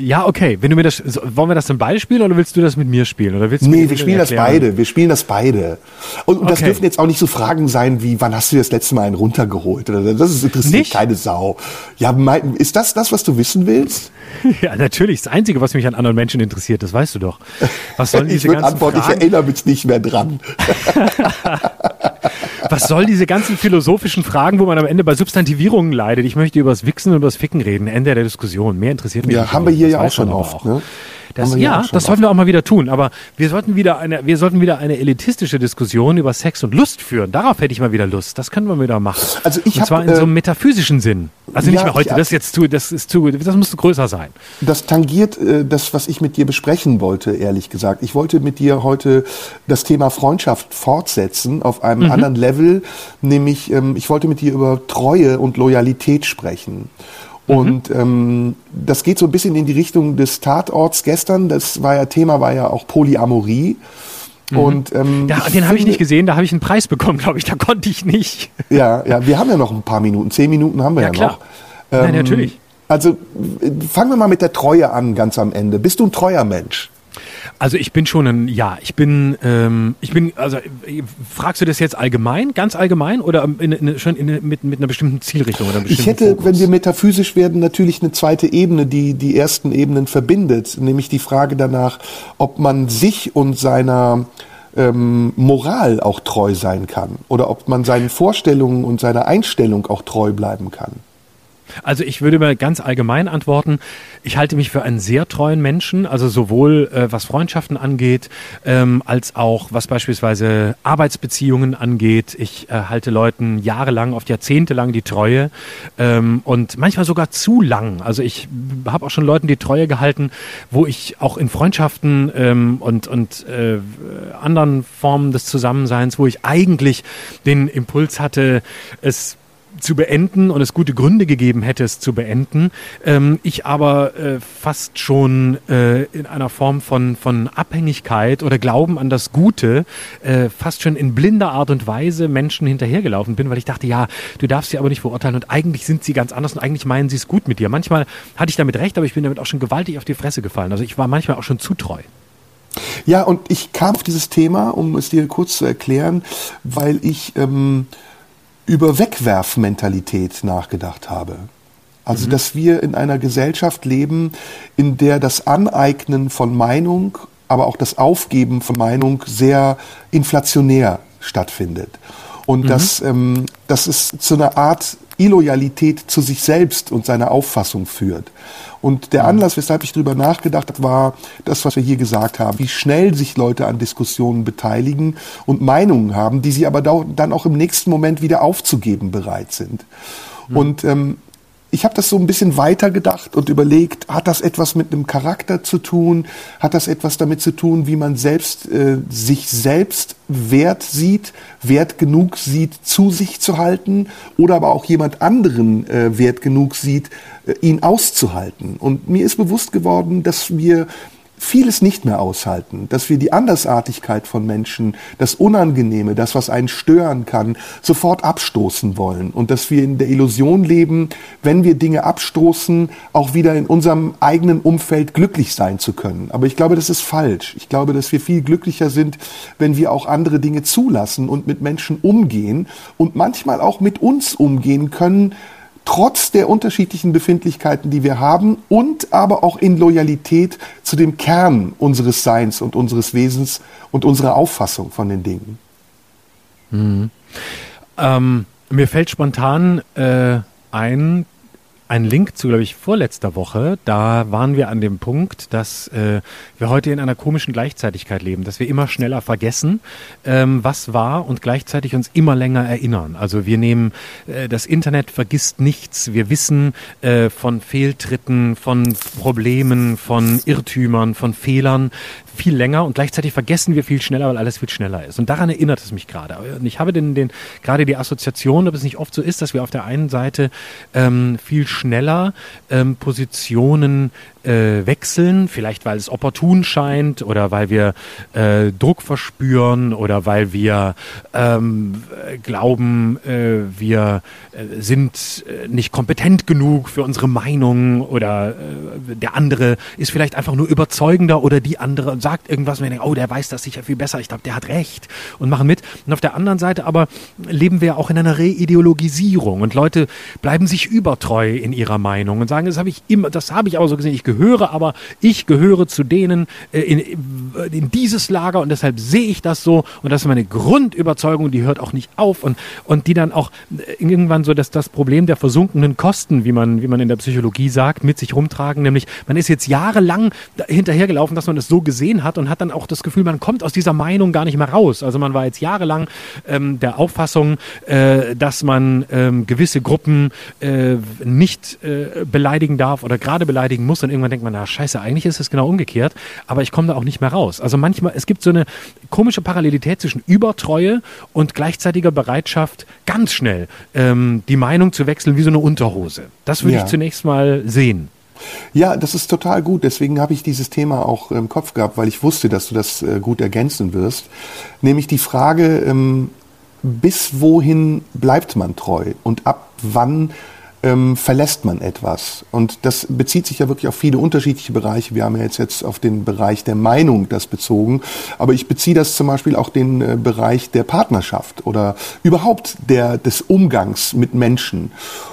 Ja, okay. Wenn du mir das, wollen wir das dann beide spielen oder willst du das mit mir spielen? Oder willst du Nee, mir wir spielen das erklären? beide. Wir spielen das beide. Und, und das Okay. dürfen jetzt auch nicht so Fragen sein wie, wann hast du das letzte Mal einen runtergeholt? Oder Das ist interessiert Nicht? keine Sau. Ja, mein, ist das das, was du wissen willst? Ja, natürlich. Das Einzige, was mich an anderen Menschen interessiert, das weißt du doch. Was sollen Ich diese würde ganzen antworten, ich Fragen? erinnere mich nicht mehr dran. Was soll diese ganzen philosophischen Fragen, wo man am Ende bei Substantivierungen leidet? Ich möchte über das Wichsen und über das Ficken reden. Ende der Diskussion. Mehr interessiert mich Ja, nicht. haben wir hier ja auch schon oft. auch. Ne? Das, ja, das sollten wir auch mal wieder tun. Aber wir sollten wieder eine, wir sollten wieder eine elitistische Diskussion über Sex und Lust führen. Darauf hätte ich mal wieder Lust. Das können wir wieder machen. Also ich und hab, zwar in so einem metaphysischen Sinn. Also nicht ja, mehr heute. ich- das ist jetzt zu, das ist zu, das muss größer sein. Das tangiert äh, das, was ich mit dir besprechen wollte, ehrlich gesagt. Ich wollte mit dir heute das Thema Freundschaft fortsetzen auf einem Mhm. anderen Level, nämlich ähm, ich wollte mit dir über Treue und Loyalität sprechen. Mhm. Und ähm, das geht so ein bisschen in die Richtung des Tatorts gestern. Das war ja Thema, war ja auch Polyamorie. Und ähm, Da, den habe ich nicht gesehen, da habe ich einen Preis bekommen, glaube ich. Da konnte ich nicht. Ja, ja, wir haben ja noch ein paar Minuten. Zehn Minuten haben wir ja, Ja, klar. noch. Ähm, Nein, natürlich. Also äh, fangen wir mal mit der Treue an, ganz am Ende. Bist du ein treuer Mensch? Also ich bin schon ein, ja, ich bin, ähm, ich bin, also äh, fragst du das jetzt allgemein, ganz allgemein oder in, in, schon in, mit, mit einer bestimmten Zielrichtung oder einem Ich bestimmten hätte, Fokus? wenn wir metaphysisch werden, natürlich eine zweite Ebene, die die ersten Ebenen verbindet, nämlich die Frage danach, ob man sich und seiner ähm, Moral auch treu sein kann oder ob man seinen Vorstellungen und seiner Einstellung auch treu bleiben kann. Also ich würde mal ganz allgemein antworten. Ich halte mich für einen sehr treuen Menschen, also sowohl äh, was Freundschaften angeht, ähm, als auch was beispielsweise Arbeitsbeziehungen angeht. Ich äh, halte Leuten jahrelang, oft jahrzehntelang die Treue ähm, und manchmal sogar zu lang. Also ich habe auch schon Leuten die Treue gehalten, wo ich auch in Freundschaften ähm, und, und äh, anderen Formen des Zusammenseins, wo ich eigentlich den Impuls hatte, es zu beenden und es gute Gründe gegeben hätte, es zu beenden. Ähm, ich aber äh, fast schon äh, in einer Form von, von Abhängigkeit oder Glauben an das Gute äh, fast schon in blinder Art und Weise Menschen hinterhergelaufen bin, weil ich dachte, ja, du darfst sie aber nicht verurteilen und eigentlich sind sie ganz anders und eigentlich meinen sie es gut mit dir. Manchmal hatte ich damit recht, aber ich bin damit auch schon gewaltig auf die Fresse gefallen. Also ich war manchmal auch schon zu treu. Ja, und ich kam auf dieses Thema, um es dir kurz zu erklären, weil ich ähm, über Wegwerfmentalität nachgedacht habe. Also, dass wir in einer Gesellschaft leben, in der das Aneignen von Meinung, aber auch das Aufgeben von Meinung sehr inflationär stattfindet. Und dass, ähm, dass es zu einer Art Illoyalität zu sich selbst und seiner Auffassung führt. Und der Anlass, weshalb ich darüber nachgedacht habe, war das, was wir hier gesagt haben, wie schnell sich Leute an Diskussionen beteiligen und Meinungen haben, die sie aber dann auch im nächsten Moment wieder aufzugeben bereit sind. Und ähm, ich habe das so ein bisschen weitergedacht und überlegt, hat das etwas mit einem Charakter zu tun? Hat das etwas damit zu tun, wie man selbst äh, sich selbst wert sieht, wert genug sieht, zu sich zu halten oder aber auch jemand anderen äh, wert genug sieht, äh, ihn auszuhalten? Und mir ist bewusst geworden, dass wir vieles nicht mehr aushalten, dass wir die Andersartigkeit von Menschen, das Unangenehme, das, was einen stören kann, sofort abstoßen wollen und dass wir in der Illusion leben, wenn wir Dinge abstoßen, auch wieder in unserem eigenen Umfeld glücklich sein zu können. Aber ich glaube, das ist falsch. Ich glaube, dass wir viel glücklicher sind, wenn wir auch andere Dinge zulassen und mit Menschen umgehen und manchmal auch mit uns umgehen können, trotz der unterschiedlichen Befindlichkeiten, die wir haben und aber auch in Loyalität zu dem Kern unseres Seins und unseres Wesens und unserer Auffassung von den Dingen. Ähm, mir fällt spontan äh, ein, ein Link zu, glaube ich, vorletzter Woche. Da waren wir an dem Punkt, dass äh, wir heute in einer komischen Gleichzeitigkeit leben, dass wir immer schneller vergessen, ähm, was war und gleichzeitig uns immer länger erinnern. Also wir nehmen, äh, das Internet vergisst nichts. Wir wissen äh, von Fehltritten, von Problemen, von Irrtümern, von Fehlern viel länger und gleichzeitig vergessen wir viel schneller, weil alles viel schneller ist. Und daran erinnert es mich gerade. Und ich habe den, den, gerade die Assoziation, ob es nicht oft so ist, dass wir auf der einen Seite ähm, viel schneller ähm, Positionen äh, wechseln, vielleicht weil es opportun scheint oder weil wir äh, Druck verspüren oder weil wir ähm, äh, glauben, äh, wir äh, sind äh, nicht kompetent genug für unsere Meinung oder äh, der andere ist vielleicht einfach nur überzeugender oder die andere sagt irgendwas und wir denken, oh, der weiß das sicher viel besser, ich glaube, der hat recht und machen mit. Und auf der anderen Seite aber leben wir auch in einer Reideologisierung und Leute bleiben sich übertreu in ihrer Meinung und sagen, das habe ich immer, das habe ich aber so gesehen, ich gehöre gehöre aber, ich gehöre zu denen äh, in, in dieses Lager und deshalb sehe ich das so und das ist meine Grundüberzeugung, die hört auch nicht auf und, und die dann auch äh, irgendwann so, dass das Problem der versunkenen Kosten, wie man, wie man in der Psychologie sagt, mit sich rumtragen, nämlich man ist jetzt jahrelang hinterhergelaufen, dass man es so gesehen hat und hat dann auch das Gefühl, man kommt aus dieser Meinung gar nicht mehr raus. Also man war jetzt jahrelang ähm, der Auffassung, äh, dass man ähm, gewisse Gruppen äh, nicht äh, beleidigen darf oder gerade beleidigen muss und irgendwann denkt man, na scheiße, eigentlich ist es genau umgekehrt, aber ich komme da auch nicht mehr raus. Also manchmal, es gibt so eine komische Parallelität zwischen Übertreue und gleichzeitiger Bereitschaft, ganz schnell ähm, die Meinung zu wechseln wie so eine Unterhose. Das würde ja. ich zunächst mal sehen. Ja, das ist total gut. Deswegen habe ich dieses Thema auch im Kopf gehabt, weil ich wusste, dass du das äh, gut ergänzen wirst. Nämlich die Frage, ähm, bis wohin bleibt man treu und ab wann ähm, verlässt man etwas. Und das bezieht sich ja wirklich auf viele unterschiedliche Bereiche. Wir haben ja jetzt, jetzt auf den Bereich der Meinung das bezogen. Aber ich beziehe das zum Beispiel auch den äh, Bereich der Partnerschaft oder überhaupt der, des Umgangs mit Menschen.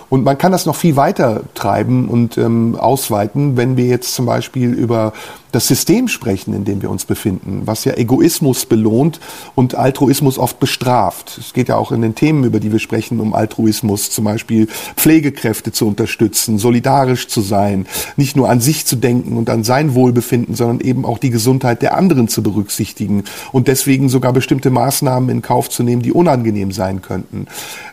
Und man kann das noch viel weiter treiben und ähm, ausweiten, wenn wir jetzt zum Beispiel über das System sprechen, in dem wir uns befinden, was ja Egoismus belohnt und Altruismus oft bestraft. Es geht ja auch in den Themen, über die wir sprechen, um Altruismus, zum Beispiel Pflegekräfte zu unterstützen, solidarisch zu sein, nicht nur an sich zu denken und an sein Wohlbefinden, sondern eben auch die Gesundheit der anderen zu berücksichtigen und deswegen sogar bestimmte Maßnahmen in Kauf zu nehmen, die unangenehm sein könnten.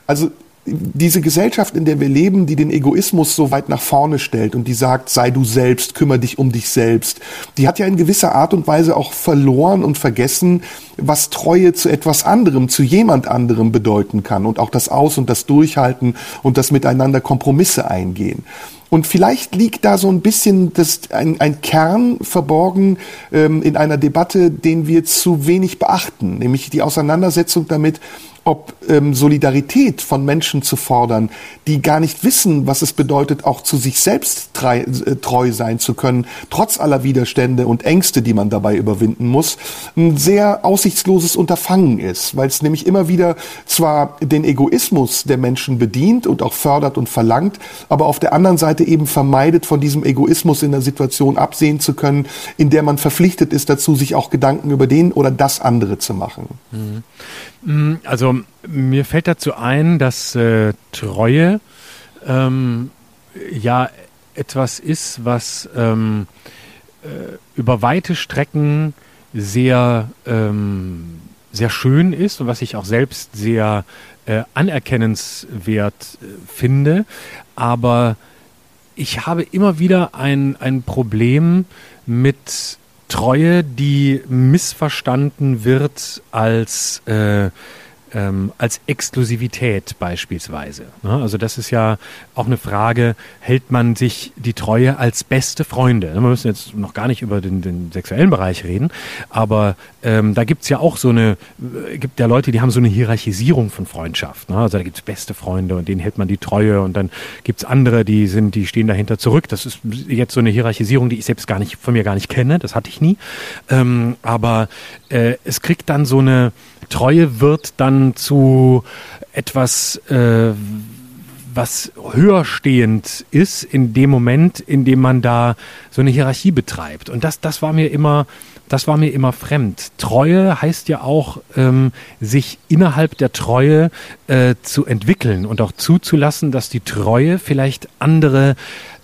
Also diese Gesellschaft, in der wir leben, die den Egoismus so weit nach vorne stellt und die sagt, sei du selbst, kümmere dich um dich selbst, die hat ja in gewisser Art und Weise auch verloren und vergessen, was Treue zu etwas anderem, zu jemand anderem bedeuten kann und auch das Aus- und das Durchhalten und das Miteinander Kompromisse eingehen. Und vielleicht liegt da so ein bisschen das, ein, ein Kern verborgen ähm, in einer Debatte, den wir zu wenig beachten, nämlich die Auseinandersetzung damit, ob ähm, Solidarität von Menschen zu fordern, die gar nicht wissen, was es bedeutet, auch zu sich selbst treu, äh, treu sein zu können, trotz aller Widerstände und Ängste, die man dabei überwinden muss, ein sehr aussichtsloses Unterfangen ist, weil es nämlich immer wieder zwar den Egoismus der Menschen bedient und auch fördert und verlangt, aber auf der anderen Seite eben vermeidet, von diesem Egoismus in der Situation absehen zu können, in der man verpflichtet ist dazu, sich auch Gedanken über den oder das andere zu machen. Mhm. Mm, also mir fällt dazu ein, dass äh, Treue ähm, ja etwas ist, was ähm, äh, über weite Strecken sehr, ähm, sehr schön ist und was ich auch selbst sehr äh, anerkennenswert äh, finde. Aber ich habe immer wieder ein, ein Problem mit Treue, die missverstanden wird als äh, ähm, als Exklusivität beispielsweise. Ne? Also das ist ja auch eine Frage, hält man sich die Treue als beste Freunde? Ne? Wir müssen jetzt noch gar nicht über den, den sexuellen Bereich reden, aber ähm, da gibt's ja auch so eine, äh, gibt ja Leute, die haben so eine Hierarchisierung von Freundschaft. Ne? Also da gibt's beste Freunde und denen hält man die Treue und dann gibt's andere, die sind, die stehen dahinter zurück. Das ist jetzt so eine Hierarchisierung, die ich selbst gar nicht von mir gar nicht kenne, das hatte ich nie. Ähm, aber äh, es kriegt dann so eine Treue wird dann zu etwas, äh, was höherstehend ist in dem Moment, in dem man da so eine Hierarchie betreibt. Und das, das war mir immer, das war mir immer fremd. Treue heißt ja auch, ähm, sich innerhalb der Treue äh, zu entwickeln und auch zuzulassen, dass die Treue vielleicht andere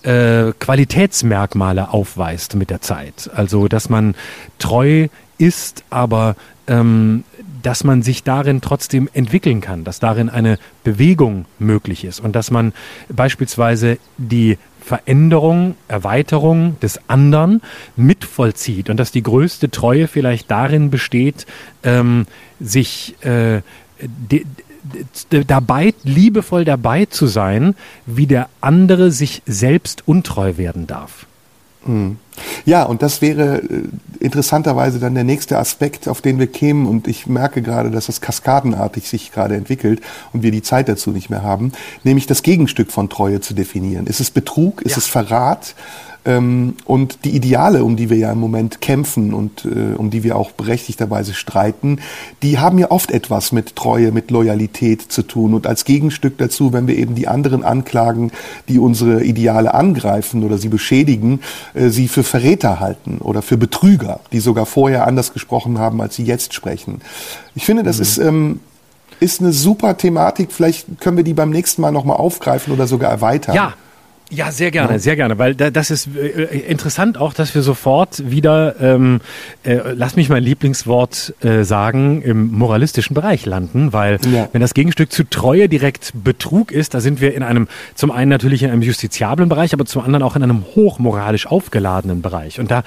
äh, Qualitätsmerkmale aufweist mit der Zeit. Also, dass man treu ist, aber ähm, dass man sich darin trotzdem entwickeln kann, dass darin eine Bewegung möglich ist und dass man beispielsweise die Veränderung, Erweiterung des anderen mitvollzieht und dass die größte Treue vielleicht darin besteht, ähm, sich äh, dabei, liebevoll dabei zu sein, wie der andere sich selbst untreu werden darf. Hm. Ja, und das wäre äh, interessanterweise dann der nächste Aspekt, auf den wir kämen. Und ich merke gerade, dass das kaskadenartig sich gerade entwickelt und wir die Zeit dazu nicht mehr haben, nämlich das Gegenstück von Treue zu definieren. Ist es Betrug? Ist ja. es Verrat? Ähm, und die Ideale, um die wir ja im Moment kämpfen und äh, um die wir auch berechtigterweise streiten, die haben ja oft etwas mit Treue, mit Loyalität zu tun. Und als Gegenstück dazu, wenn wir eben die anderen anklagen, die unsere Ideale angreifen oder sie beschädigen, äh, sie für Verräter halten oder für Betrüger, die sogar vorher anders gesprochen haben, als sie jetzt sprechen. Ich finde, das mhm. ist ähm, ist eine super Thematik. Vielleicht können wir die beim nächsten Mal nochmal aufgreifen oder sogar erweitern. Ja, ja, sehr gerne, ja. sehr gerne, weil da, das ist äh, interessant auch, dass wir sofort wieder, ähm, äh, lass mich mein Lieblingswort äh, sagen, im moralistischen Bereich landen, weil ja. wenn das Gegenstück zu Treue direkt Betrug ist, da sind wir in einem, zum einen natürlich in einem justiziablen Bereich, aber zum anderen auch in einem hochmoralisch aufgeladenen Bereich. Und da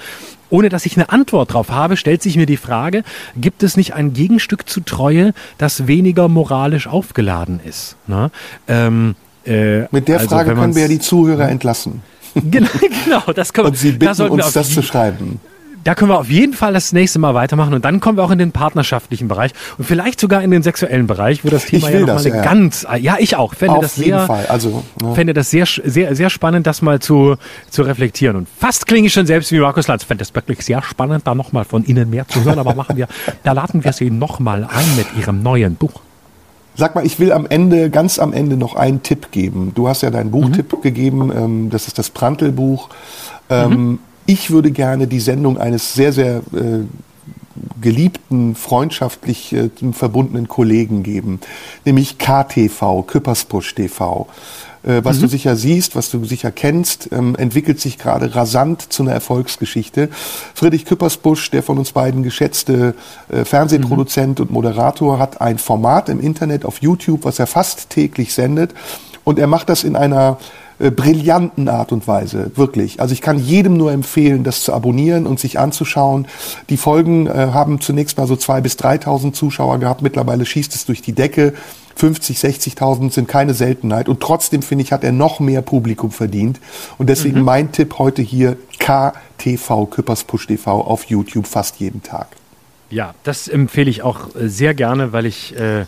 ohne dass ich eine Antwort drauf habe, stellt sich mir die Frage, gibt es nicht ein Gegenstück zu Treue, das weniger moralisch aufgeladen ist? Ne? Ähm, äh, Mit der also, Frage können wir ja die Zuhörer entlassen. Genau, genau das können wir. Und Sie bitten da uns, das zu schreiben da können wir auf jeden Fall das nächste Mal weitermachen und dann kommen wir auch in den partnerschaftlichen Bereich und vielleicht sogar in den sexuellen Bereich, wo das Thema ja nochmal eine ja. ganz, ja ich auch, fände auf das jeden sehr, Fall. Also, ja. fände das sehr, sehr, sehr spannend, das mal zu, zu reflektieren und fast klinge ich schon selbst wie Markus Lanz, fände das wirklich sehr spannend, da nochmal von Ihnen mehr zu hören, aber machen wir, da laden wir Sie nochmal ein mit Ihrem neuen Buch. Sag mal, ich will am Ende, ganz am Ende noch einen Tipp geben. Du hast ja deinen Buchtipp mhm. gegeben, ähm, das ist das Prantl-Buch. Ähm, mhm. Ich würde gerne die Sendung eines sehr, sehr äh, geliebten, freundschaftlich äh, verbundenen Kollegen geben, nämlich KTV, Küppersbusch TV. Äh, was mhm. du sicher siehst, was du sicher kennst, ähm, entwickelt sich gerade rasant zu einer Erfolgsgeschichte. Friedrich Küppersbusch, der von uns beiden geschätzte äh, Fernsehproduzent mhm. und Moderator, hat ein Format im Internet auf YouTube, was er fast täglich sendet. Und er macht das in einer äh, brillanten Art und Weise, wirklich. Also ich kann jedem nur empfehlen, das zu abonnieren und sich anzuschauen. Die Folgen äh, haben zunächst mal so zwei bis 3.000 Zuschauer gehabt. Mittlerweile schießt es durch die Decke. 50, 60.000 sind keine Seltenheit. Und trotzdem, finde ich, hat er noch mehr Publikum verdient. Und deswegen mhm. mein Tipp heute hier KTV, Küpperspush TV auf YouTube fast jeden Tag. Ja, das empfehle ich auch äh, sehr gerne, weil ich äh,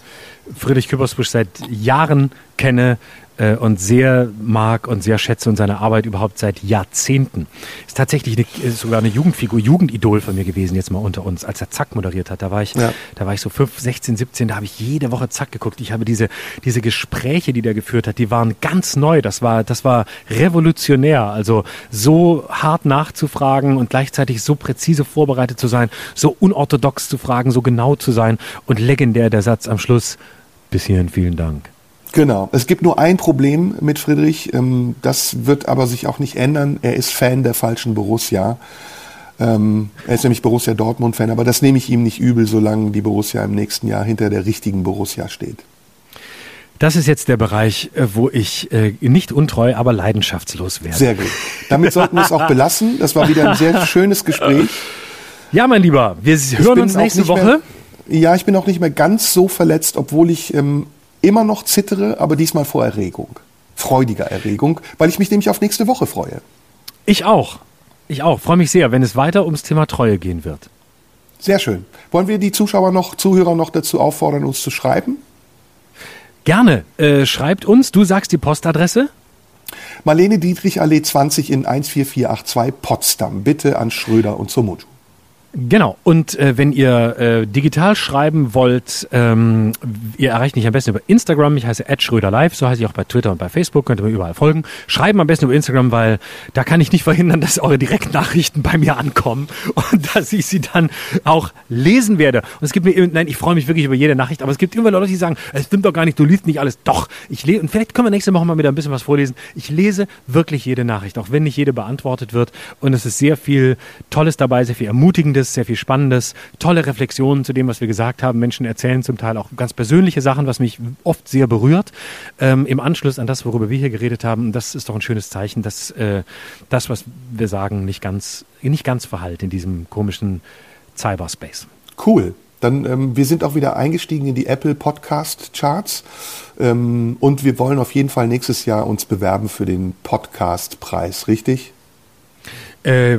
Friedrich Küppersbusch seit Jahren kenne, äh, und sehr mag und sehr schätze und seine Arbeit überhaupt seit Jahrzehnten. Ist tatsächlich eine, ist sogar eine Jugendfigur, Jugendidol von mir gewesen, jetzt mal unter uns, als er Zack moderiert hat. Da war ich, ja. da war ich so 5, 16, 17, da habe ich jede Woche Zack geguckt. Ich habe diese, diese Gespräche, die der geführt hat, die waren ganz neu. Das war, das war revolutionär. Also so hart nachzufragen und gleichzeitig so präzise vorbereitet zu sein, so unorthodox zu fragen, so genau zu sein und legendär der Satz am Schluss. Bis hierhin vielen Dank. Genau. Es gibt nur ein Problem mit Friedrich. Ähm, das wird aber sich auch nicht ändern. Er ist Fan der falschen Borussia. Ähm, er ist nämlich Borussia Dortmund-Fan, aber das nehme ich ihm nicht übel, solange die Borussia im nächsten Jahr hinter der richtigen Borussia steht. Das ist jetzt der Bereich, äh, wo ich äh, nicht untreu, aber leidenschaftslos werde. Sehr gut. Damit sollten wir es auch belassen. Das war wieder ein sehr schönes Gespräch. Ja, mein Lieber, wir hören uns nächste Woche. Mehr, ja, ich bin auch nicht mehr ganz so verletzt, obwohl ich ähm, immer noch zittere, aber diesmal vor Erregung. Freudiger Erregung, weil ich mich nämlich auf nächste Woche freue. Ich auch. Ich auch. Freue mich sehr, wenn es weiter ums Thema Treue gehen wird. Sehr schön. Wollen wir die Zuschauer noch, Zuhörer noch dazu auffordern, uns zu schreiben? Gerne. Äh, schreibt uns. Du sagst die Postadresse. Marlene Dietrich Allee 20 in 14482 Potsdam. Bitte an Schröder und Somutu. Genau. Und äh, wenn ihr äh, digital schreiben wollt, ähm, ihr erreicht mich am besten über Instagram. Ich heiße @schröderlive, so heiße ich auch bei Twitter und bei Facebook. Könnt ihr mir überall folgen. Schreiben am besten über Instagram, weil da kann ich nicht verhindern, dass eure Direktnachrichten bei mir ankommen und dass ich sie dann auch lesen werde. Und es gibt mir, nein, ich freue mich wirklich über jede Nachricht, aber es gibt immer Leute, die sagen, es stimmt doch gar nicht, du liest nicht alles. Doch, ich lese und vielleicht können wir nächste Woche mal wieder ein bisschen was vorlesen. Ich lese wirklich jede Nachricht, auch wenn nicht jede beantwortet wird. Und es ist sehr viel Tolles dabei, sehr viel Ermutigendes Spannendes, sehr viel Spannendes, tolle Reflexionen zu dem, was wir gesagt haben. Menschen erzählen zum Teil auch ganz persönliche Sachen, was mich oft sehr berührt, ähm, im Anschluss an das, worüber wir hier geredet haben. Das ist doch ein schönes Zeichen, dass äh, das, was wir sagen, nicht ganz, nicht ganz verhallt in diesem komischen Cyberspace. Cool. Dann, ähm, wir sind auch wieder eingestiegen in die Apple Podcast Charts ähm, und wir wollen auf jeden Fall nächstes Jahr uns bewerben für den Podcast Preis, richtig? Äh,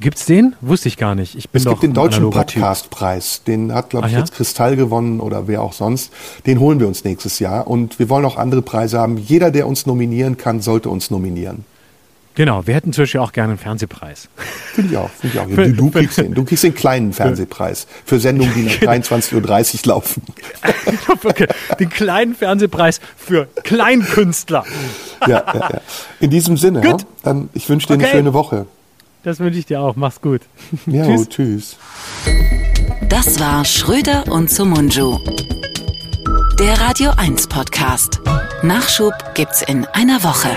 gibt's den? Wusste ich gar nicht. Ich bin es gibt den deutschen Podcastpreis. Den hat, glaube ich, ja? jetzt Kristall gewonnen oder wer auch sonst. Den holen wir uns nächstes Jahr. Und wir wollen auch andere Preise haben. Jeder, der uns nominieren kann, sollte uns nominieren. Genau, wir hätten zum Beispiel auch gerne einen Fernsehpreis. Finde ich auch. Finde ich auch. Du, du, kriegst den. Du kriegst den kleinen Fernsehpreis für Sendungen, die nach 23.30 Uhr laufen. okay. Den kleinen Fernsehpreis für Kleinkünstler. ja, ja, ja. In diesem Sinne, ja, dann ich wünsche dir okay. eine schöne Woche. Das wünsche ich dir auch. Mach's gut. Ja, tschüss. tschüss. Das war Schröder und Sumunju. Der Radio 1 Podcast. Nachschub gibt's in einer Woche.